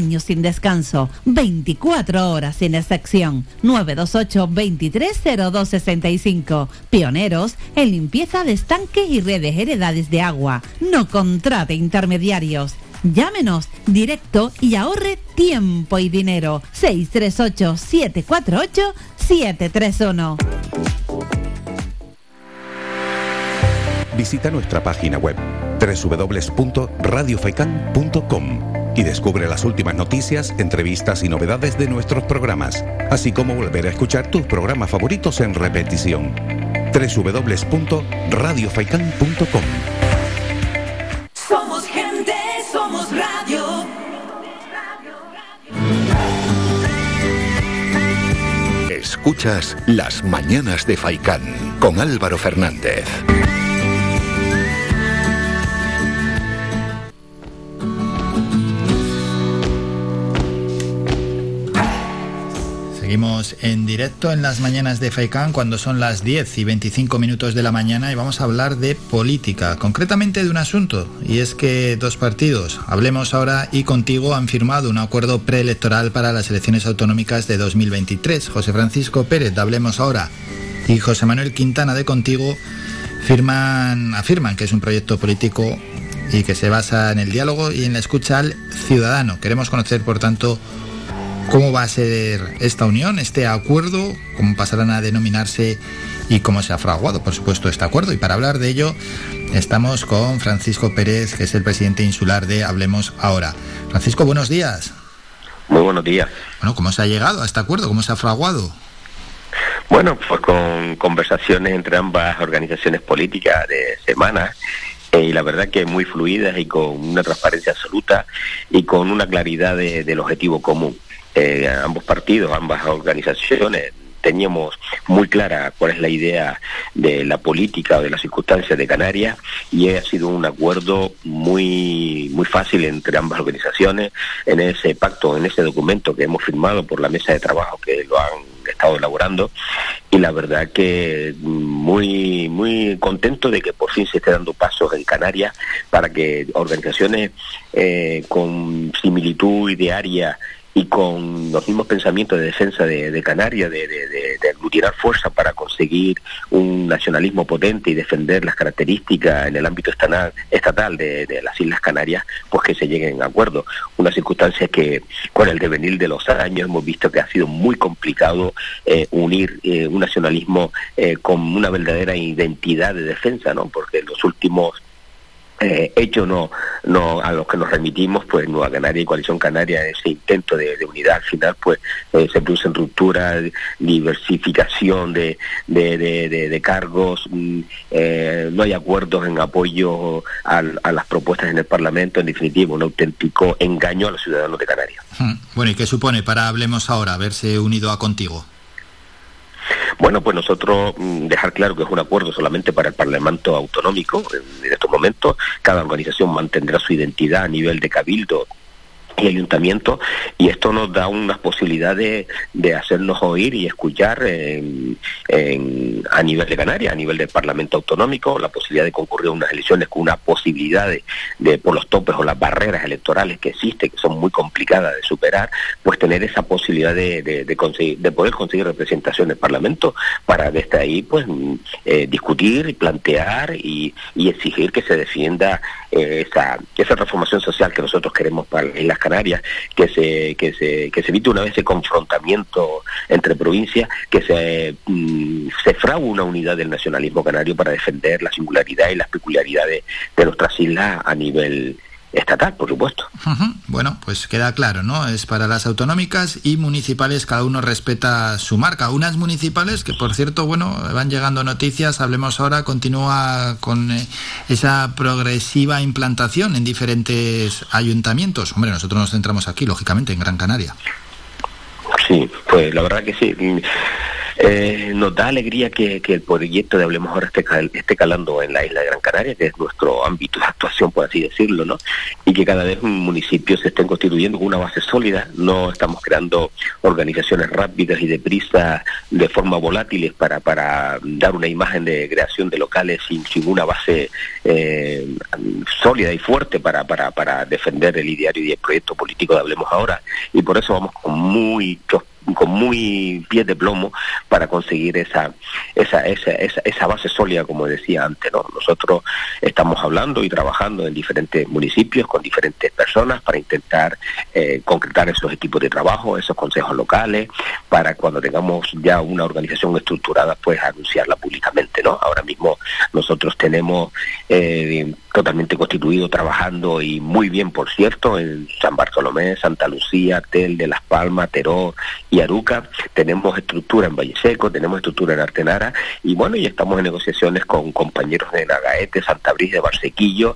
sin descanso. 24 horas sin excepción. 928 230265. Pioneros en limpieza de estanques y redes heredades de agua. No contrate intermediarios. Llámenos directo y ahorre tiempo y dinero. 638 748 731. Visita nuestra página web www.radiofaikan.com y descubre las últimas noticias, entrevistas y novedades de nuestros programas, así como volver a escuchar tus programas favoritos en repetición. www.radiofaikan.com Somos gente, somos radio. Escuchas Las Mañanas de Faicán con Álvaro Fernández. Seguimos en directo en las mañanas de FAICAN cuando son las 10 y 25 minutos de la mañana y vamos a hablar de política, concretamente de un asunto, y es que dos partidos, Hablemos Ahora y Contigo, han firmado un acuerdo preelectoral para las elecciones autonómicas de 2023. José Francisco Pérez de Hablemos Ahora y José Manuel Quintana de Contigo firman, afirman que es un proyecto político y que se basa en el diálogo y en la escucha al ciudadano. Queremos conocer, por tanto, cómo va a ser esta unión, este acuerdo, cómo pasarán a denominarse y cómo se ha fraguado, por supuesto, este acuerdo. Y para hablar de ello, estamos con Francisco Pérez, que es el presidente insular de Hablemos Ahora. Francisco, buenos días. Muy buenos días. Bueno, ¿cómo se ha llegado a este acuerdo? ¿Cómo se ha fraguado? Bueno, pues con conversaciones entre ambas organizaciones políticas de semanas eh, y la verdad que muy fluidas y con una transparencia absoluta y con una claridad de- del objetivo común. Eh, ambos partidos, ambas organizaciones teníamos muy clara cuál es la idea de la política o de las circunstancias de Canarias y ha sido un acuerdo muy muy fácil entre ambas organizaciones. En ese pacto, en ese documento que hemos firmado por la mesa de trabajo que lo han estado elaborando y la verdad que mm, muy muy contento de que por fin se esté dando pasos en Canarias para que organizaciones eh, con similitud idearia y con los mismos pensamientos de defensa de, Canarias, de, de, de- aglutinar fuerza para conseguir un nacionalismo potente y defender las características en el ámbito estatal, de las Islas Canarias, pues que se lleguen a acuerdo. Una circunstancia que con el devenir de los años hemos visto que ha sido muy complicado eh, unir eh, un nacionalismo eh, con una verdadera identidad de defensa, ¿no? Porque en los últimos eh, hechos no, no a los que nos remitimos, pues Nueva Canaria y Coalición Canaria, ese intento de, unidad al final, pues eh, se producen rupturas, diversificación de, de, de- cargos, mm, eh, no hay acuerdos en apoyo al- a, las propuestas en el Parlamento, en definitiva, un auténtico engaño a los ciudadanos de Canarias. Hmm. Bueno, ¿y qué supone para Hablemos Ahora haberse unido a Contigo? Bueno, pues nosotros mm, dejar claro que es un acuerdo solamente para el Parlamento Autonómico en, en estos momentos. Cada organización mantendrá su identidad a nivel de cabildo y ayuntamiento y esto nos da unas posibilidades de hacernos oír y escuchar en- a nivel de Canarias, a nivel del Parlamento Autonómico, la posibilidad de concurrir a unas elecciones con una posibilidad de, por los topes o las barreras electorales que existen, que son muy complicadas de superar, pues tener esa posibilidad de, conseguir, de poder conseguir representación en el Parlamento para desde ahí pues mm, eh, discutir plantear y, y exigir que se defienda eh, esa, esa transformación social que nosotros queremos para las Islas Canarias, que se, que se, que se evite una vez ese confrontamiento entre provincias, que se, mm, se una unidad del nacionalismo canario para defender la singularidad y las peculiaridades de nuestras islas a nivel estatal, por supuesto. Bueno, pues queda claro, ¿no? Es para las autonómicas y municipales, cada uno respeta su marca. Unas municipales que, por cierto, bueno, van llegando noticias, hablemos ahora, continúa con eh, esa progresiva implantación en diferentes ayuntamientos. Hombre, nosotros nos centramos aquí, lógicamente, en Gran Canaria. Sí, pues la verdad que sí. Eh, nos da alegría que, el proyecto de Hablemos Ahora esté, cal- esté calando en la isla de Gran Canaria, que es nuestro ámbito de actuación, por así decirlo, ¿no? Y que cada vez municipios se estén constituyendo con una base sólida. No estamos creando organizaciones rápidas y deprisa de forma volátiles para, para dar una imagen de creación de locales sin, sin una base eh, sólida y fuerte para, para, para defender el ideario y el proyecto político de Hablemos Ahora. Y por eso vamos con muy con muy pies de plomo para conseguir esa, esa, esa, esa, esa base sólida, como decía antes. ¿no? Nosotros estamos hablando y trabajando en diferentes municipios con diferentes personas para intentar eh, concretar esos equipos de trabajo, esos consejos locales, para cuando tengamos ya una organización estructurada, pues anunciarla públicamente. ¿no? Ahora mismo nosotros tenemos eh, totalmente constituido trabajando y muy bien, por cierto, en San Bartolomé, Santa Lucía, Tel de Las Palmas, Teró y Aruca. Tenemos estructura en Valle Seco, tenemos estructura en Artenara y bueno, y estamos en negociaciones con compañeros de Nagaete, Santa Bris de Barsequillo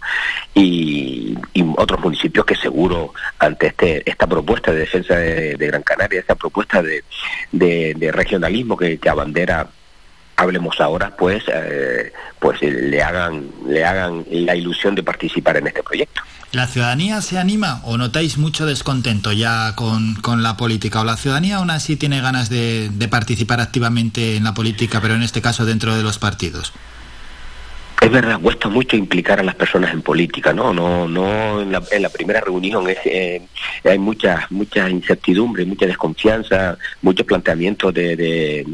y, otros municipios que seguro ante este esta propuesta de defensa de, Gran Canaria, esta propuesta de, de, de regionalismo que, que abandera hablemos ahora pues eh, pues le hagan le hagan la ilusión de participar en este proyecto ¿La ciudadanía se anima o notáis mucho descontento ya con, con la política? ¿O la ciudadanía aún así tiene ganas de, de participar activamente en la política, pero en este caso dentro de los partidos? Es verdad, cuesta mucho implicar a las personas en política, ¿no? No, no en la, en la primera reunión es, eh, hay mucha, mucha incertidumbre, mucha desconfianza, muchos planteamientos de, de,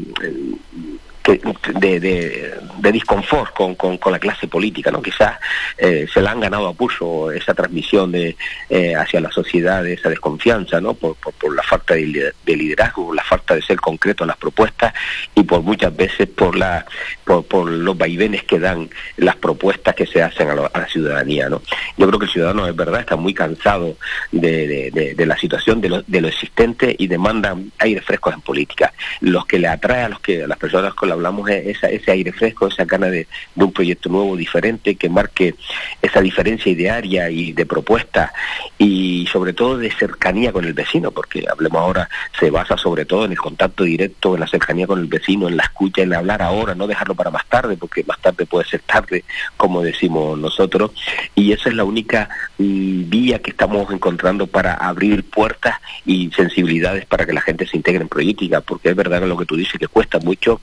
de, de, de disconfort con, con, con la clase política, ¿no? Quizás eh, se la han ganado a pulso esa transmisión de eh, hacia la sociedad de esa desconfianza, ¿no? Por, por, por la falta de, lider- de liderazgo, la falta de ser concreto en las propuestas y por muchas veces por la por, por los vaivenes que dan las propuestas que se hacen a, lo- a la ciudadanía, ¿no? Yo creo que el ciudadano es verdad está muy cansado de, de- la situación de lo, de lo existente y demandan aire frescos en política. Los que le atrae a los que a las personas con hablamos es esa- ese aire fresco, esa gana de, de un proyecto nuevo, diferente, que marque esa diferencia idearia y de propuesta y sobre todo de cercanía con el vecino, porque hablemos ahora se basa sobre todo en el contacto directo, en la cercanía con el vecino, en la escucha, en hablar ahora, no dejarlo para más tarde, porque más tarde puede ser tarde, como decimos nosotros, y esa es la única mm, vía que estamos encontrando para abrir puertas y sensibilidades para que la gente se integre en política, porque es verdad lo que tú dices, que cuesta mucho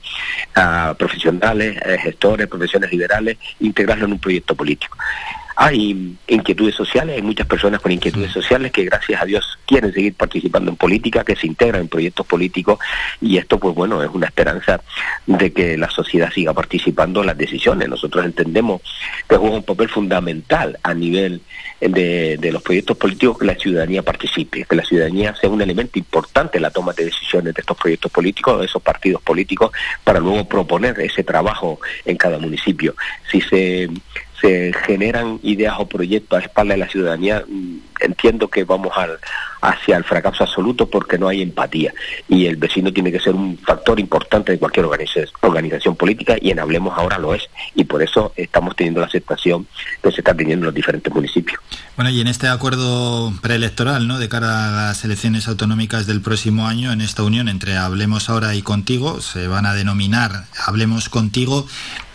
profesionales, gestores, profesiones liberales, integrarlo en un proyecto político. Hay inquietudes sociales, hay muchas personas con inquietudes sociales que gracias a Dios quieren seguir participando en política, que se integran en proyectos políticos y esto pues bueno es una esperanza de que la sociedad siga participando en las decisiones. Nosotros entendemos que juega un papel fundamental a nivel de, de los proyectos políticos que la ciudadanía participe, que la ciudadanía sea un elemento importante en la toma de decisiones de estos proyectos políticos, de esos partidos políticos, para luego proponer ese trabajo en cada municipio. Si se se generan ideas o proyectos a espalda de la ciudadanía, mm, entiendo que vamos al, hacia el fracaso absoluto porque no hay empatía. Y el vecino tiene que ser un factor importante de cualquier organiza- organización política y en Hablemos ahora lo es. Y por eso estamos teniendo la aceptación que se está teniendo en los diferentes municipios. Bueno, y en este acuerdo preelectoral, ¿no? De cara a las elecciones autonómicas del próximo año, en esta unión entre Hablemos ahora y Contigo, se van a denominar Hablemos Contigo.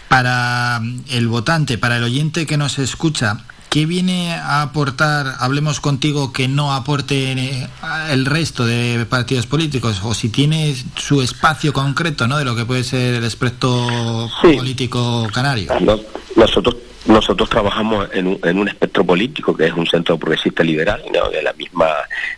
Para el votante, para el oyente que nos escucha, ¿qué viene a aportar Hablemos Contigo que no aporte eh, el resto de partidos políticos? O si tiene su espacio concreto, ¿no? De lo que puede ser el espectro político canario. No- nosotros nosotros trabajamos en un, en un espectro político que es un centro progresista liberal, ¿no? de la misma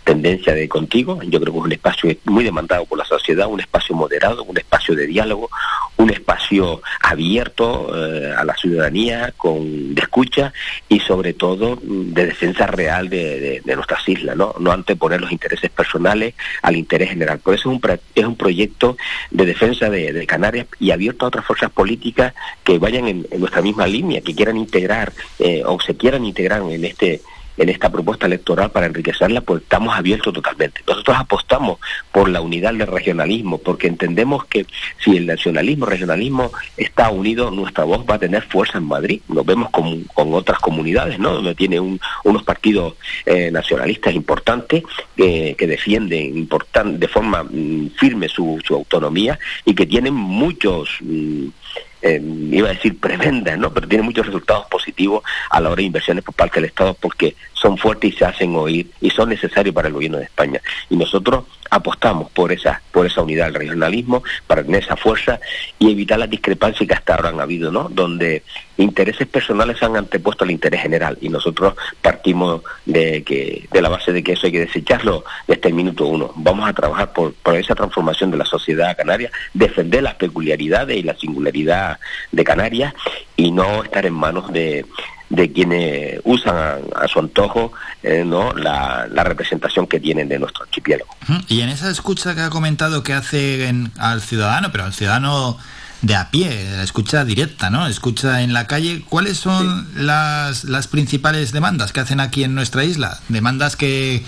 tendencia de contigo. Yo creo que es un espacio muy demandado por la sociedad, un espacio moderado, un espacio de diálogo, un espacio abierto eh, a la ciudadanía, con de escucha y sobre todo mm, de defensa real de, nuestras islas, ¿no? no anteponer los intereses personales al interés general. Por eso es un, es un proyecto de defensa de, Canarias y abierto a otras fuerzas políticas que vayan en nuestra misma línea, que quieran integrar eh, o se quieran integrar en este en esta propuesta electoral para enriquecerla, pues estamos abiertos totalmente. Nosotros apostamos por la unidad del regionalismo, porque entendemos que si el nacionalismo, regionalismo está unido, nuestra voz va a tener fuerza en Madrid. Nos vemos con, con otras comunidades, ¿no? Donde tiene un- unos partidos eh, nacionalistas importantes que defienden importan- de forma mm, firme su, su autonomía y que tienen muchos mm, eh, iba a decir prebendas, ¿no? Pero tiene muchos resultados positivos a la hora de inversiones por parte del Estado porque son fuertes y se hacen oír y son necesarios para el gobierno de España. Y nosotros apostamos por esa, por esa unidad del regionalismo, para tener esa fuerza y evitar las discrepancias que hasta ahora han habido, ¿no? Donde intereses personales han antepuesto al interés general y nosotros partimos de que de la base de que eso hay que desecharlo desde el minuto uno. Vamos a trabajar por, por esa transformación de la sociedad canaria, defender las peculiaridades y la singularidad de Canarias y no estar en manos de, de quienes usan a, a su antojo eh, no la, la representación que tienen de nuestro archipiélago. Y en esa escucha que ha comentado que hace en- al ciudadano, pero al ciudadano de a pie, la escucha directa, ¿no? Escucha en la calle, ¿cuáles son las, las principales demandas que hacen aquí en nuestra isla? Demandas que,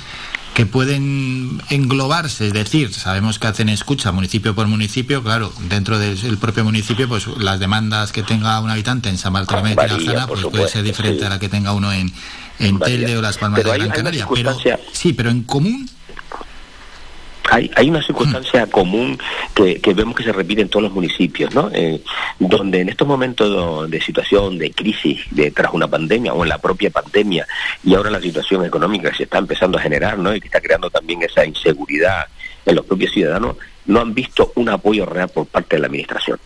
que pueden englobarse, es decir, sabemos que hacen escucha municipio por municipio, claro, dentro del el propio municipio, pues las demandas que tenga un habitante en San Bartolomé de Tirajana, pues puede ser diferente sí. a la que tenga uno en, en. Telde o Las Palmas Pero de Gran Canaria. Pero, sí, pero en común Hay, hay una circunstancia común que, que vemos que se repite en todos los municipios, ¿no? Eh, donde en estos momentos de situación de crisis de, tras una pandemia o en la propia pandemia y ahora la situación económica que se está empezando a generar, ¿no? Y que está creando también esa inseguridad en los propios ciudadanos, no han visto un apoyo real por parte de la administración.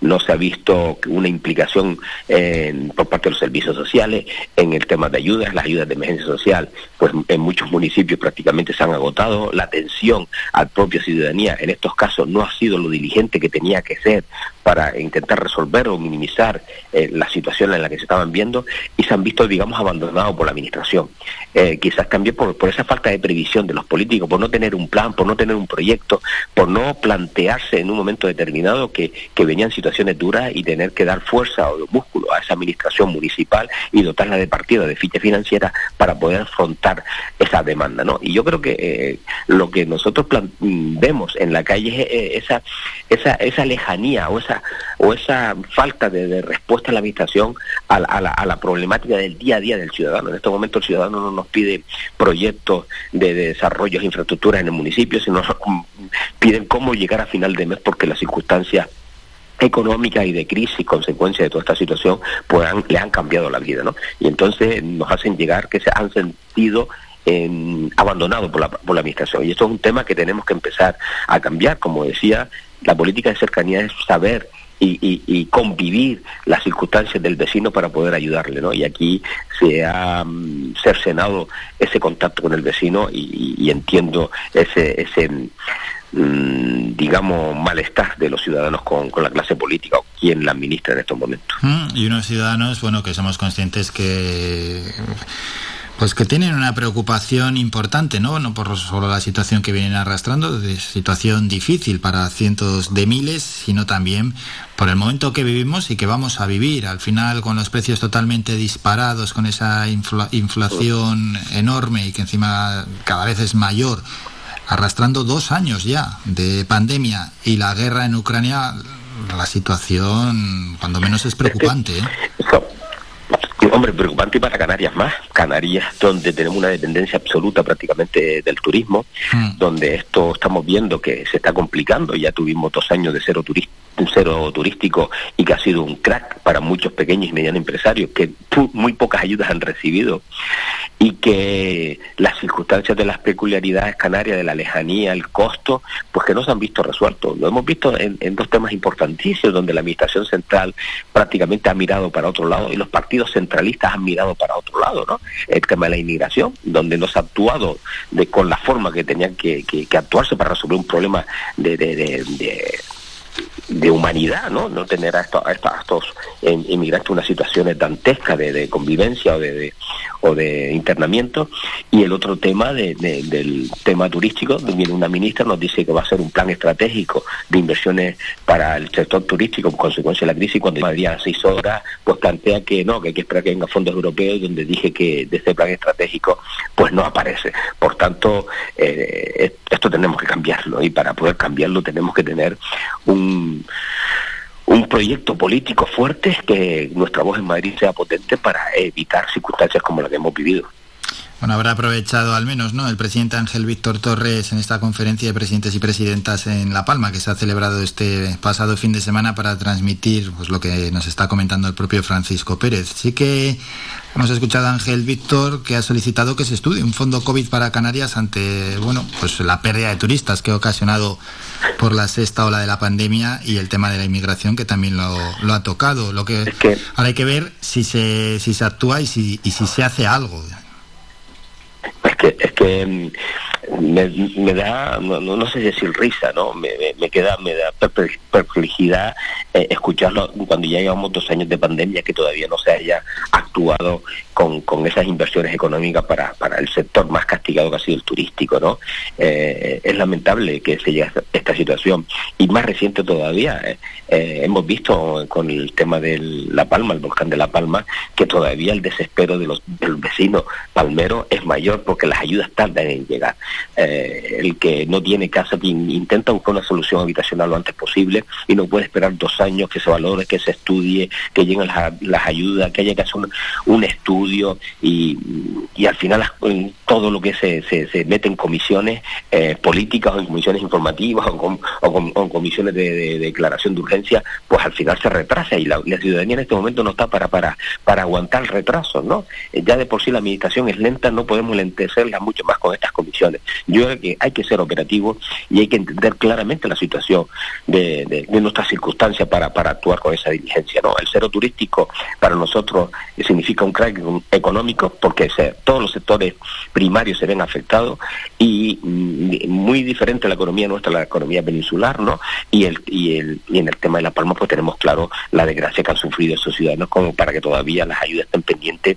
No se ha visto una implicación en- por parte de los servicios sociales en el tema de ayudas, las ayudas de emergencia social, pues en muchos municipios prácticamente se han agotado. La atención al propia ciudadanía en estos casos no ha sido lo diligente que tenía que ser para intentar resolver o minimizar eh, la situación en la que se estaban viendo y se han visto, digamos, abandonados por la administración. Eh, quizás también por, esa falta de previsión de los políticos, por no tener un plan, por no tener un proyecto, por no plantearse en un momento determinado que, venían situaciones duras y tener que dar fuerza o músculo a esa administración municipal y dotarla de partida, de ficha financiera para poder afrontar esa demanda, ¿no? Y yo creo que eh, lo que nosotros mm, vemos en la calle es eh, esa, esa, esa lejanía o esa, o esa falta de, respuesta a la administración a la, a, la, a la problemática del día a día del ciudadano. En este momento el ciudadano no nos pide proyectos de, de desarrollos de infraestructuras en el municipio, sino piden cómo llegar a final de mes porque las circunstancias económica y de crisis, consecuencia de toda esta situación, pues han- le han cambiado la vida, ¿no? Y entonces nos hacen llegar que se han sentido abandonados por la, por la administración. Y esto es un tema que tenemos que empezar a cambiar. Como decía, la política de cercanía es saber y, y- convivir las circunstancias del vecino para poder ayudarle, ¿no? Y aquí se ha mm, cercenado ese contacto con el vecino y, y- y entiendo ese, ese mm, digamos, malestar de los ciudadanos con, con la clase política o quien la administra en estos momentos. Mm, Y unos ciudadanos, bueno, que somos conscientes que pues que tienen una preocupación importante, ¿no? No por solo la situación que vienen arrastrando, de situación difícil para cientos de miles, sino también por el momento que vivimos y que vamos a vivir. Al final, con los precios totalmente disparados, con esa infla- inflación enorme y que encima cada vez es mayor, arrastrando dos años ya de pandemia y la guerra en Ucrania, la situación, cuando menos, es preocupante. ¿eh? Hombre, preocupante para Canarias más. Canarias, donde tenemos una dependencia absoluta prácticamente del turismo, donde esto estamos viendo que se está complicando. Ya tuvimos dos años de cero turismo cero turístico y que ha sido un crack para muchos pequeños y medianos empresarios que muy pocas ayudas han recibido y que las circunstancias de las peculiaridades canarias, de la lejanía, el costo, pues que no se han visto resueltos. Lo hemos visto en, en dos temas importantísimos donde la Administración Central prácticamente ha mirado para otro lado y los partidos centralistas han mirado para otro lado, ¿no? El tema de la inmigración, donde no se ha actuado de, con la forma que tenían que, que- actuarse para resolver un problema de- de- de- de humanidad, ¿no? No tener a estos, a estos, em, inmigrantes unas situaciones dantescas de, convivencia o de- o de internamiento. Y el otro tema de- de- del tema turístico, viene una ministra, nos dice que va a ser un plan estratégico de inversiones para el sector turístico como consecuencia de la crisis. Cuando Madrid a seis horas, pues plantea que no, que hay que esperar que vengan fondos europeos, donde dije que de este plan estratégico, pues no aparece. Por tanto, eh, esto tenemos que cambiarlo y para poder cambiarlo tenemos que tener un un proyecto político fuerte que nuestra voz en Madrid sea potente para evitar circunstancias como la que hemos vivido. Bueno, habrá aprovechado al menos, ¿no? El presidente Ángel Víctor Torres en esta conferencia de presidentes y presidentas en La Palma, que se ha celebrado este pasado fin de semana para transmitir pues, lo que nos está comentando el propio Francisco Pérez. Sí que hemos escuchado a Ángel Víctor que ha solicitado que se estudie un fondo COVID para Canarias ante, bueno, pues la pérdida de turistas que ha ocasionado por la sexta ola de la pandemia y el tema de la inmigración que también lo, lo ha tocado. Lo que, ahora hay que ver si se, si se actúa y si, y si se hace algo. Es que, es que mm, me, me da, no, no sé decir risa, ¿no? Me, me- queda, me da perple- perplejidad eh, escucharlo cuando ya llevamos dos años de pandemia que todavía no se haya actuado con, con esas inversiones económicas para, para el sector más castigado que ha sido el turístico, ¿no? Eh, es lamentable que se llegue a esta situación. Y más reciente todavía, eh, eh, hemos visto con el tema de La Palma, el volcán de La Palma, que todavía el desespero de los, de los vecinos palmeros es mayor porque las ayudas tardan en llegar. Eh, el que no tiene casa in- intenta buscar una solución habitacional lo antes posible y no puede esperar dos años que se valore, que se estudie, que lleguen las, ayudas, que haya que hacer un, estudio y, y al final todo lo que se, se, mete en comisiones eh, políticas o en comisiones informativas o, con- comisiones de, de- de declaración de urgencia, pues al final se retrasa y la, la ciudadanía en este momento no está para, para, para aguantar el retraso, ¿no? Eh, Ya de por sí la administración es lenta, no podemos lentecerla mucho más con estas comisiones. Yo creo que hay que ser operativos y hay que entender claramente la situación de, nuestras circunstancias para, para actuar con esa diligencia, ¿no? El cero turístico para nosotros significa un crack económico porque todos los sectores primarios se ven afectados y mm, muy diferente la economía nuestra a la economía peninsular, ¿no? Y, el, y, el, y en el tema de La Palma pues tenemos claro la desgracia que han sufrido esos ciudadanos como para que todavía las ayudas estén pendientes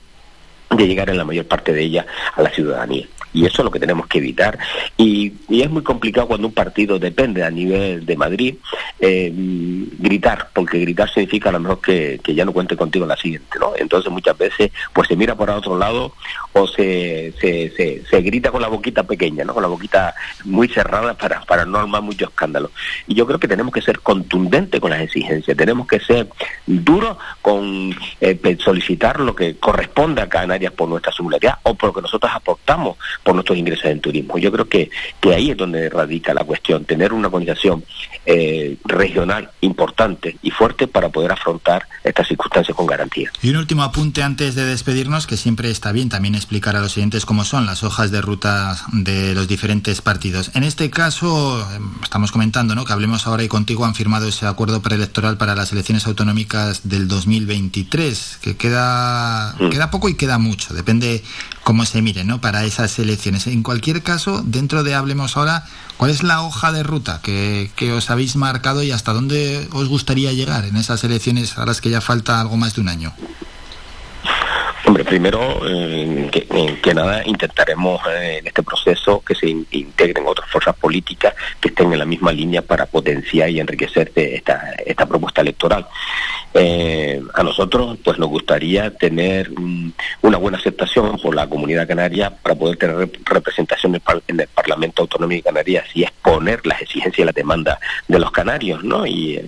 de llegar en la mayor parte de ellas a la ciudadanía. Y eso es lo que tenemos que evitar. Y, y es muy complicado cuando un partido depende a nivel de Madrid eh, gritar, porque gritar significa a lo mejor que, que ya no cuente contigo en la siguiente, ¿no? Entonces muchas veces pues se mira por otro lado o se, se, se, grita con la boquita pequeña, ¿no? Con la boquita muy cerrada para, para no armar mucho escándalo. Y yo creo que tenemos que ser contundentes con las exigencias, tenemos que ser duros con eh, solicitar lo que corresponde a Canarias por nuestra singularidad o por lo que nosotros aportamos por nuestros ingresos en turismo. Yo creo que, que ahí es donde radica la cuestión, tener una organización eh, regional importante y fuerte para poder afrontar estas circunstancias con garantía. Y un último apunte antes de despedirnos, que siempre está bien también explicar a los oyentes cómo son las hojas de ruta de los diferentes partidos. En este caso, eh, estamos comentando ¿no? que Hablemos Ahora y Contigo han firmado ese acuerdo preelectoral para las elecciones autonómicas del 2023, que queda, queda poco y queda mucho, depende cómo se mire ¿no? para esas elecciones. En cualquier caso, dentro de Hablemos Ahora, ¿cuál es la hoja de ruta que, que os habéis marcado y hasta dónde os gustaría llegar en esas elecciones a las que ya falta algo más de un año? Hombre, primero, eh, que, eh, nada, intentaremos eh, en este proceso que se in- integren otras fuerzas políticas que estén en la misma línea para potenciar y enriquecer esta, esta propuesta electoral. Eh, a nosotros, pues nos gustaría tener mm, una buena aceptación por la comunidad canaria para poder tener rep- representación en el, par- en el Parlamento Autonómico de Canarias y exponer las exigencias y las demandas de los canarios, ¿no? Y,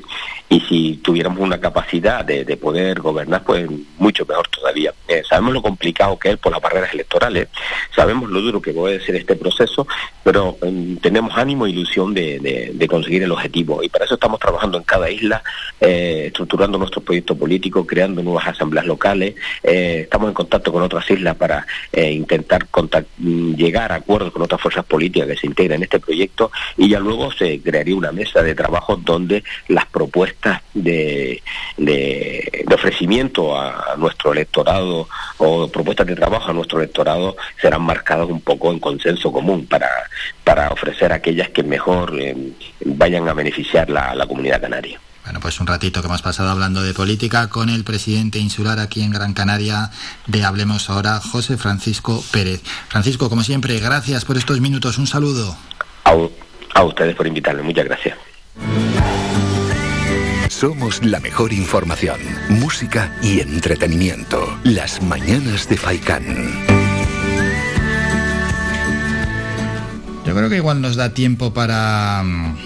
y si tuviéramos una capacidad de, de poder gobernar, pues mucho mejor todavía. Eh, sabemos lo complicado que es por las barreras electorales, sabemos lo duro que puede ser este proceso, pero mm, tenemos ánimo e ilusión de, conseguir el objetivo. Y para eso estamos trabajando en cada isla, eh, estructurando nuestro proyecto político, creando nuevas asambleas locales, eh, estamos en contacto con otras islas para eh, intentar mm, llegar a acuerdos con otras fuerzas políticas que se integren en este proyecto y ya luego se crearía una mesa de trabajo donde las propuestas de, ofrecimiento a nuestro electorado o propuestas de trabajo a nuestro electorado serán marcadas un poco en consenso común para, para ofrecer aquellas que mejor eh, vayan a beneficiar la, la comunidad canaria. Bueno, pues un ratito que hemos pasado hablando de política con el presidente insular aquí en Gran Canaria de Hablemos ahora, José Francisco Pérez. Francisco, como siempre, gracias por estos minutos. Un saludo. A, a ustedes por invitarme. Muchas gracias. Somos la mejor información, música y entretenimiento. Las mañanas de Faikán. Yo creo que igual nos da tiempo para mm,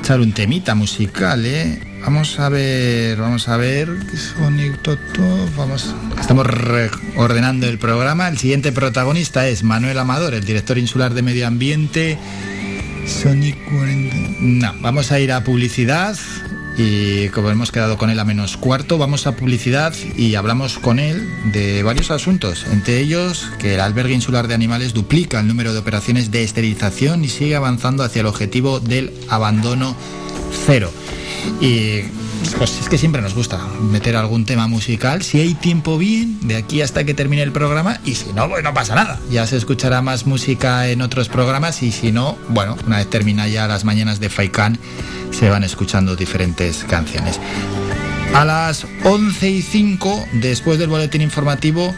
echar un temita musical, ¿eh? Vamos a ver, vamos a ver, Sonic Toto, vamos, estamos ordenando el programa. El siguiente protagonista es Manuel Amador, el director insular de Medio Ambiente. Sonic 40. No, vamos a ir a publicidad y como hemos quedado con él a menos cuarto, vamos a publicidad y hablamos con él de varios asuntos, entre ellos que el albergue insular de animales duplica el número de operaciones de esterilización y sigue avanzando hacia el objetivo del abandono cero. Y pues es que siempre nos gusta meter algún tema musical. Si hay tiempo bien, de aquí hasta que termine el programa, y si no, pues no pasa nada. Ya se escuchará más música en otros programas, y si no, bueno, una vez termina ya las mañanas de Faikan, se van escuchando diferentes canciones. A las 11 y 5, después del boletín informativo,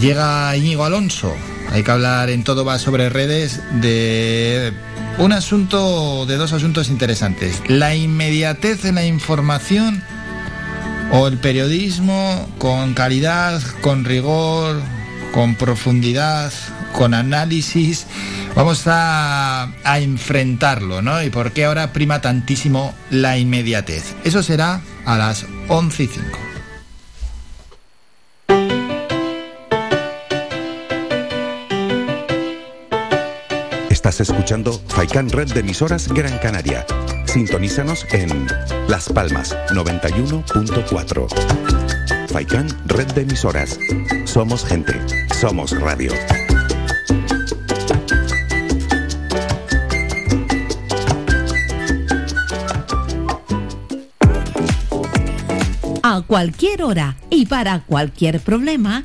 llega Íñigo Alonso. Hay que hablar en todo va sobre redes de un asunto, de dos asuntos interesantes. La inmediatez en la información o el periodismo con calidad, con rigor, con profundidad, con análisis. Vamos a, a, enfrentarlo, ¿no? Y por qué ahora prima tantísimo la inmediatez. Eso será a las 11 y 5. Estás escuchando Faikan Red de emisoras Gran Canaria. Sintonízanos en Las Palmas 91.4. Faikan Red de emisoras. Somos gente. Somos radio. A cualquier hora y para cualquier problema,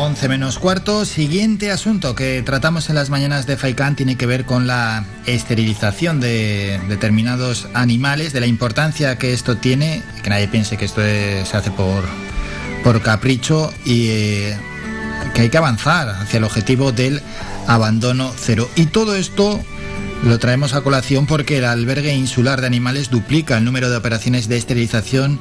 11 menos cuarto. Siguiente asunto que tratamos en las mañanas de Faikán tiene que ver con la esterilización de determinados animales, de la importancia que esto tiene, que nadie piense que esto es- se hace por, por capricho y eh, que hay que avanzar hacia el objetivo del abandono cero. Y todo esto lo traemos a colación porque el albergue insular de animales duplica el número de operaciones de esterilización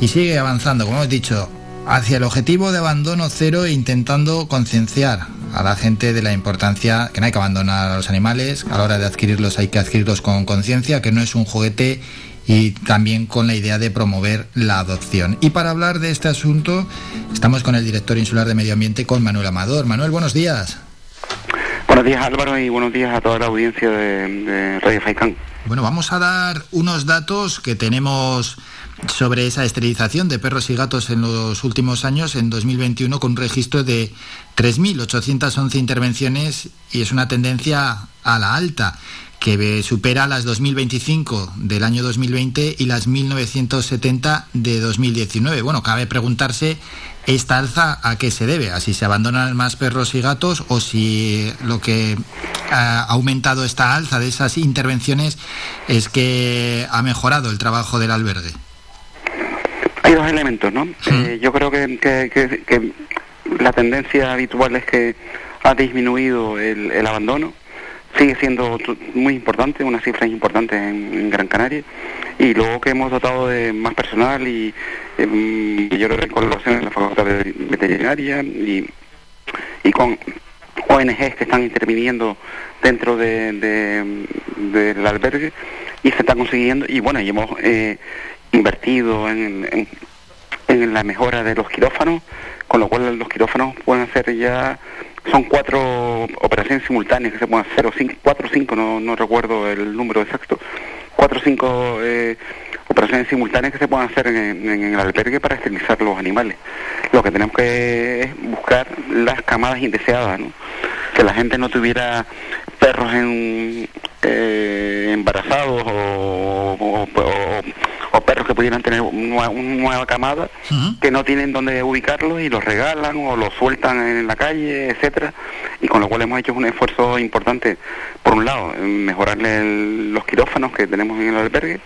y sigue avanzando, como hemos dicho, hacia el objetivo de abandono cero e intentando concienciar a la gente de la importancia que no hay que abandonar a los animales, a la hora de adquirirlos hay que adquirirlos con conciencia, que no es un juguete y también con la idea de promover la adopción. Y para hablar de este asunto estamos con el director insular de Medio Ambiente, con Manuel Amador. Manuel, buenos días. Buenos días Álvaro y buenos días a toda la audiencia de, de Radio Faikán. Bueno, vamos a dar unos datos que tenemos sobre esa esterilización de perros y gatos en los últimos años, en 2021, con un registro de 3.811 intervenciones y es una tendencia a la alta que supera las 2025 del año 2020 y las 1970 de 2019. Bueno, cabe preguntarse esta alza a qué se debe, a si se abandonan más perros y gatos o si lo que ha aumentado esta alza de esas intervenciones es que ha mejorado el trabajo del albergue. Hay dos elementos, ¿no? Eh, yo creo que, que- que- que la tendencia habitual es que ha disminuido el, el abandono. Sigue siendo muy importante, una cifra importante en, en Gran Canaria. Y luego que hemos dotado de más personal y em, mayor colaboración en la facultad de veterinaria y, y con ONGs que están interviniendo dentro de, de- del albergue y se está consiguiendo y bueno y hemos eh, invertido en, en- en la mejora de los quirófanos con lo cual los quirófanos pueden ser ya son cuatro operaciones simultáneas que se pueden hacer o cinco, cuatro o cinco no, no recuerdo el número exacto cuatro o cinco eh, operaciones simultáneas que se pueden hacer en, en el albergue para esterilizar los animales. Lo que tenemos que es buscar las camadas indeseadas, ¿no? que la gente no tuviera perros en, eh, embarazados o- o perros que pudieran tener una, una nueva camada que no tienen dónde ubicarlos y los regalan o los sueltan en la calle, etcétera. Y con lo cual hemos hecho un esfuerzo importante por un lado mejorarle el- los quirófanos que tenemos en el albergue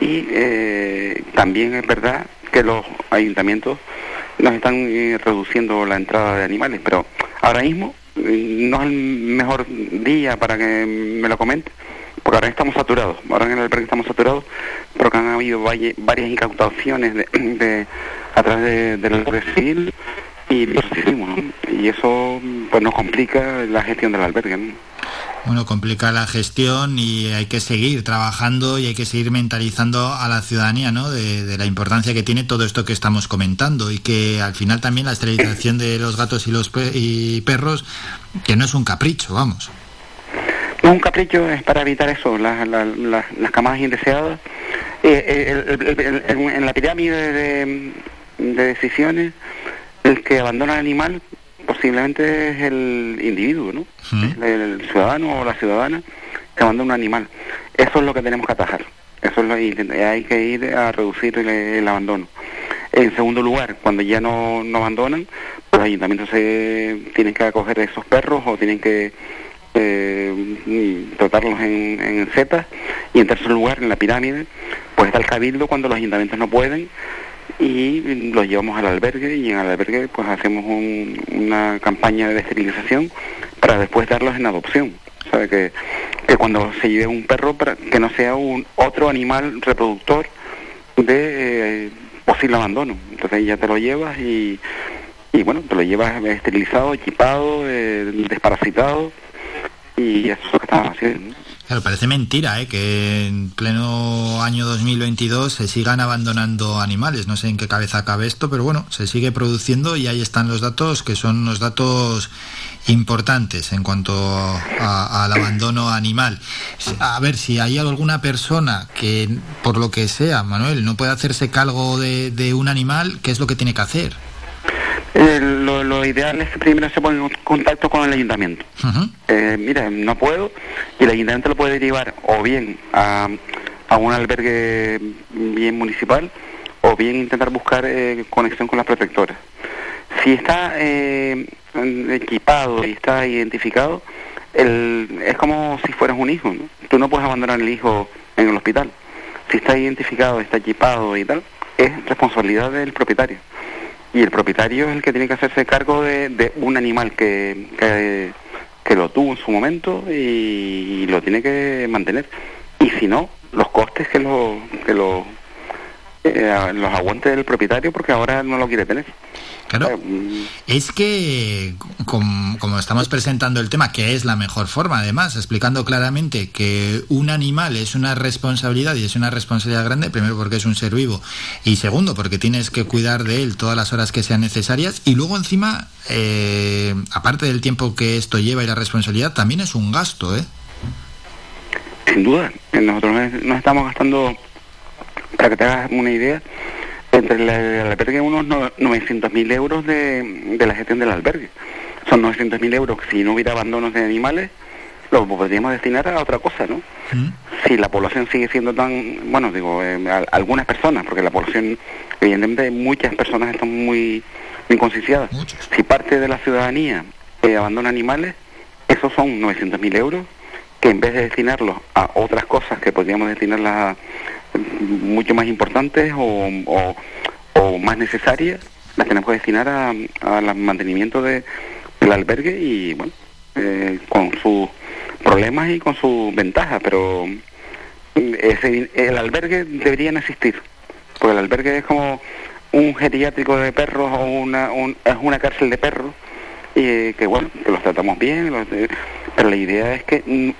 y eh, también es verdad que los ayuntamientos nos están eh, reduciendo la entrada de animales, pero ahora mismo eh, no es el mejor día para que me lo comente, porque ahora estamos saturados, ahora en el albergue estamos saturados, porque han habido varias incautaciones de, de- a través de, del Guardia civil y lo hicimos, y eso pues nos complica la gestión del albergue. ¿no? Bueno, complica la gestión y hay que seguir trabajando y hay que seguir mentalizando a la ciudadanía ¿no? de, de la importancia que tiene todo esto que estamos comentando y que al final también la esterilización de los gatos y los pe- y perros, que no es un capricho, vamos. Un capricho es para evitar eso, las, las, las, las camadas indeseadas. Eh, eh, el- el- el- el- en la pirámide de, de decisiones, el que abandona el animal posiblemente es el individuo, ¿no? El ciudadano o la ciudadana que abandona un animal. Eso es lo que tenemos que atajar. Eso es lo y hay que ir a reducir el, abandono. En segundo lugar, cuando ya no, no abandonan, pues los ayuntamientos se tienen que acoger a esos perros o tienen que eh, tratarlos en, en setas. Y en tercer lugar, en la pirámide, pues está el cabildo cuando los ayuntamientos no pueden y los llevamos al albergue y en el albergue pues hacemos un- una campaña de esterilización para después darlos en adopción. Sea, que, que cuando se lleve un perro, para que no sea un otro animal reproductor de eh, posible abandono. Entonces ya te lo llevas y, y bueno, te lo llevas esterilizado, equipado, eh, desparasitado y eso es lo que estamos haciendo. Claro, parece mentira ¿eh? que en pleno año 2022 se sigan abandonando animales. No sé en qué cabeza cabe esto, pero bueno, se sigue produciendo y ahí están los datos que son los datos importantes en cuanto a- al abandono animal. A ver, si hay alguna persona que, por lo que sea, Manuel, no puede hacerse cargo de un animal, ¿qué es lo que tiene que hacer? Eh, lo, lo ideal es que primero se ponga en contacto con el ayuntamiento. Eh, mira, no puedo, y el ayuntamiento lo puede derivar o bien a, a un albergue bien municipal o bien intentar buscar eh, conexión con las protectoras. Si está eh, equipado y está identificado, el, es como si fueras un hijo. ¿no? Tú no puedes abandonar el hijo en el hospital. Si está identificado, está equipado y tal, es responsabilidad del propietario. Y el propietario es el que tiene que hacerse cargo de, de un animal que, que, lo tuvo en su momento y, lo tiene que mantener. Y si no, los costes que lo, que lo, eh, los aguante el propietario porque ahora no lo quiere tener. Claro. Es que, com- como estamos presentando el tema, que es la mejor forma, además, explicando claramente que un animal es una responsabilidad y es una responsabilidad grande, primero porque es un ser vivo y segundo porque tienes que cuidar de él todas las horas que sean necesarias y luego encima, eh, aparte del tiempo que esto lleva y la responsabilidad, también es un gasto, ¿eh? Sin duda, nosotros nos estamos gastando para que te hagas una idea, entre el, el albergue unos no- 900.000 euros de, de la gestión del albergue. Son 900.000 euros que si no hubiera abandonos de animales, lo podríamos destinar a otra cosa, ¿no? Si la población sigue siendo tan, bueno, digo, eh, a- algunas personas, porque la población, evidentemente muchas personas están muy, muy concienciadas. Si parte de la ciudadanía eh, abandona animales, esos son 900.000 euros que en vez de destinarlos a otras cosas que podríamos destinarlas a mm, mucho más importantes o, o- más necesarias, las tenemos que destinar a- al mantenimiento de, del albergue y, bueno, eh, con sus problemas y con sus ventajas, pero mm, ese- el albergue debería existir, porque el albergue es como un geriátrico de perros o una, un- es una cárcel de perros y que bueno, que los tratamos bien, los- eh, pero la idea es que mm,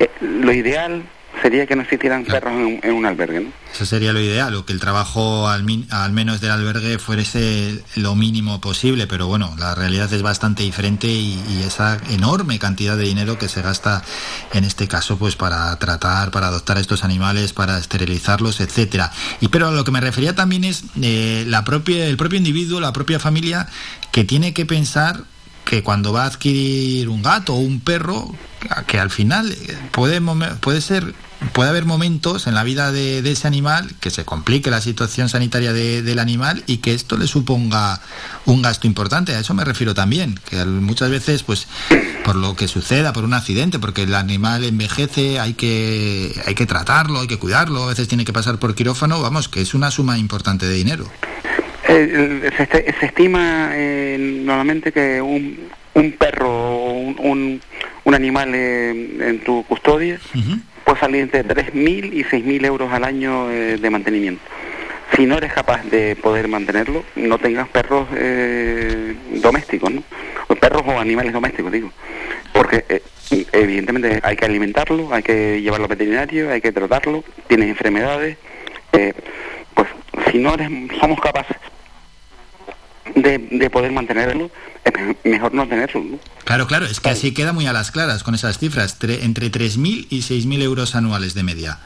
eh, lo ideal sería que no existieran perros en, un- en un albergue, ¿no? Eso sería lo ideal, o que el trabajo al, min- al menos del albergue fuese lo mínimo posible, pero bueno, la realidad es bastante diferente y, y esa enorme cantidad de dinero que se gasta en este caso pues para tratar, para adoptar a estos animales, para esterilizarlos, etcétera. Y pero a lo que me refería también es eh, la propia, el propio individuo, la propia familia que tiene que pensar que cuando va a adquirir un gato o un perro, que al final puede, puede ser puede haber momentos en la vida de, ese animal que se complique la situación sanitaria de- del animal y que esto le suponga un gasto importante. A eso me refiero también, que muchas veces, pues, por lo que suceda, por un accidente, porque el animal envejece, hay que, hay que tratarlo, hay que cuidarlo, a veces tiene que pasar por quirófano, vamos, que es una suma importante de dinero. Eh, se, se estima eh, normalmente que un, un perro o un, un, un animal eh, en tu custodia puede salir entre 3.000 y 6.000 euros al año eh, de mantenimiento. Si no eres capaz de poder mantenerlo, no tengas perros eh, domésticos, ¿no? O perros o animales domésticos, digo. Porque eh, evidentemente hay que alimentarlo, hay que llevarlo al veterinario, hay que tratarlo, tiene enfermedades. eh, pues si no eres, somos capaces de, de poder mantenerlo, mejor no tenerlo. ¿no? Claro, claro, es que así queda muy a las claras con esas cifras, tre- entre 3.000 y 6.000 euros anuales de media.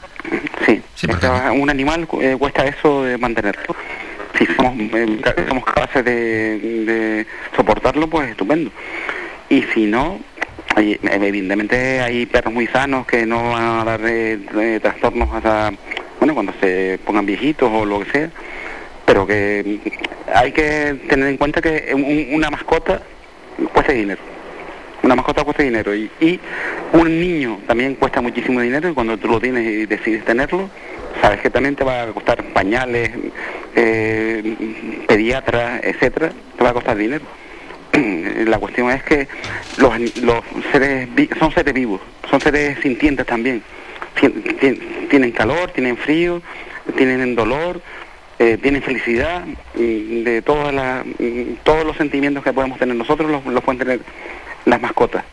Sí, porque- o sea, un animal eh, cuesta eso de mantenerlo. Si somos, eh, somos capaces de, de soportarlo, pues estupendo. Y si no, hay- evidentemente hay perros muy sanos que no van a dar eh, eh, trastornos hasta, bueno, cuando se pongan viejitos o lo que sea, pero que hay que tener en cuenta que un- una mascota cuesta dinero. Una mascota cuesta dinero y, y un niño también cuesta muchísimo dinero y cuando tú lo tienes y decides tenerlo, sabes que también te va a costar pañales, eh, pediatras, etcétera, te va a costar dinero. La cuestión es que los, los seres son seres vivos, son seres sintientes también. Tien- tien- Tienen calor, tienen frío, tienen dolor, eh, tienen felicidad, mm, de todas las, mm, todos los sentimientos que podemos tener nosotros los, los pueden tener las mascotas.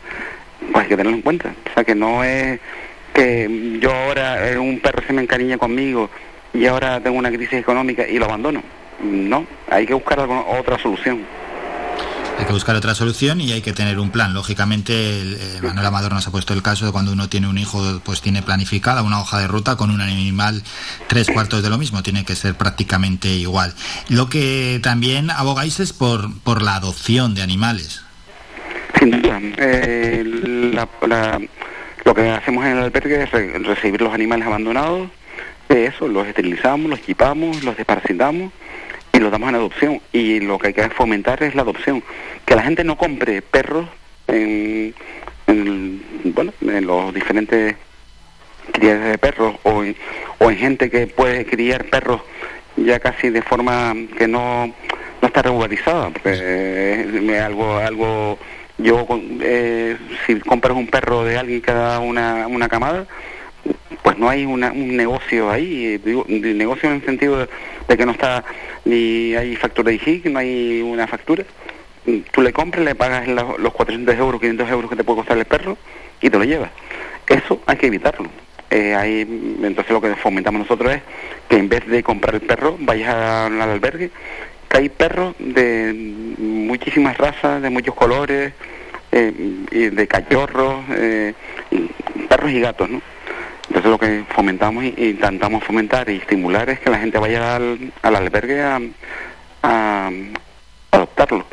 Pues hay que tenerlo en cuenta. O sea, que no es que yo ahora eh, un perro se me encariña conmigo y ahora tengo una crisis económica y lo abandono. No, hay que buscar alguna- otra solución. Hay que buscar otra solución y hay que tener un plan. Lógicamente, el- eh, Manuel Amador nos ha puesto el caso de cuando uno tiene un hijo, pues tiene planificada una hoja de ruta con un animal tres cuartos de lo mismo. Tiene que ser prácticamente igual. Lo que también abogáis es por, por la adopción de animales. Sin duda. Eh, la- la- lo que hacemos en el albergue es re- recibir los animales abandonados, eso, los esterilizamos, los equipamos, los desparasitamos y los damos en adopción. Y lo que hay que fomentar es la adopción. Que la gente no compre perros en, en, bueno, en los diferentes criaderos de perros o en, o en gente que puede criar perros ya casi de forma que no, no está regularizada. Eh, algo, algo yo, eh, si compras un perro de alguien que da una, una camada, pues no hay una- un negocio ahí, eh, digo, negocio en el sentido de, que no está ni hay factura de higiene, no hay una factura. Tú le compras, le pagas la- los 400 euros, 500 euros que te puede costar el perro y te lo llevas. Eso hay que evitarlo. Eh, hay, entonces lo que fomentamos nosotros es que en vez de comprar el perro, vayas al albergue, que hay perros de muchísimas razas, de muchos colores, eh, de cachorros, eh, perros y gatos, ¿no? Entonces lo que fomentamos e intentamos fomentar y estimular es que la gente vaya al, al albergue a, a adoptarlo.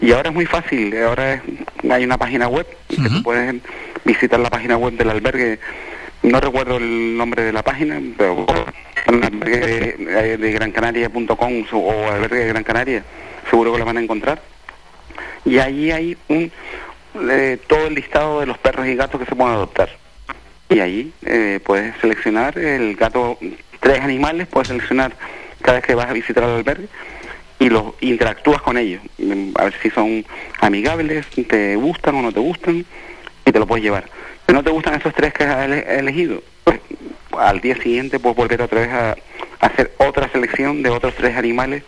Y ahora es muy fácil, ahora es- hay una página web que tú puedes visitar la página web del albergue. No recuerdo el nombre de la página, pero albergue de, de grancanaria.com su- o albergue de Gran Canaria, seguro que lo van a encontrar. Y allí hay un eh, todo el listado de los perros y gatos que se pueden adoptar. Y ahí eh, puedes seleccionar el gato, tres animales, puedes seleccionar cada vez que vas a visitar el albergue y los interactúas con ellos, mm, a ver si son amigables, te gustan o no te gustan y te lo puedes llevar. Si no te gustan esos tres que has ele- elegido, pues al día siguiente puedes volver otra vez a, hacer otra selección de otros tres animales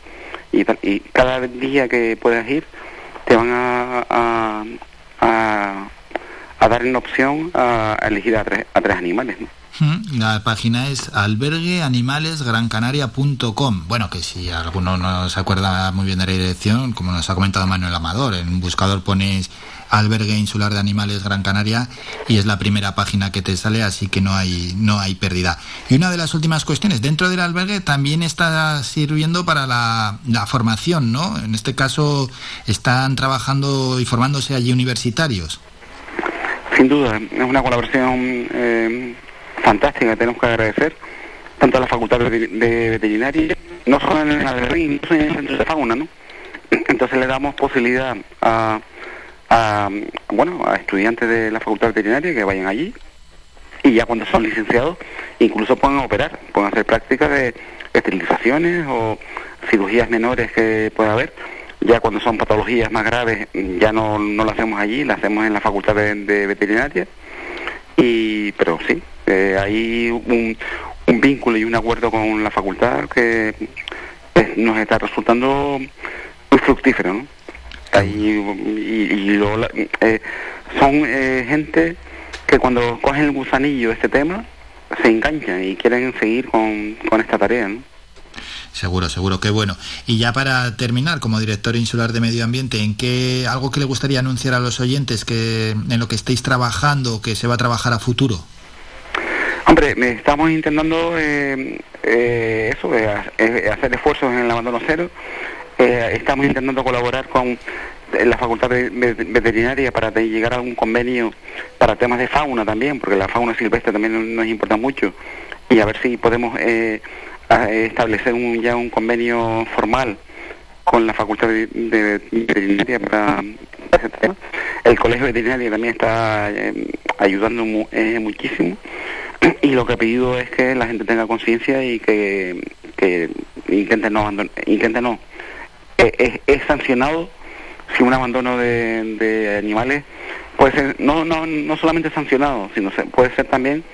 y, y cada día que puedas ir te van a, a, a, a dar una opción a, elegir a tres, a tres animales. La página es albergueanimalesgrancanaria.com. Bueno, que si alguno no se acuerda muy bien de la dirección, como nos ha comentado Manuel Amador, en un buscador pones Albergue Insular de Animales Gran Canaria y es la primera página que te sale, así que no hay no hay pérdida. Y una de las últimas cuestiones, dentro del albergue también está sirviendo para la, la formación, ¿no? En este caso están trabajando y formándose allí universitarios. Sin duda, es una colaboración eh, fantástica, tenemos que agradecer tanto a la Facultad de de Veterinaria, no solo en el albergue, incluso en el centro de fauna, ¿no? Entonces le damos posibilidad a, a, bueno, a estudiantes de la Facultad Veterinaria que vayan allí y ya cuando son licenciados incluso pueden operar, pueden hacer prácticas de esterilizaciones o cirugías menores que pueda haber. Ya cuando son patologías más graves ya no, no lo hacemos allí, lo hacemos en la Facultad de, Veterinaria. Y, pero sí, eh, hay un, un vínculo y un acuerdo con la facultad que eh, nos está resultando muy fructífero. Ahí, y, la- eh, son eh, gente que cuando cogen el gusanillo este tema se enganchan y quieren seguir con, con esta tarea, ¿no? Seguro, seguro, qué bueno. Y ya para terminar, como director insular de medio ambiente, ¿en qué algo que le gustaría anunciar a los oyentes que en lo que estéis trabajando, que se va a trabajar a futuro? Hombre, estamos intentando eh, eh, eso, eh, eh, hacer esfuerzos en el abandono cero. Eh, estamos intentando colaborar con la Facultad Veterinaria para llegar a un convenio para temas de fauna también, porque la fauna silvestre también nos importa mucho, y a ver si podemos eh, establecer un, ya un convenio formal con la Facultad de, de Veterinaria para ese tema. El Colegio Veterinario también está eh, ayudando mu- eh, muchísimo y lo que he pedido es que la gente tenga conciencia y que, que intente no abandonar, intente no, Eh, es, es sancionado si un abandono de, de animales puede ser no no no solamente sancionado sino se- puede ser también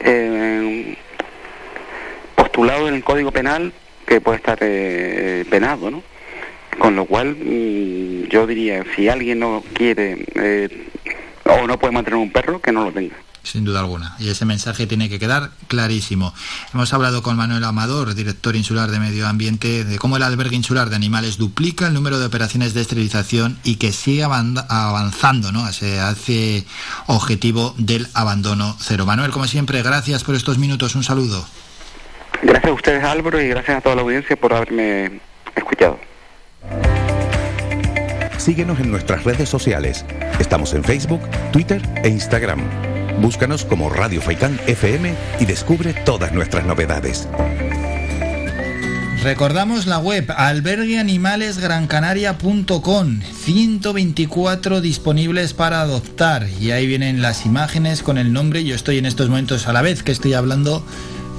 eh, postulado en el Código Penal que puede estar eh, penado, ¿no? Con lo cual, mm, yo diría, si alguien no quiere eh, o no puede mantener un perro, que no lo tenga. Sin duda alguna. Y ese mensaje tiene que quedar clarísimo. Hemos hablado con Manuel Amador, director insular de Medio Ambiente, de cómo el albergue insular de animales duplica el número de operaciones de esterilización y que sigue avan- avanzando, ¿no? Se hace objetivo del abandono cero. Manuel, como siempre, gracias por estos minutos. Un saludo. Gracias a ustedes, Álvaro, y gracias a toda la audiencia por haberme escuchado. Síguenos en nuestras redes sociales. Estamos en Facebook, Twitter e Instagram. Búscanos como Radio Faicán FM y descubre todas nuestras novedades. Recordamos la web albergueanimalesgrancanaria.com 124 disponibles para adoptar y ahí vienen las imágenes con el nombre. Yo estoy en estos momentos a la vez que estoy hablando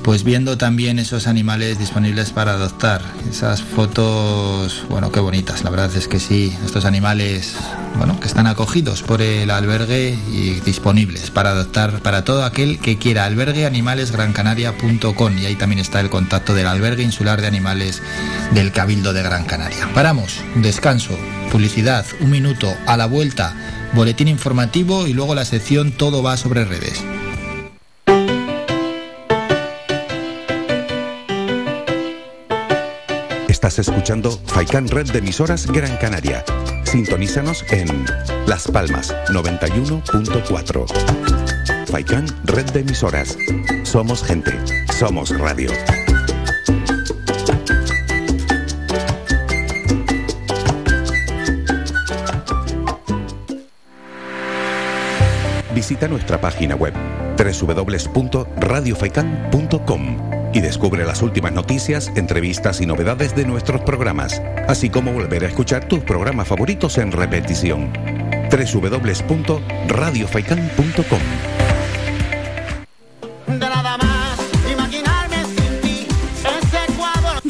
pues viendo también esos animales disponibles para adoptar. Esas fotos, bueno, qué bonitas, la verdad es que sí, estos animales, bueno, que están acogidos por el albergue y disponibles para adoptar para todo aquel que quiera. albergueanimalesgrancanaria.com y ahí también está el contacto del albergue insular de animales del Cabildo de Gran Canaria. Paramos, descanso, publicidad, un minuto, a la vuelta, boletín informativo y luego la sección Todo va sobre redes. Estás escuchando Faicán Red de Emisoras Gran Canaria. Sintonízanos en Las Palmas 91.4. Faikán, red de emisoras. Somos gente. Somos radio. Visita nuestra página web www.radiofaikan.com y descubre las últimas noticias, entrevistas y novedades de nuestros programas, así como volver a escuchar tus programas favoritos en repetición. www.radiofaikan.com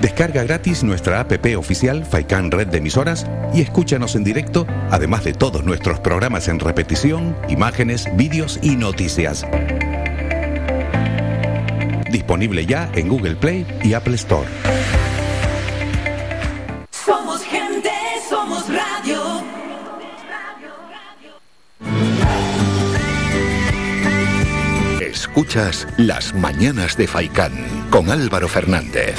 Descarga gratis nuestra app oficial Faikan Red de Emisoras y escúchanos en directo, además de todos nuestros programas en repetición, imágenes, vídeos y noticias. Disponible ya en Google Play y Apple Store. Somos gente, somos radio. Escuchas Las Mañanas de Faikán con Álvaro Fernández.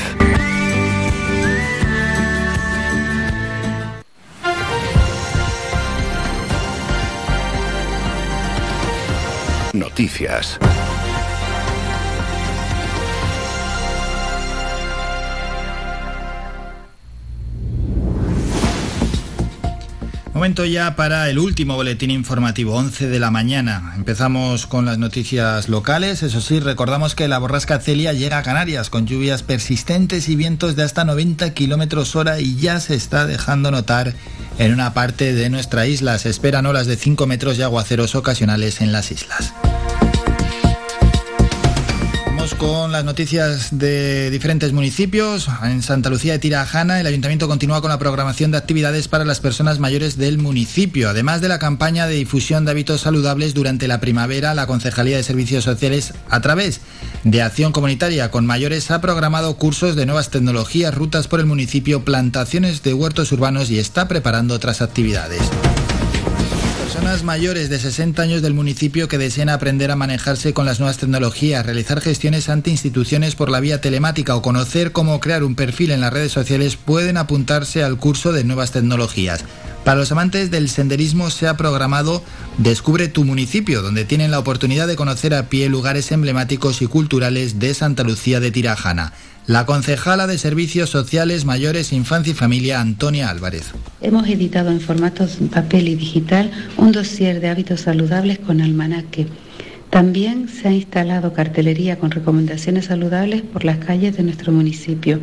Momento ya para el último boletín informativo, 11 de la mañana. Empezamos con las noticias locales. Eso sí, recordamos que la borrasca Celia llega a Canarias con lluvias persistentes y vientos de hasta 90 kilómetros hora y ya se está dejando notar en una parte de nuestra isla. Se esperan olas de 5 metros y aguaceros ocasionales en las islas. Con las noticias de diferentes municipios. En Santa Lucía de Tirajana, el ayuntamiento continúa con la programación de actividades para las personas mayores del municipio. Además de la campaña de difusión de hábitos saludables durante la primavera, la Concejalía de Servicios Sociales, a través de Acción Comunitaria con Mayores, ha programado cursos de nuevas tecnologías, rutas por el municipio, plantaciones de huertos urbanos y está preparando otras actividades. Personas mayores de 60 años del municipio que desean aprender a manejarse con las nuevas tecnologías, realizar gestiones ante instituciones por la vía telemática o conocer cómo crear un perfil en las redes sociales pueden apuntarse al curso de nuevas tecnologías. Para los amantes del senderismo se ha programado Descubre tu municipio, donde tienen la oportunidad de conocer a pie lugares emblemáticos y culturales de Santa Lucía de Tirajana. La concejala de Servicios Sociales, Mayores, Infancia y Familia, Antonia Álvarez. Hemos editado en formatos papel y digital un dossier de hábitos saludables con almanaque. También se ha instalado cartelería con recomendaciones saludables por las calles de nuestro municipio.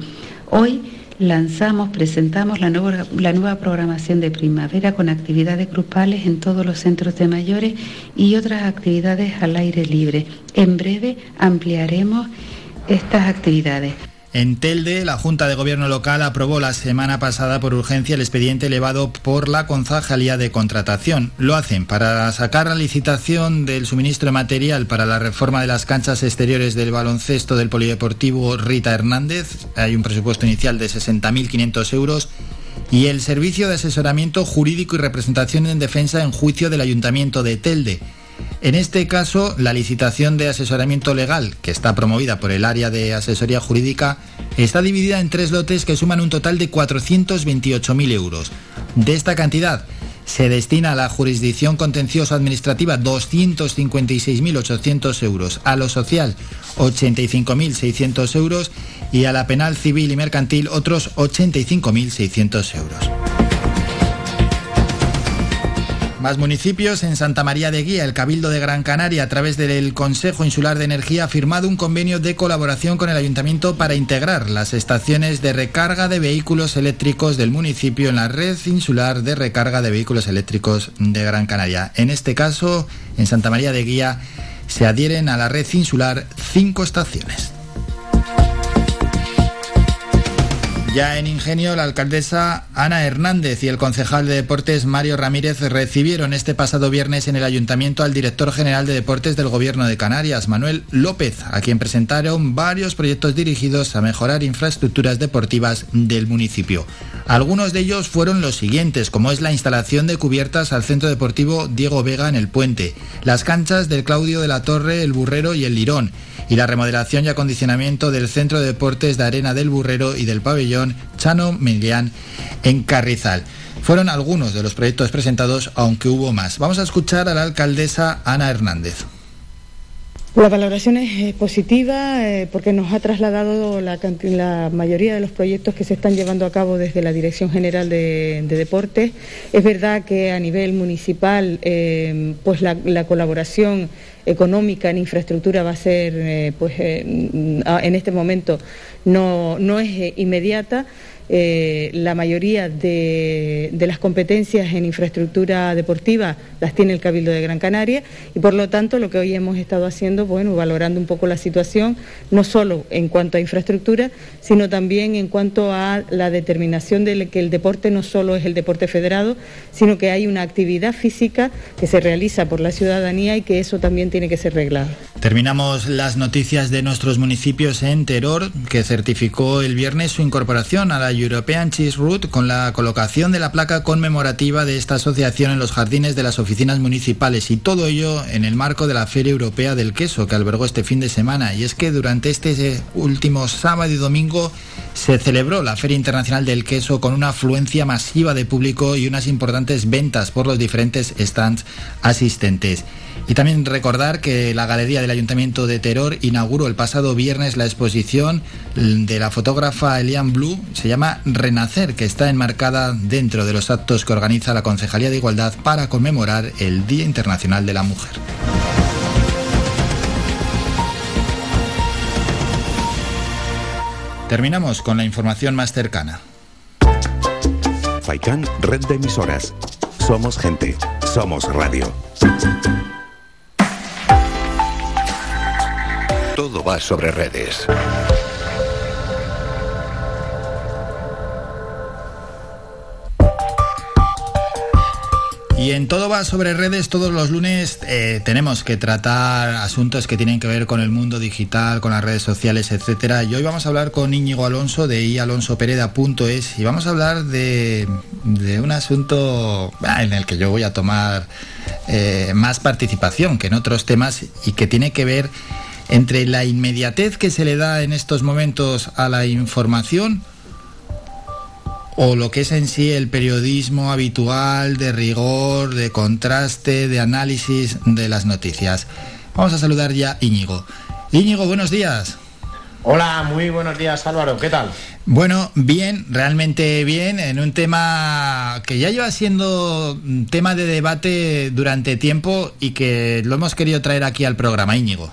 Hoy lanzamos, presentamos la nueva, la nueva programación de primavera con actividades grupales en todos los centros de mayores y otras actividades al aire libre. En breve ampliaremos estas actividades. En Telde, la Junta de Gobierno local aprobó la semana pasada por urgencia el expediente elevado por la Concejalía de Contratación. Lo hacen para sacar la licitación del suministro de material para la reforma de las canchas exteriores del baloncesto del Polideportivo Rita Hernández. Hay un presupuesto inicial de 60.500 euros. Y el servicio de asesoramiento jurídico y representación en defensa en juicio del Ayuntamiento de Telde. En este caso, la licitación de asesoramiento legal, que está promovida por el área de asesoría jurídica, está dividida en tres lotes que suman un total de 428.000 euros. De esta cantidad, se destina a la jurisdicción contencioso administrativa 256.800 euros, a lo social 85.600 euros y a la penal civil y mercantil otros 85.600 euros. Más municipios en Santa María de Guía, el Cabildo de Gran Canaria, a través del Consejo Insular de Energía, ha firmado un convenio de colaboración con el Ayuntamiento para integrar las estaciones de recarga de vehículos eléctricos del municipio en la red insular de recarga de vehículos eléctricos de Gran Canaria. En este caso, en Santa María de Guía, se adhieren a la red insular cinco estaciones. Ya en Ingenio, la alcaldesa Ana Hernández y el concejal de Deportes Mario Ramírez recibieron este pasado viernes en el ayuntamiento al director general de Deportes del Gobierno de Canarias, Manuel López, a quien presentaron varios proyectos dirigidos a mejorar infraestructuras deportivas del municipio. Algunos de ellos fueron los siguientes, como es la instalación de cubiertas al Centro Deportivo Diego Vega en el Puente, las canchas del Claudio de la Torre, el Burrero y el Lirón, y la remodelación y acondicionamiento del Centro de Deportes de Arena del Burrero y del Pabellón Chano Milián en Carrizal. Fueron algunos de los proyectos presentados, aunque hubo más. Vamos a escuchar a la alcaldesa Ana Hernández. La valoración es eh, positiva eh, porque nos ha trasladado la, mayoría de los proyectos que se están llevando a cabo desde la Dirección General de, de Deportes. Es verdad que a nivel municipal eh, pues la, colaboración económica en infraestructura va a ser, eh, pues en este momento no, no es inmediata. Eh, la mayoría de, de, las competencias en infraestructura deportiva las tiene el Cabildo de Gran Canaria y por lo tanto lo que hoy hemos estado haciendo, bueno, valorando un poco la situación, no solo en cuanto a infraestructura, sino también en cuanto a la determinación de que el deporte no solo es el deporte federado, sino que hay una actividad física que se realiza por la ciudadanía y que eso también tiene que ser reglado. Terminamos las noticias de nuestros municipios en Teror, que certificó el viernes su incorporación a la European Cheese Route con la colocación de la placa conmemorativa de esta asociación en los jardines de las oficinas municipales y todo ello en el marco de la Feria Europea del Queso que albergó este fin de semana. Y es que durante este último sábado y domingo se celebró la Feria Internacional del Queso con una afluencia masiva de público y unas importantes ventas por los diferentes stands asistentes. Y también recordar que la Galería del Ayuntamiento de Teror inauguró el pasado viernes la exposición de la fotógrafa Elian Blue, se llama Renacer, que está enmarcada dentro de los actos que organiza la Concejalía de Igualdad para conmemorar el Día Internacional de la Mujer. Terminamos con la información más cercana. Faikan, red de emisoras. Somos gente, somos radio. Todo va sobre redes. Y en todo va sobre redes, todos los lunes eh, tenemos que tratar asuntos que tienen que ver con el mundo digital, con las redes sociales, etcétera. Y hoy vamos a hablar con Íñigo Alonso de ialonsopereda.es y vamos a hablar de, un asunto en el que yo voy a tomar eh, más participación que en otros temas y que tiene que ver entre la inmediatez que se le da en estos momentos a la información o lo que es en sí el periodismo habitual de rigor, de contraste, de análisis de las noticias. Vamos a saludar ya a Íñigo. Íñigo, buenos días. Hola, muy buenos días Álvaro, ¿qué tal? Bueno, bien, realmente bien, en un tema que ya lleva siendo tema de debate durante tiempo y que lo hemos querido traer aquí al programa, Íñigo.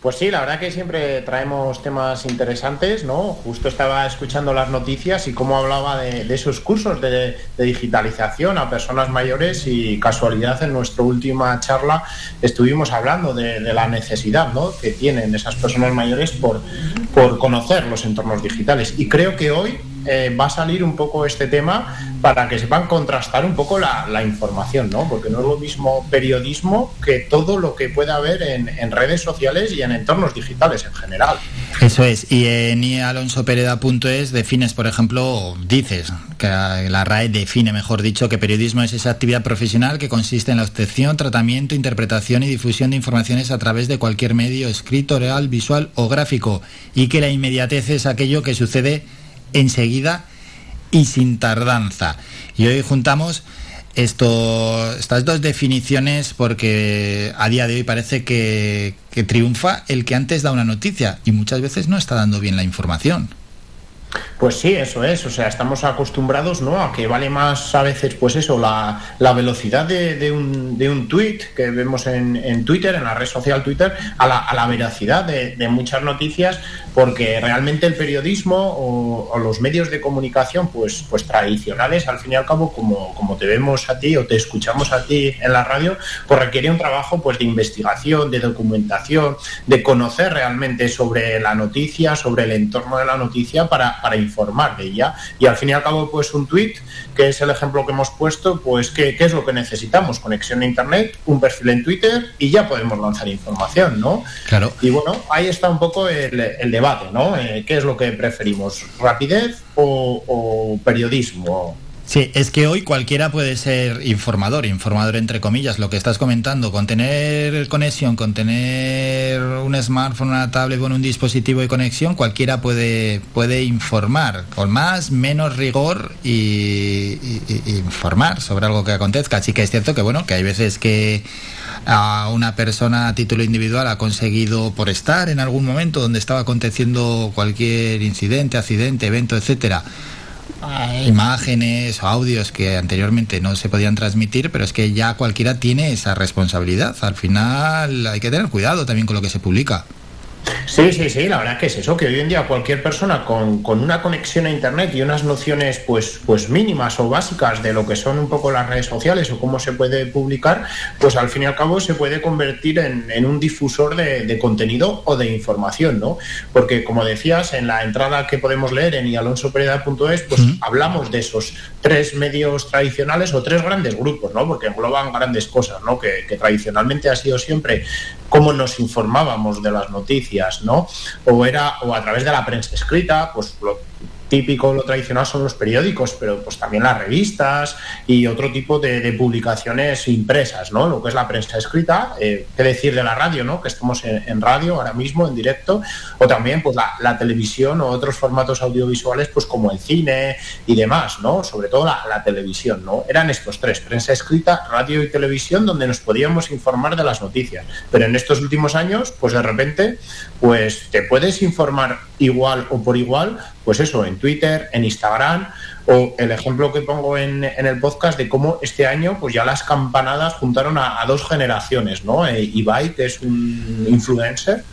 Pues sí, la verdad que siempre traemos temas interesantes, ¿no? Justo estaba escuchando las noticias y cómo hablaba de, esos cursos de, de, digitalización a personas mayores y casualidad en nuestra última charla estuvimos hablando de, de la necesidad ¿no? que tienen esas personas mayores por, por conocer los entornos digitales. Y creo que hoy eh, va a salir un poco este tema para que sepan contrastar un poco la, información, ¿no? Porque no es lo mismo periodismo que todo lo que pueda haber en, en, redes sociales y en entornos digitales en general. Eso es, y en ialonsopereda.es defines, por ejemplo, dices que la RAE define, mejor dicho, que periodismo es esa actividad profesional que consiste en la obtención, tratamiento, interpretación y difusión de informaciones a través de cualquier medio escrito, real, visual o gráfico, y que la inmediatez es aquello que sucede enseguida y sin tardanza. Y hoy juntamos estas dos definiciones porque a día de hoy parece que triunfa el que antes da una noticia y muchas veces no está dando bien la información. Pues sí, eso es. O sea, estamos acostumbrados ¿no? a que vale más a veces, pues eso, la, la velocidad de, un, de un tweet que vemos en, en, Twitter, en la red social Twitter, a la, a la veracidad de, de, muchas noticias, porque realmente el periodismo o, o, los medios de comunicación, pues, pues tradicionales, al fin y al cabo, como, como te vemos a ti o te escuchamos a ti en la radio, pues requiere un trabajo pues de investigación, de documentación, de conocer realmente sobre la noticia, sobre el entorno de la noticia para, para informar de ella. Y al fin y al cabo, pues un tweet, que es el ejemplo que hemos puesto, pues ¿qué, qué es lo que necesitamos? Conexión a Internet, un perfil en Twitter y ya podemos lanzar información, ¿no? Claro. Y bueno, ahí está un poco el, el debate, ¿no? Eh, ¿Qué es lo que preferimos? ¿Rapidez o, o periodismo? Sí, es que hoy cualquiera puede ser informador, informador entre comillas, lo que estás comentando, con tener conexión, con tener un smartphone, una tablet, bueno, un dispositivo de conexión, cualquiera puede, puede informar, con más, menos rigor y, y- informar sobre algo que acontezca. Así que es cierto que bueno, que hay veces que a una persona a título individual ha conseguido por estar en algún momento donde estaba aconteciendo cualquier incidente, accidente, evento, etcétera, imágenes audios que anteriormente no se podían transmitir, pero es que ya cualquiera tiene esa responsabilidad. Al final hay que tener cuidado también con lo que se publica. Sí, sí, sí, la verdad que es eso, que hoy en día cualquier persona con, con una conexión a Internet y unas nociones pues, pues mínimas o básicas de lo que son un poco las redes sociales o cómo se puede publicar, pues al fin y al cabo se puede convertir en, en un difusor de, de contenido o de información, ¿no? Porque como decías, en la entrada que podemos leer en ialonsopereda.es, pues hablamos de esos tres medios tradicionales o tres grandes grupos, ¿no? Porque engloban grandes cosas, ¿no? Que, que tradicionalmente ha sido siempre cómo nos informábamos de las noticias, ¿no? O era o a través de la prensa escrita, pues lo típico, lo tradicional son los periódicos, pero pues también las revistas y otro tipo de, publicaciones impresas, ¿no? Lo que es la prensa escrita, eh, qué decir de la radio, ¿no? Que estamos en, radio ahora mismo, en directo, o también pues la, la televisión o otros formatos audiovisuales, pues como el cine y demás, ¿no? Sobre todo la, la televisión, ¿no? Eran estos tres, prensa escrita, radio y televisión, donde nos podíamos informar de las noticias. Pero en estos últimos años, pues de repente, pues te puedes informar igual o por igual, pues eso, en Twitter, en Instagram, o el ejemplo que pongo en, en el podcast de cómo este año, pues ya las campanadas juntaron a, dos generaciones, ¿no? Eh, Ibai, es un influencer,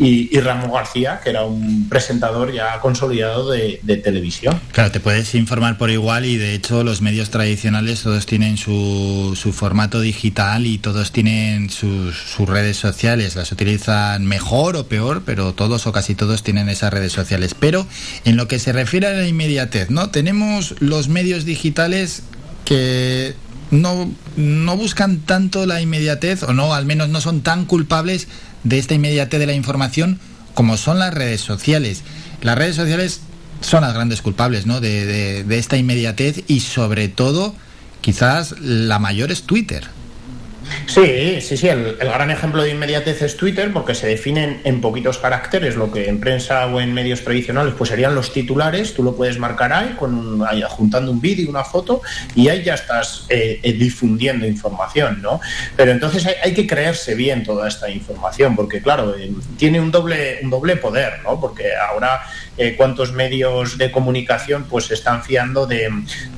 y, y Ramón García, que era un presentador ya consolidado de, televisión. Claro, te puedes informar por igual y de hecho los medios tradicionales todos tienen su, su formato digital y todos tienen sus, sus redes sociales. Las utilizan mejor o peor, pero todos o casi todos tienen esas redes sociales. Pero en lo que se refiere a la inmediatez, ¿no? Tenemos los medios digitales que no, no buscan tanto la inmediatez o no, al menos no son tan culpables de esta inmediatez de la información como son las redes sociales. Las redes sociales son las grandes culpables ¿no? de, de- de esta inmediatez y sobre todo quizás la mayor es Twitter. Sí, sí, sí, el, gran ejemplo de inmediatez es Twitter porque se definen en poquitos caracteres lo que en prensa o en medios tradicionales pues serían los titulares, tú lo puedes marcar ahí, con un- ahí juntando un vídeo una foto y ahí ya estás eh, eh, difundiendo información, ¿no? Pero entonces hay, que creerse bien toda esta información porque claro, eh, tiene un doble, un doble poder, ¿no? Porque ahora eh, cuántos medios de comunicación pues se están fiando de,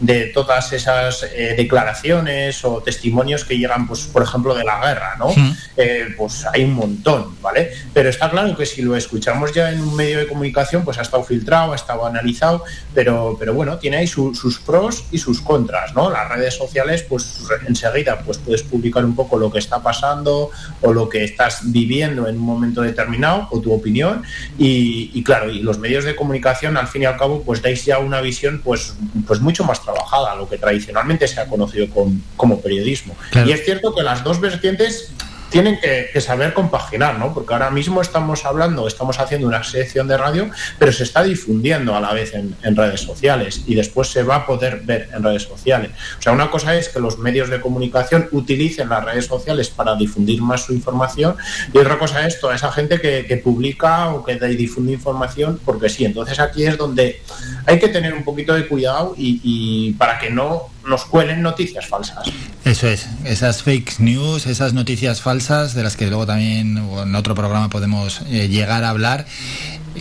de todas esas declaraciones o testimonios que llegan pues por ejemplo de la guerra no Eh, pues hay un montón vale pero está claro que si lo escuchamos ya en un medio de comunicación pues ha estado filtrado ha estado analizado pero pero bueno tiene ahí su- sus pros y sus contras no las redes sociales pues enseguida pues puedes publicar un poco lo que está pasando o lo que estás viviendo en un momento determinado o tu opinión y, y claro y los medios de comunicación al fin y al cabo pues dais ya una visión pues pues mucho más trabajada lo que tradicionalmente se ha conocido con- como periodismo. Claro. y es cierto que las dos vertientes tienen que, saber compaginar, ¿no? Porque ahora mismo estamos hablando, estamos haciendo una sección de radio, pero se está difundiendo a la vez en, redes sociales y después se va a poder ver en redes sociales. O sea, una cosa es que los medios de comunicación utilicen las redes sociales para difundir más su información y otra cosa es toda esa gente que, publica o que de- difunde información porque sí. Entonces aquí es donde hay que tener un poquito de cuidado y para que no nos cuelen noticias falsas. Eso es, esas fake news, esas noticias falsas de las que luego también en otro programa podemos eh, llegar a hablar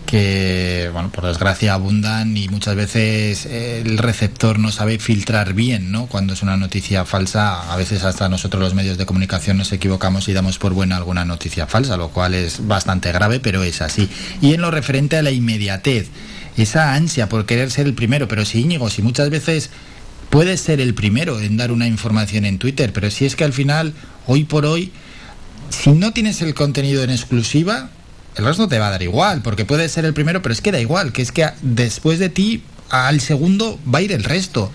que, bueno, por desgracia abundan y muchas veces eh, el receptor no sabe filtrar bien, ¿no? Cuando es una noticia falsa, a veces hasta nosotros los medios de comunicación nos equivocamos y damos por buena alguna noticia falsa, lo cual es bastante grave, pero es así. Y en lo referente a la inmediatez, esa ansia por querer ser el primero, pero si Íñigo, si muchas veces puedes ser el primero en dar una información en Twitter, pero si es que al final, hoy por hoy, si no tienes el contenido en exclusiva, el resto te va a dar igual, porque puede ser el primero, pero es que da igual, que es que después de ti, al segundo va a ir el resto.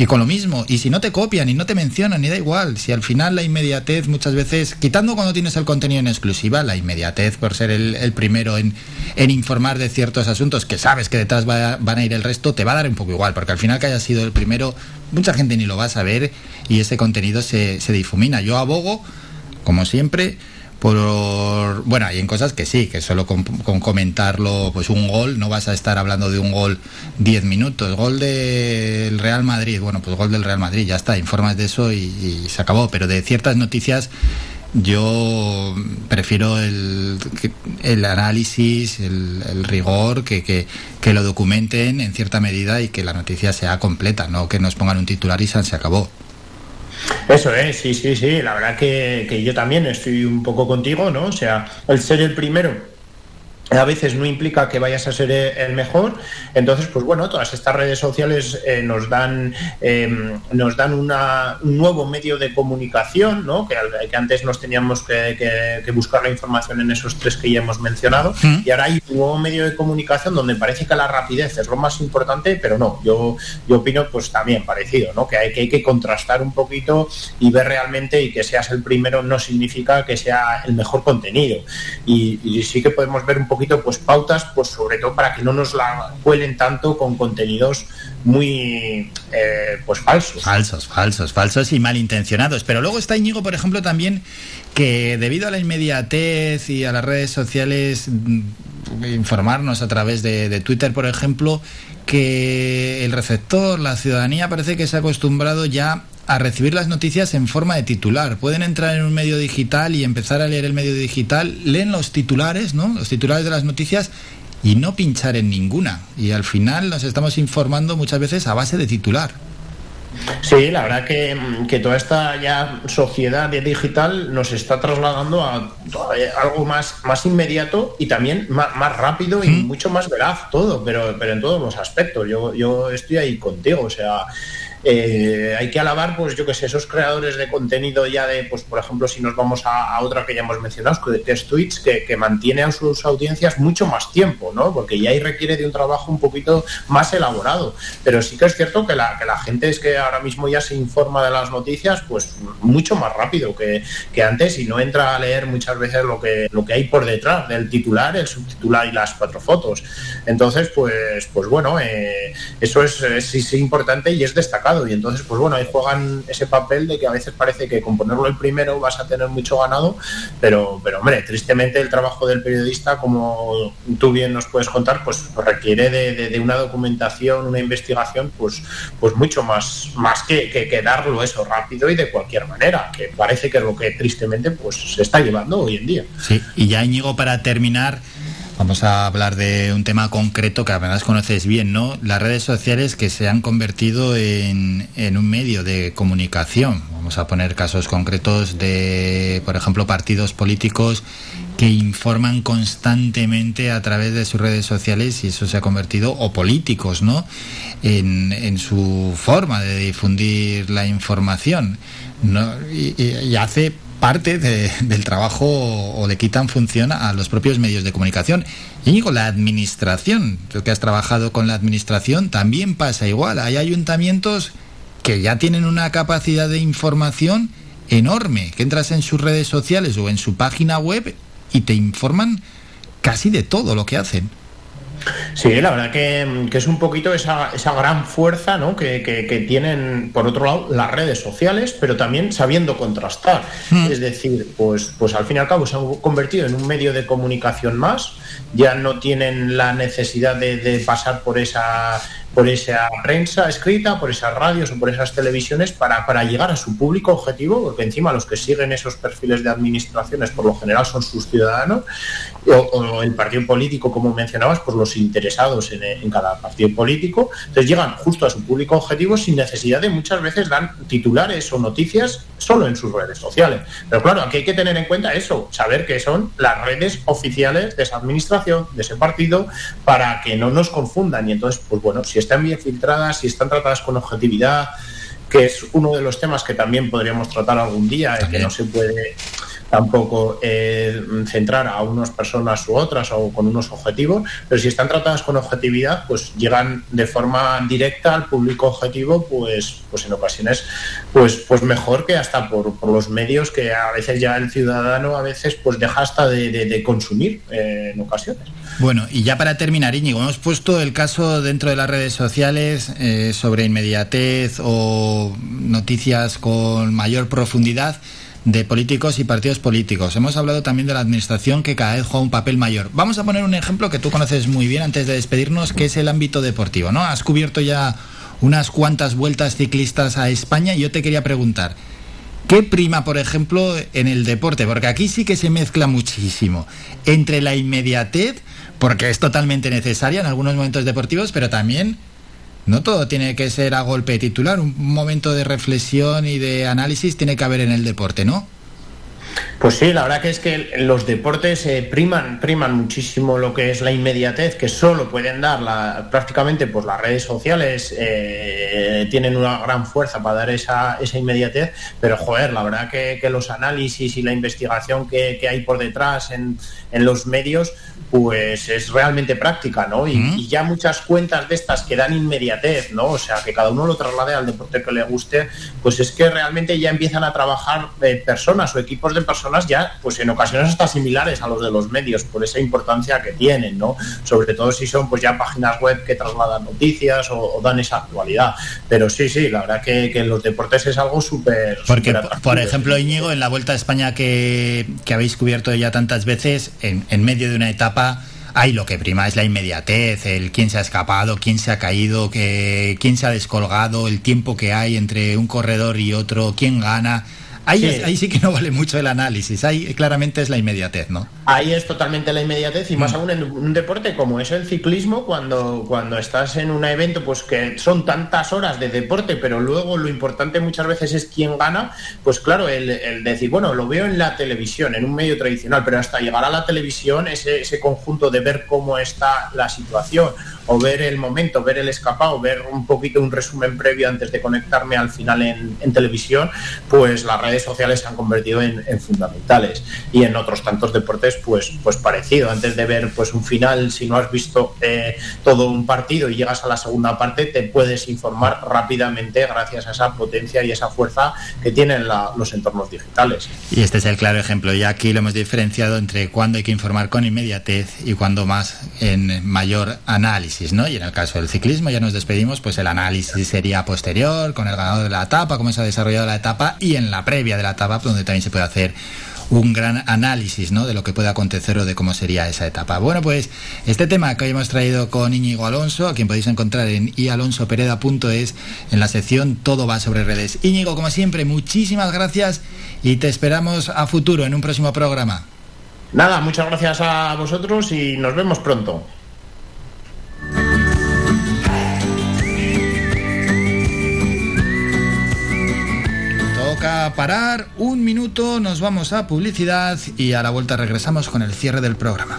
Y con lo mismo, y si no te copian y no te mencionan, ni da igual, si al final la inmediatez muchas veces, quitando cuando tienes el contenido en exclusiva, la inmediatez por ser el, el primero en, en, informar de ciertos asuntos que sabes que detrás va, van a ir el resto, te va a dar un poco igual, porque al final que hayas sido el primero, mucha gente ni lo va a saber y ese contenido se, se difumina. Yo abogo, como siempre, por bueno hay en cosas que sí que solo con, comentarlo pues un gol no vas a estar hablando de un gol 10 minutos gol del Real Madrid bueno pues gol del Real Madrid ya está informas de eso y, se acabó pero de ciertas noticias yo prefiero el, el análisis, el, el rigor, que, que, que, lo documenten en cierta medida y que la noticia sea completa, no que nos pongan un titular y se acabó. Eso es, sí, sí, sí. La verdad que, que, yo también estoy un poco contigo, ¿no? O sea, el ser el primero a veces no implica que vayas a ser el mejor. Entonces, pues bueno, todas estas redes sociales eh, nos dan eh, nos dan una, un nuevo medio de comunicación, ¿no? Que, que antes nos teníamos que, que, que, buscar la información en esos tres que ya hemos mencionado. ¿Mm? Y ahora hay un nuevo medio de comunicación donde parece que la rapidez es lo más importante, pero no. Yo, yo opino pues también parecido, ¿no? Que hay, que hay que contrastar un poquito y ver realmente y que seas el primero no significa que sea el mejor contenido. Y, y sí que podemos ver un poco poquito pues pautas pues sobre todo para que no nos la cuelen tanto con contenidos muy eh, pues falsos. Falsos falsos falsos y malintencionados. Pero luego está Íñigo por ejemplo también que debido a la inmediatez y a las redes sociales informarnos a través de Twitter por ejemplo que el receptor la ciudadanía parece que se ha acostumbrado ya a recibir las noticias en forma de titular. Pueden entrar en un medio digital y empezar a leer el medio digital, leen los titulares, ¿no? Los titulares de las noticias y no pinchar en ninguna. Y al final nos estamos informando muchas veces a base de titular. Sí, la verdad que, que, toda esta ya sociedad digital nos está trasladando a algo más, más inmediato y también más, más rápido y ¿Mm? mucho más veraz todo, pero, pero en todos los aspectos. Yo, yo estoy ahí contigo, o sea, eh, hay que alabar, pues yo que sé, esos creadores de contenido ya de, pues por ejemplo, si nos vamos a, otra que ya hemos mencionado, que es Twitch, que, que, mantiene a sus audiencias mucho más tiempo, ¿no? Porque ya ahí requiere de un trabajo un poquito más elaborado. Pero sí que es cierto que la, que la gente es que ahora mismo ya se informa de las noticias, pues mucho más rápido que, que antes y no entra a leer muchas veces lo que, lo que hay por detrás del titular, el subtitular y las cuatro fotos. Entonces, pues, pues bueno, eh, eso es, es, es importante y es destacado y entonces pues bueno ahí juegan ese papel de que a veces parece que con ponerlo el primero vas a tener mucho ganado pero pero hombre tristemente el trabajo del periodista como tú bien nos puedes contar pues requiere de, de, una documentación una investigación pues pues mucho más más que, que, que, darlo eso rápido y de cualquier manera que parece que es lo que tristemente pues se está llevando hoy en día. Sí y ya Íñigo para terminar Vamos a hablar de un tema concreto que además conoces bien, ¿no? Las redes sociales que se han convertido en, en, un medio de comunicación. Vamos a poner casos concretos de, por ejemplo, partidos políticos que informan constantemente a través de sus redes sociales y eso se ha convertido, o políticos, ¿no? En, en su forma de difundir la información. ¿no? Y, y hace parte de, del trabajo o le quitan función a los propios medios de comunicación. Y con la administración, tú que has trabajado con la administración, también pasa igual. Hay ayuntamientos que ya tienen una capacidad de información enorme, que entras en sus redes sociales o en su página web y te informan casi de todo lo que hacen. Sí, la verdad que, que, es un poquito esa, esa gran fuerza ¿no? que, que, que, tienen, por otro lado, las redes sociales, pero también sabiendo contrastar. Mm. Es decir, pues, pues al fin y al cabo se han convertido en un medio de comunicación más, ya no tienen la necesidad de, de pasar por esa por esa prensa escrita, por esas radios o por esas televisiones para, para, llegar a su público objetivo, porque encima los que siguen esos perfiles de administraciones por lo general son sus ciudadanos, o, el partido político, como mencionabas, por los interesados en, en, cada partido político, entonces llegan justo a su público objetivo sin necesidad de muchas veces dan titulares o noticias solo en sus redes sociales. Pero claro, aquí hay que tener en cuenta eso, saber que son las redes oficiales de esa administración, de ese partido, para que no nos confundan. Y entonces, pues bueno, si están bien filtradas, si están tratadas con objetividad, que es uno de los temas que también podríamos tratar algún día, y que no se puede tampoco eh, centrar a unas personas u otras o con unos objetivos, pero si están tratadas con objetividad, pues llegan de forma directa al público objetivo, pues, pues en ocasiones, pues, pues mejor que hasta por, por los medios que a veces ya el ciudadano a veces pues deja hasta de, de- consumir eh, en ocasiones. Bueno, y ya para terminar, Íñigo, hemos puesto el caso dentro de las redes sociales eh, sobre inmediatez o noticias con mayor profundidad de políticos y partidos políticos. Hemos hablado también de la administración que cada vez juega un papel mayor. Vamos a poner un ejemplo que tú conoces muy bien antes de despedirnos, que es el ámbito deportivo, ¿no? Has cubierto ya unas cuantas vueltas ciclistas a España y yo te quería preguntar, ¿Qué prima, por ejemplo, en el deporte? Porque aquí sí que se mezcla muchísimo entre la inmediatez, porque es totalmente necesaria en algunos momentos deportivos, pero también no todo tiene que ser a golpe titular. Un momento de reflexión y de análisis tiene que haber en el deporte, ¿no? Pues sí, la verdad que es que los deportes eh, priman, priman muchísimo lo que es la inmediatez, que solo pueden dar la- prácticamente pues las redes sociales eh, tienen una gran fuerza para dar esa, esa inmediatez, pero joder, la verdad que, que los análisis y la investigación que, hay por detrás en los medios, pues es realmente práctica, ¿no? Y, y ya muchas cuentas de estas que dan inmediatez, ¿no? O sea, que cada uno lo traslade al deporte que le guste, pues es que realmente ya empiezan a trabajar eh, personas o equipos de personas ya, pues en ocasiones hasta similares a los de los medios, por esa importancia que tienen, ¿no? Sobre todo si son pues ya páginas web que trasladan noticias o, o dan esa actualidad. Pero sí, sí, la verdad que, que en los deportes es algo súper... Porque, súper por ejemplo, Íñigo, en la Vuelta a España que, que habéis cubierto ya tantas veces, en, en medio de una etapa hay lo que prima, es la inmediatez, el quién se ha escapado, quién se ha caído, que, quién se ha descolgado, el tiempo que hay entre un corredor y otro, quién gana. Ahí, Sí. es- ahí sí que no vale mucho el análisis, ahí claramente es la inmediatez, ¿no? Ahí es totalmente la inmediatez y más aún en un deporte como es el ciclismo, cuando, cuando estás en un evento, pues que son tantas horas de deporte, pero luego lo importante muchas veces es quién gana, pues claro, el, el decir, bueno, lo veo en la televisión, en un medio tradicional, pero hasta llegar a la televisión, ese, ese conjunto de ver cómo está la situación, o ver el momento, ver el escapado, ver un poquito un resumen previo antes de conectarme al final en, en televisión, pues las sociales se han convertido en, en fundamentales. Y en otros tantos deportes, pues, pues parecido. Antes de ver pues un final, si no has visto eh, todo un partido y llegas a la segunda parte, te puedes informar rápidamente gracias a esa potencia y esa fuerza que tienen la- los entornos digitales. Y este es el claro ejemplo. Y aquí lo hemos diferenciado entre cuándo hay que informar con inmediatez y cuándo más en mayor análisis, ¿no? Y en el caso del ciclismo ya nos despedimos, pues el análisis sería posterior, con el ganador de la etapa, cómo se ha desarrollado la etapa y en la previa de la etapa, donde también se puede hacer un gran análisis ¿no? de lo que puede acontecer o de cómo sería esa etapa. Bueno, pues este tema que hoy hemos traído con Íñigo Alonso, a quien podéis encontrar en ialonsopereda.es en la sección Todo va sobre redes. Íñigo, como siempre, muchísimas gracias y te esperamos a futuro en un próximo programa. Nada, muchas gracias a vosotros y nos vemos pronto. Toca parar un minuto, nos vamos a publicidad y a la vuelta regresamos con el cierre del programa.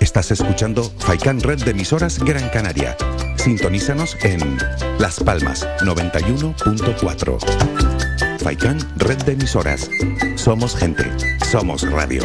Estás escuchando Faikan Red de emisoras Gran Canaria. Sintonízanos en Las Palmas 91.4. Faikan Red de emisoras. Somos gente. Somos radio.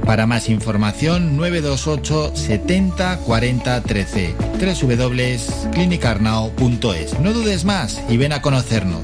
Para más información 928 70 40 13 www.clinicarnao.es. No dudes más y ven a conocernos.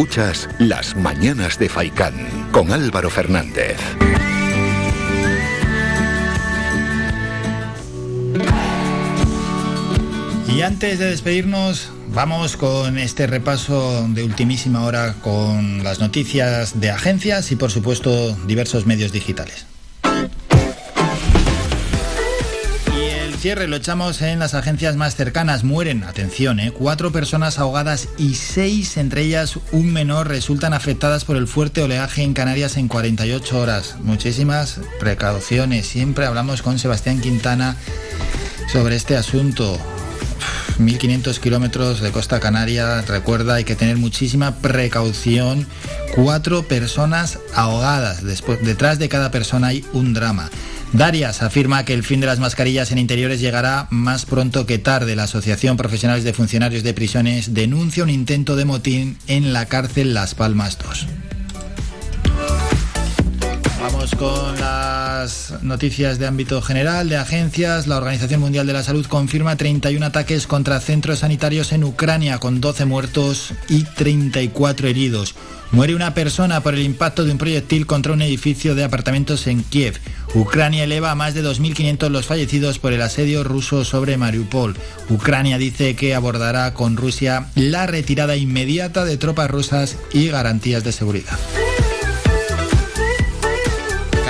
Escuchas Las Mañanas de Faicán con Álvaro Fernández. Y antes de despedirnos, vamos con este repaso de ultimísima hora con las noticias de agencias y por supuesto diversos medios digitales. Cierre lo echamos en las agencias más cercanas. Mueren, atención, ¿eh? cuatro personas ahogadas y seis, entre ellas un menor, resultan afectadas por el fuerte oleaje en Canarias en 48 horas. Muchísimas precauciones. Siempre hablamos con Sebastián Quintana sobre este asunto. 1.500 kilómetros de costa canaria, recuerda, hay que tener muchísima precaución. Cuatro personas ahogadas, Después, detrás de cada persona hay un drama. Darias afirma que el fin de las mascarillas en interiores llegará más pronto que tarde. La Asociación Profesionales de Funcionarios de Prisiones denuncia un intento de motín en la cárcel Las Palmas 2. Vamos con las noticias de ámbito general, de agencias. La Organización Mundial de la Salud confirma 31 ataques contra centros sanitarios en Ucrania, con 12 muertos y 34 heridos. Muere una persona por el impacto de un proyectil contra un edificio de apartamentos en Kiev. Ucrania eleva a más de 2.500 los fallecidos por el asedio ruso sobre Mariupol. Ucrania dice que abordará con Rusia la retirada inmediata de tropas rusas y garantías de seguridad.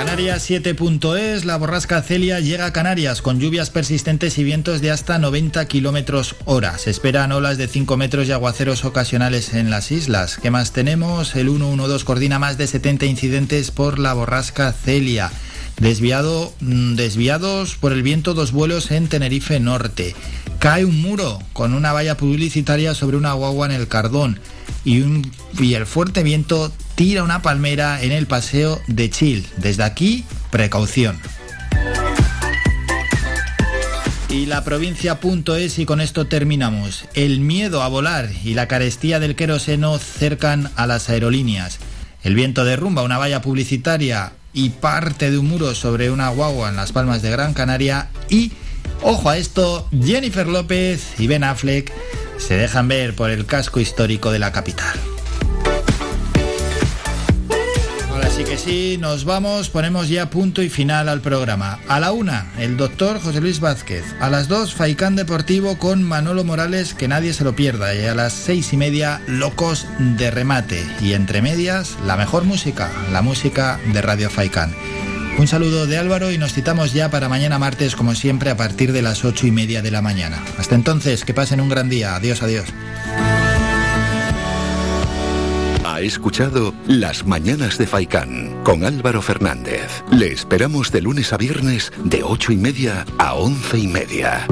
Canarias 7.es, la borrasca Celia llega a Canarias con lluvias persistentes y vientos de hasta 90 kilómetros hora. Se esperan olas de 5 metros y aguaceros ocasionales en las islas. ¿Qué más tenemos? El 112 coordina más de 70 incidentes por la borrasca Celia. Desviado, mm, desviados por el viento dos vuelos en Tenerife Norte. Cae un muro con una valla publicitaria sobre una guagua en el Cardón. Y, un, el fuerte viento tira una palmera en el paseo de Chil. Desde aquí, precaución. Y la provincia.es y con esto terminamos. El miedo a volar y la carestía del queroseno cercan a las aerolíneas. El viento derrumba una valla publicitaria y parte de un muro sobre una guagua en las palmas de Gran Canaria y, ojo a esto, Jennifer López y Ben Affleck se dejan ver por el casco histórico de la capital. Ahora sí que sí, nos vamos, ponemos ya punto y final al programa. A la una, el doctor José Luis Vázquez. A las dos, Faicán Deportivo con Manolo Morales, que nadie se lo pierda. Y a las seis y media, Locos de Remate. Y entre medias, la mejor música, la música de Radio Faicán. Un saludo de Álvaro y nos citamos ya para mañana martes, como siempre, a partir de las ocho y media de la mañana. Hasta entonces, que pasen un gran día. Adiós, adiós. Ha escuchado Las Mañanas de Faicán con Álvaro Fernández. Le esperamos de lunes a viernes de ocho y media a once y media.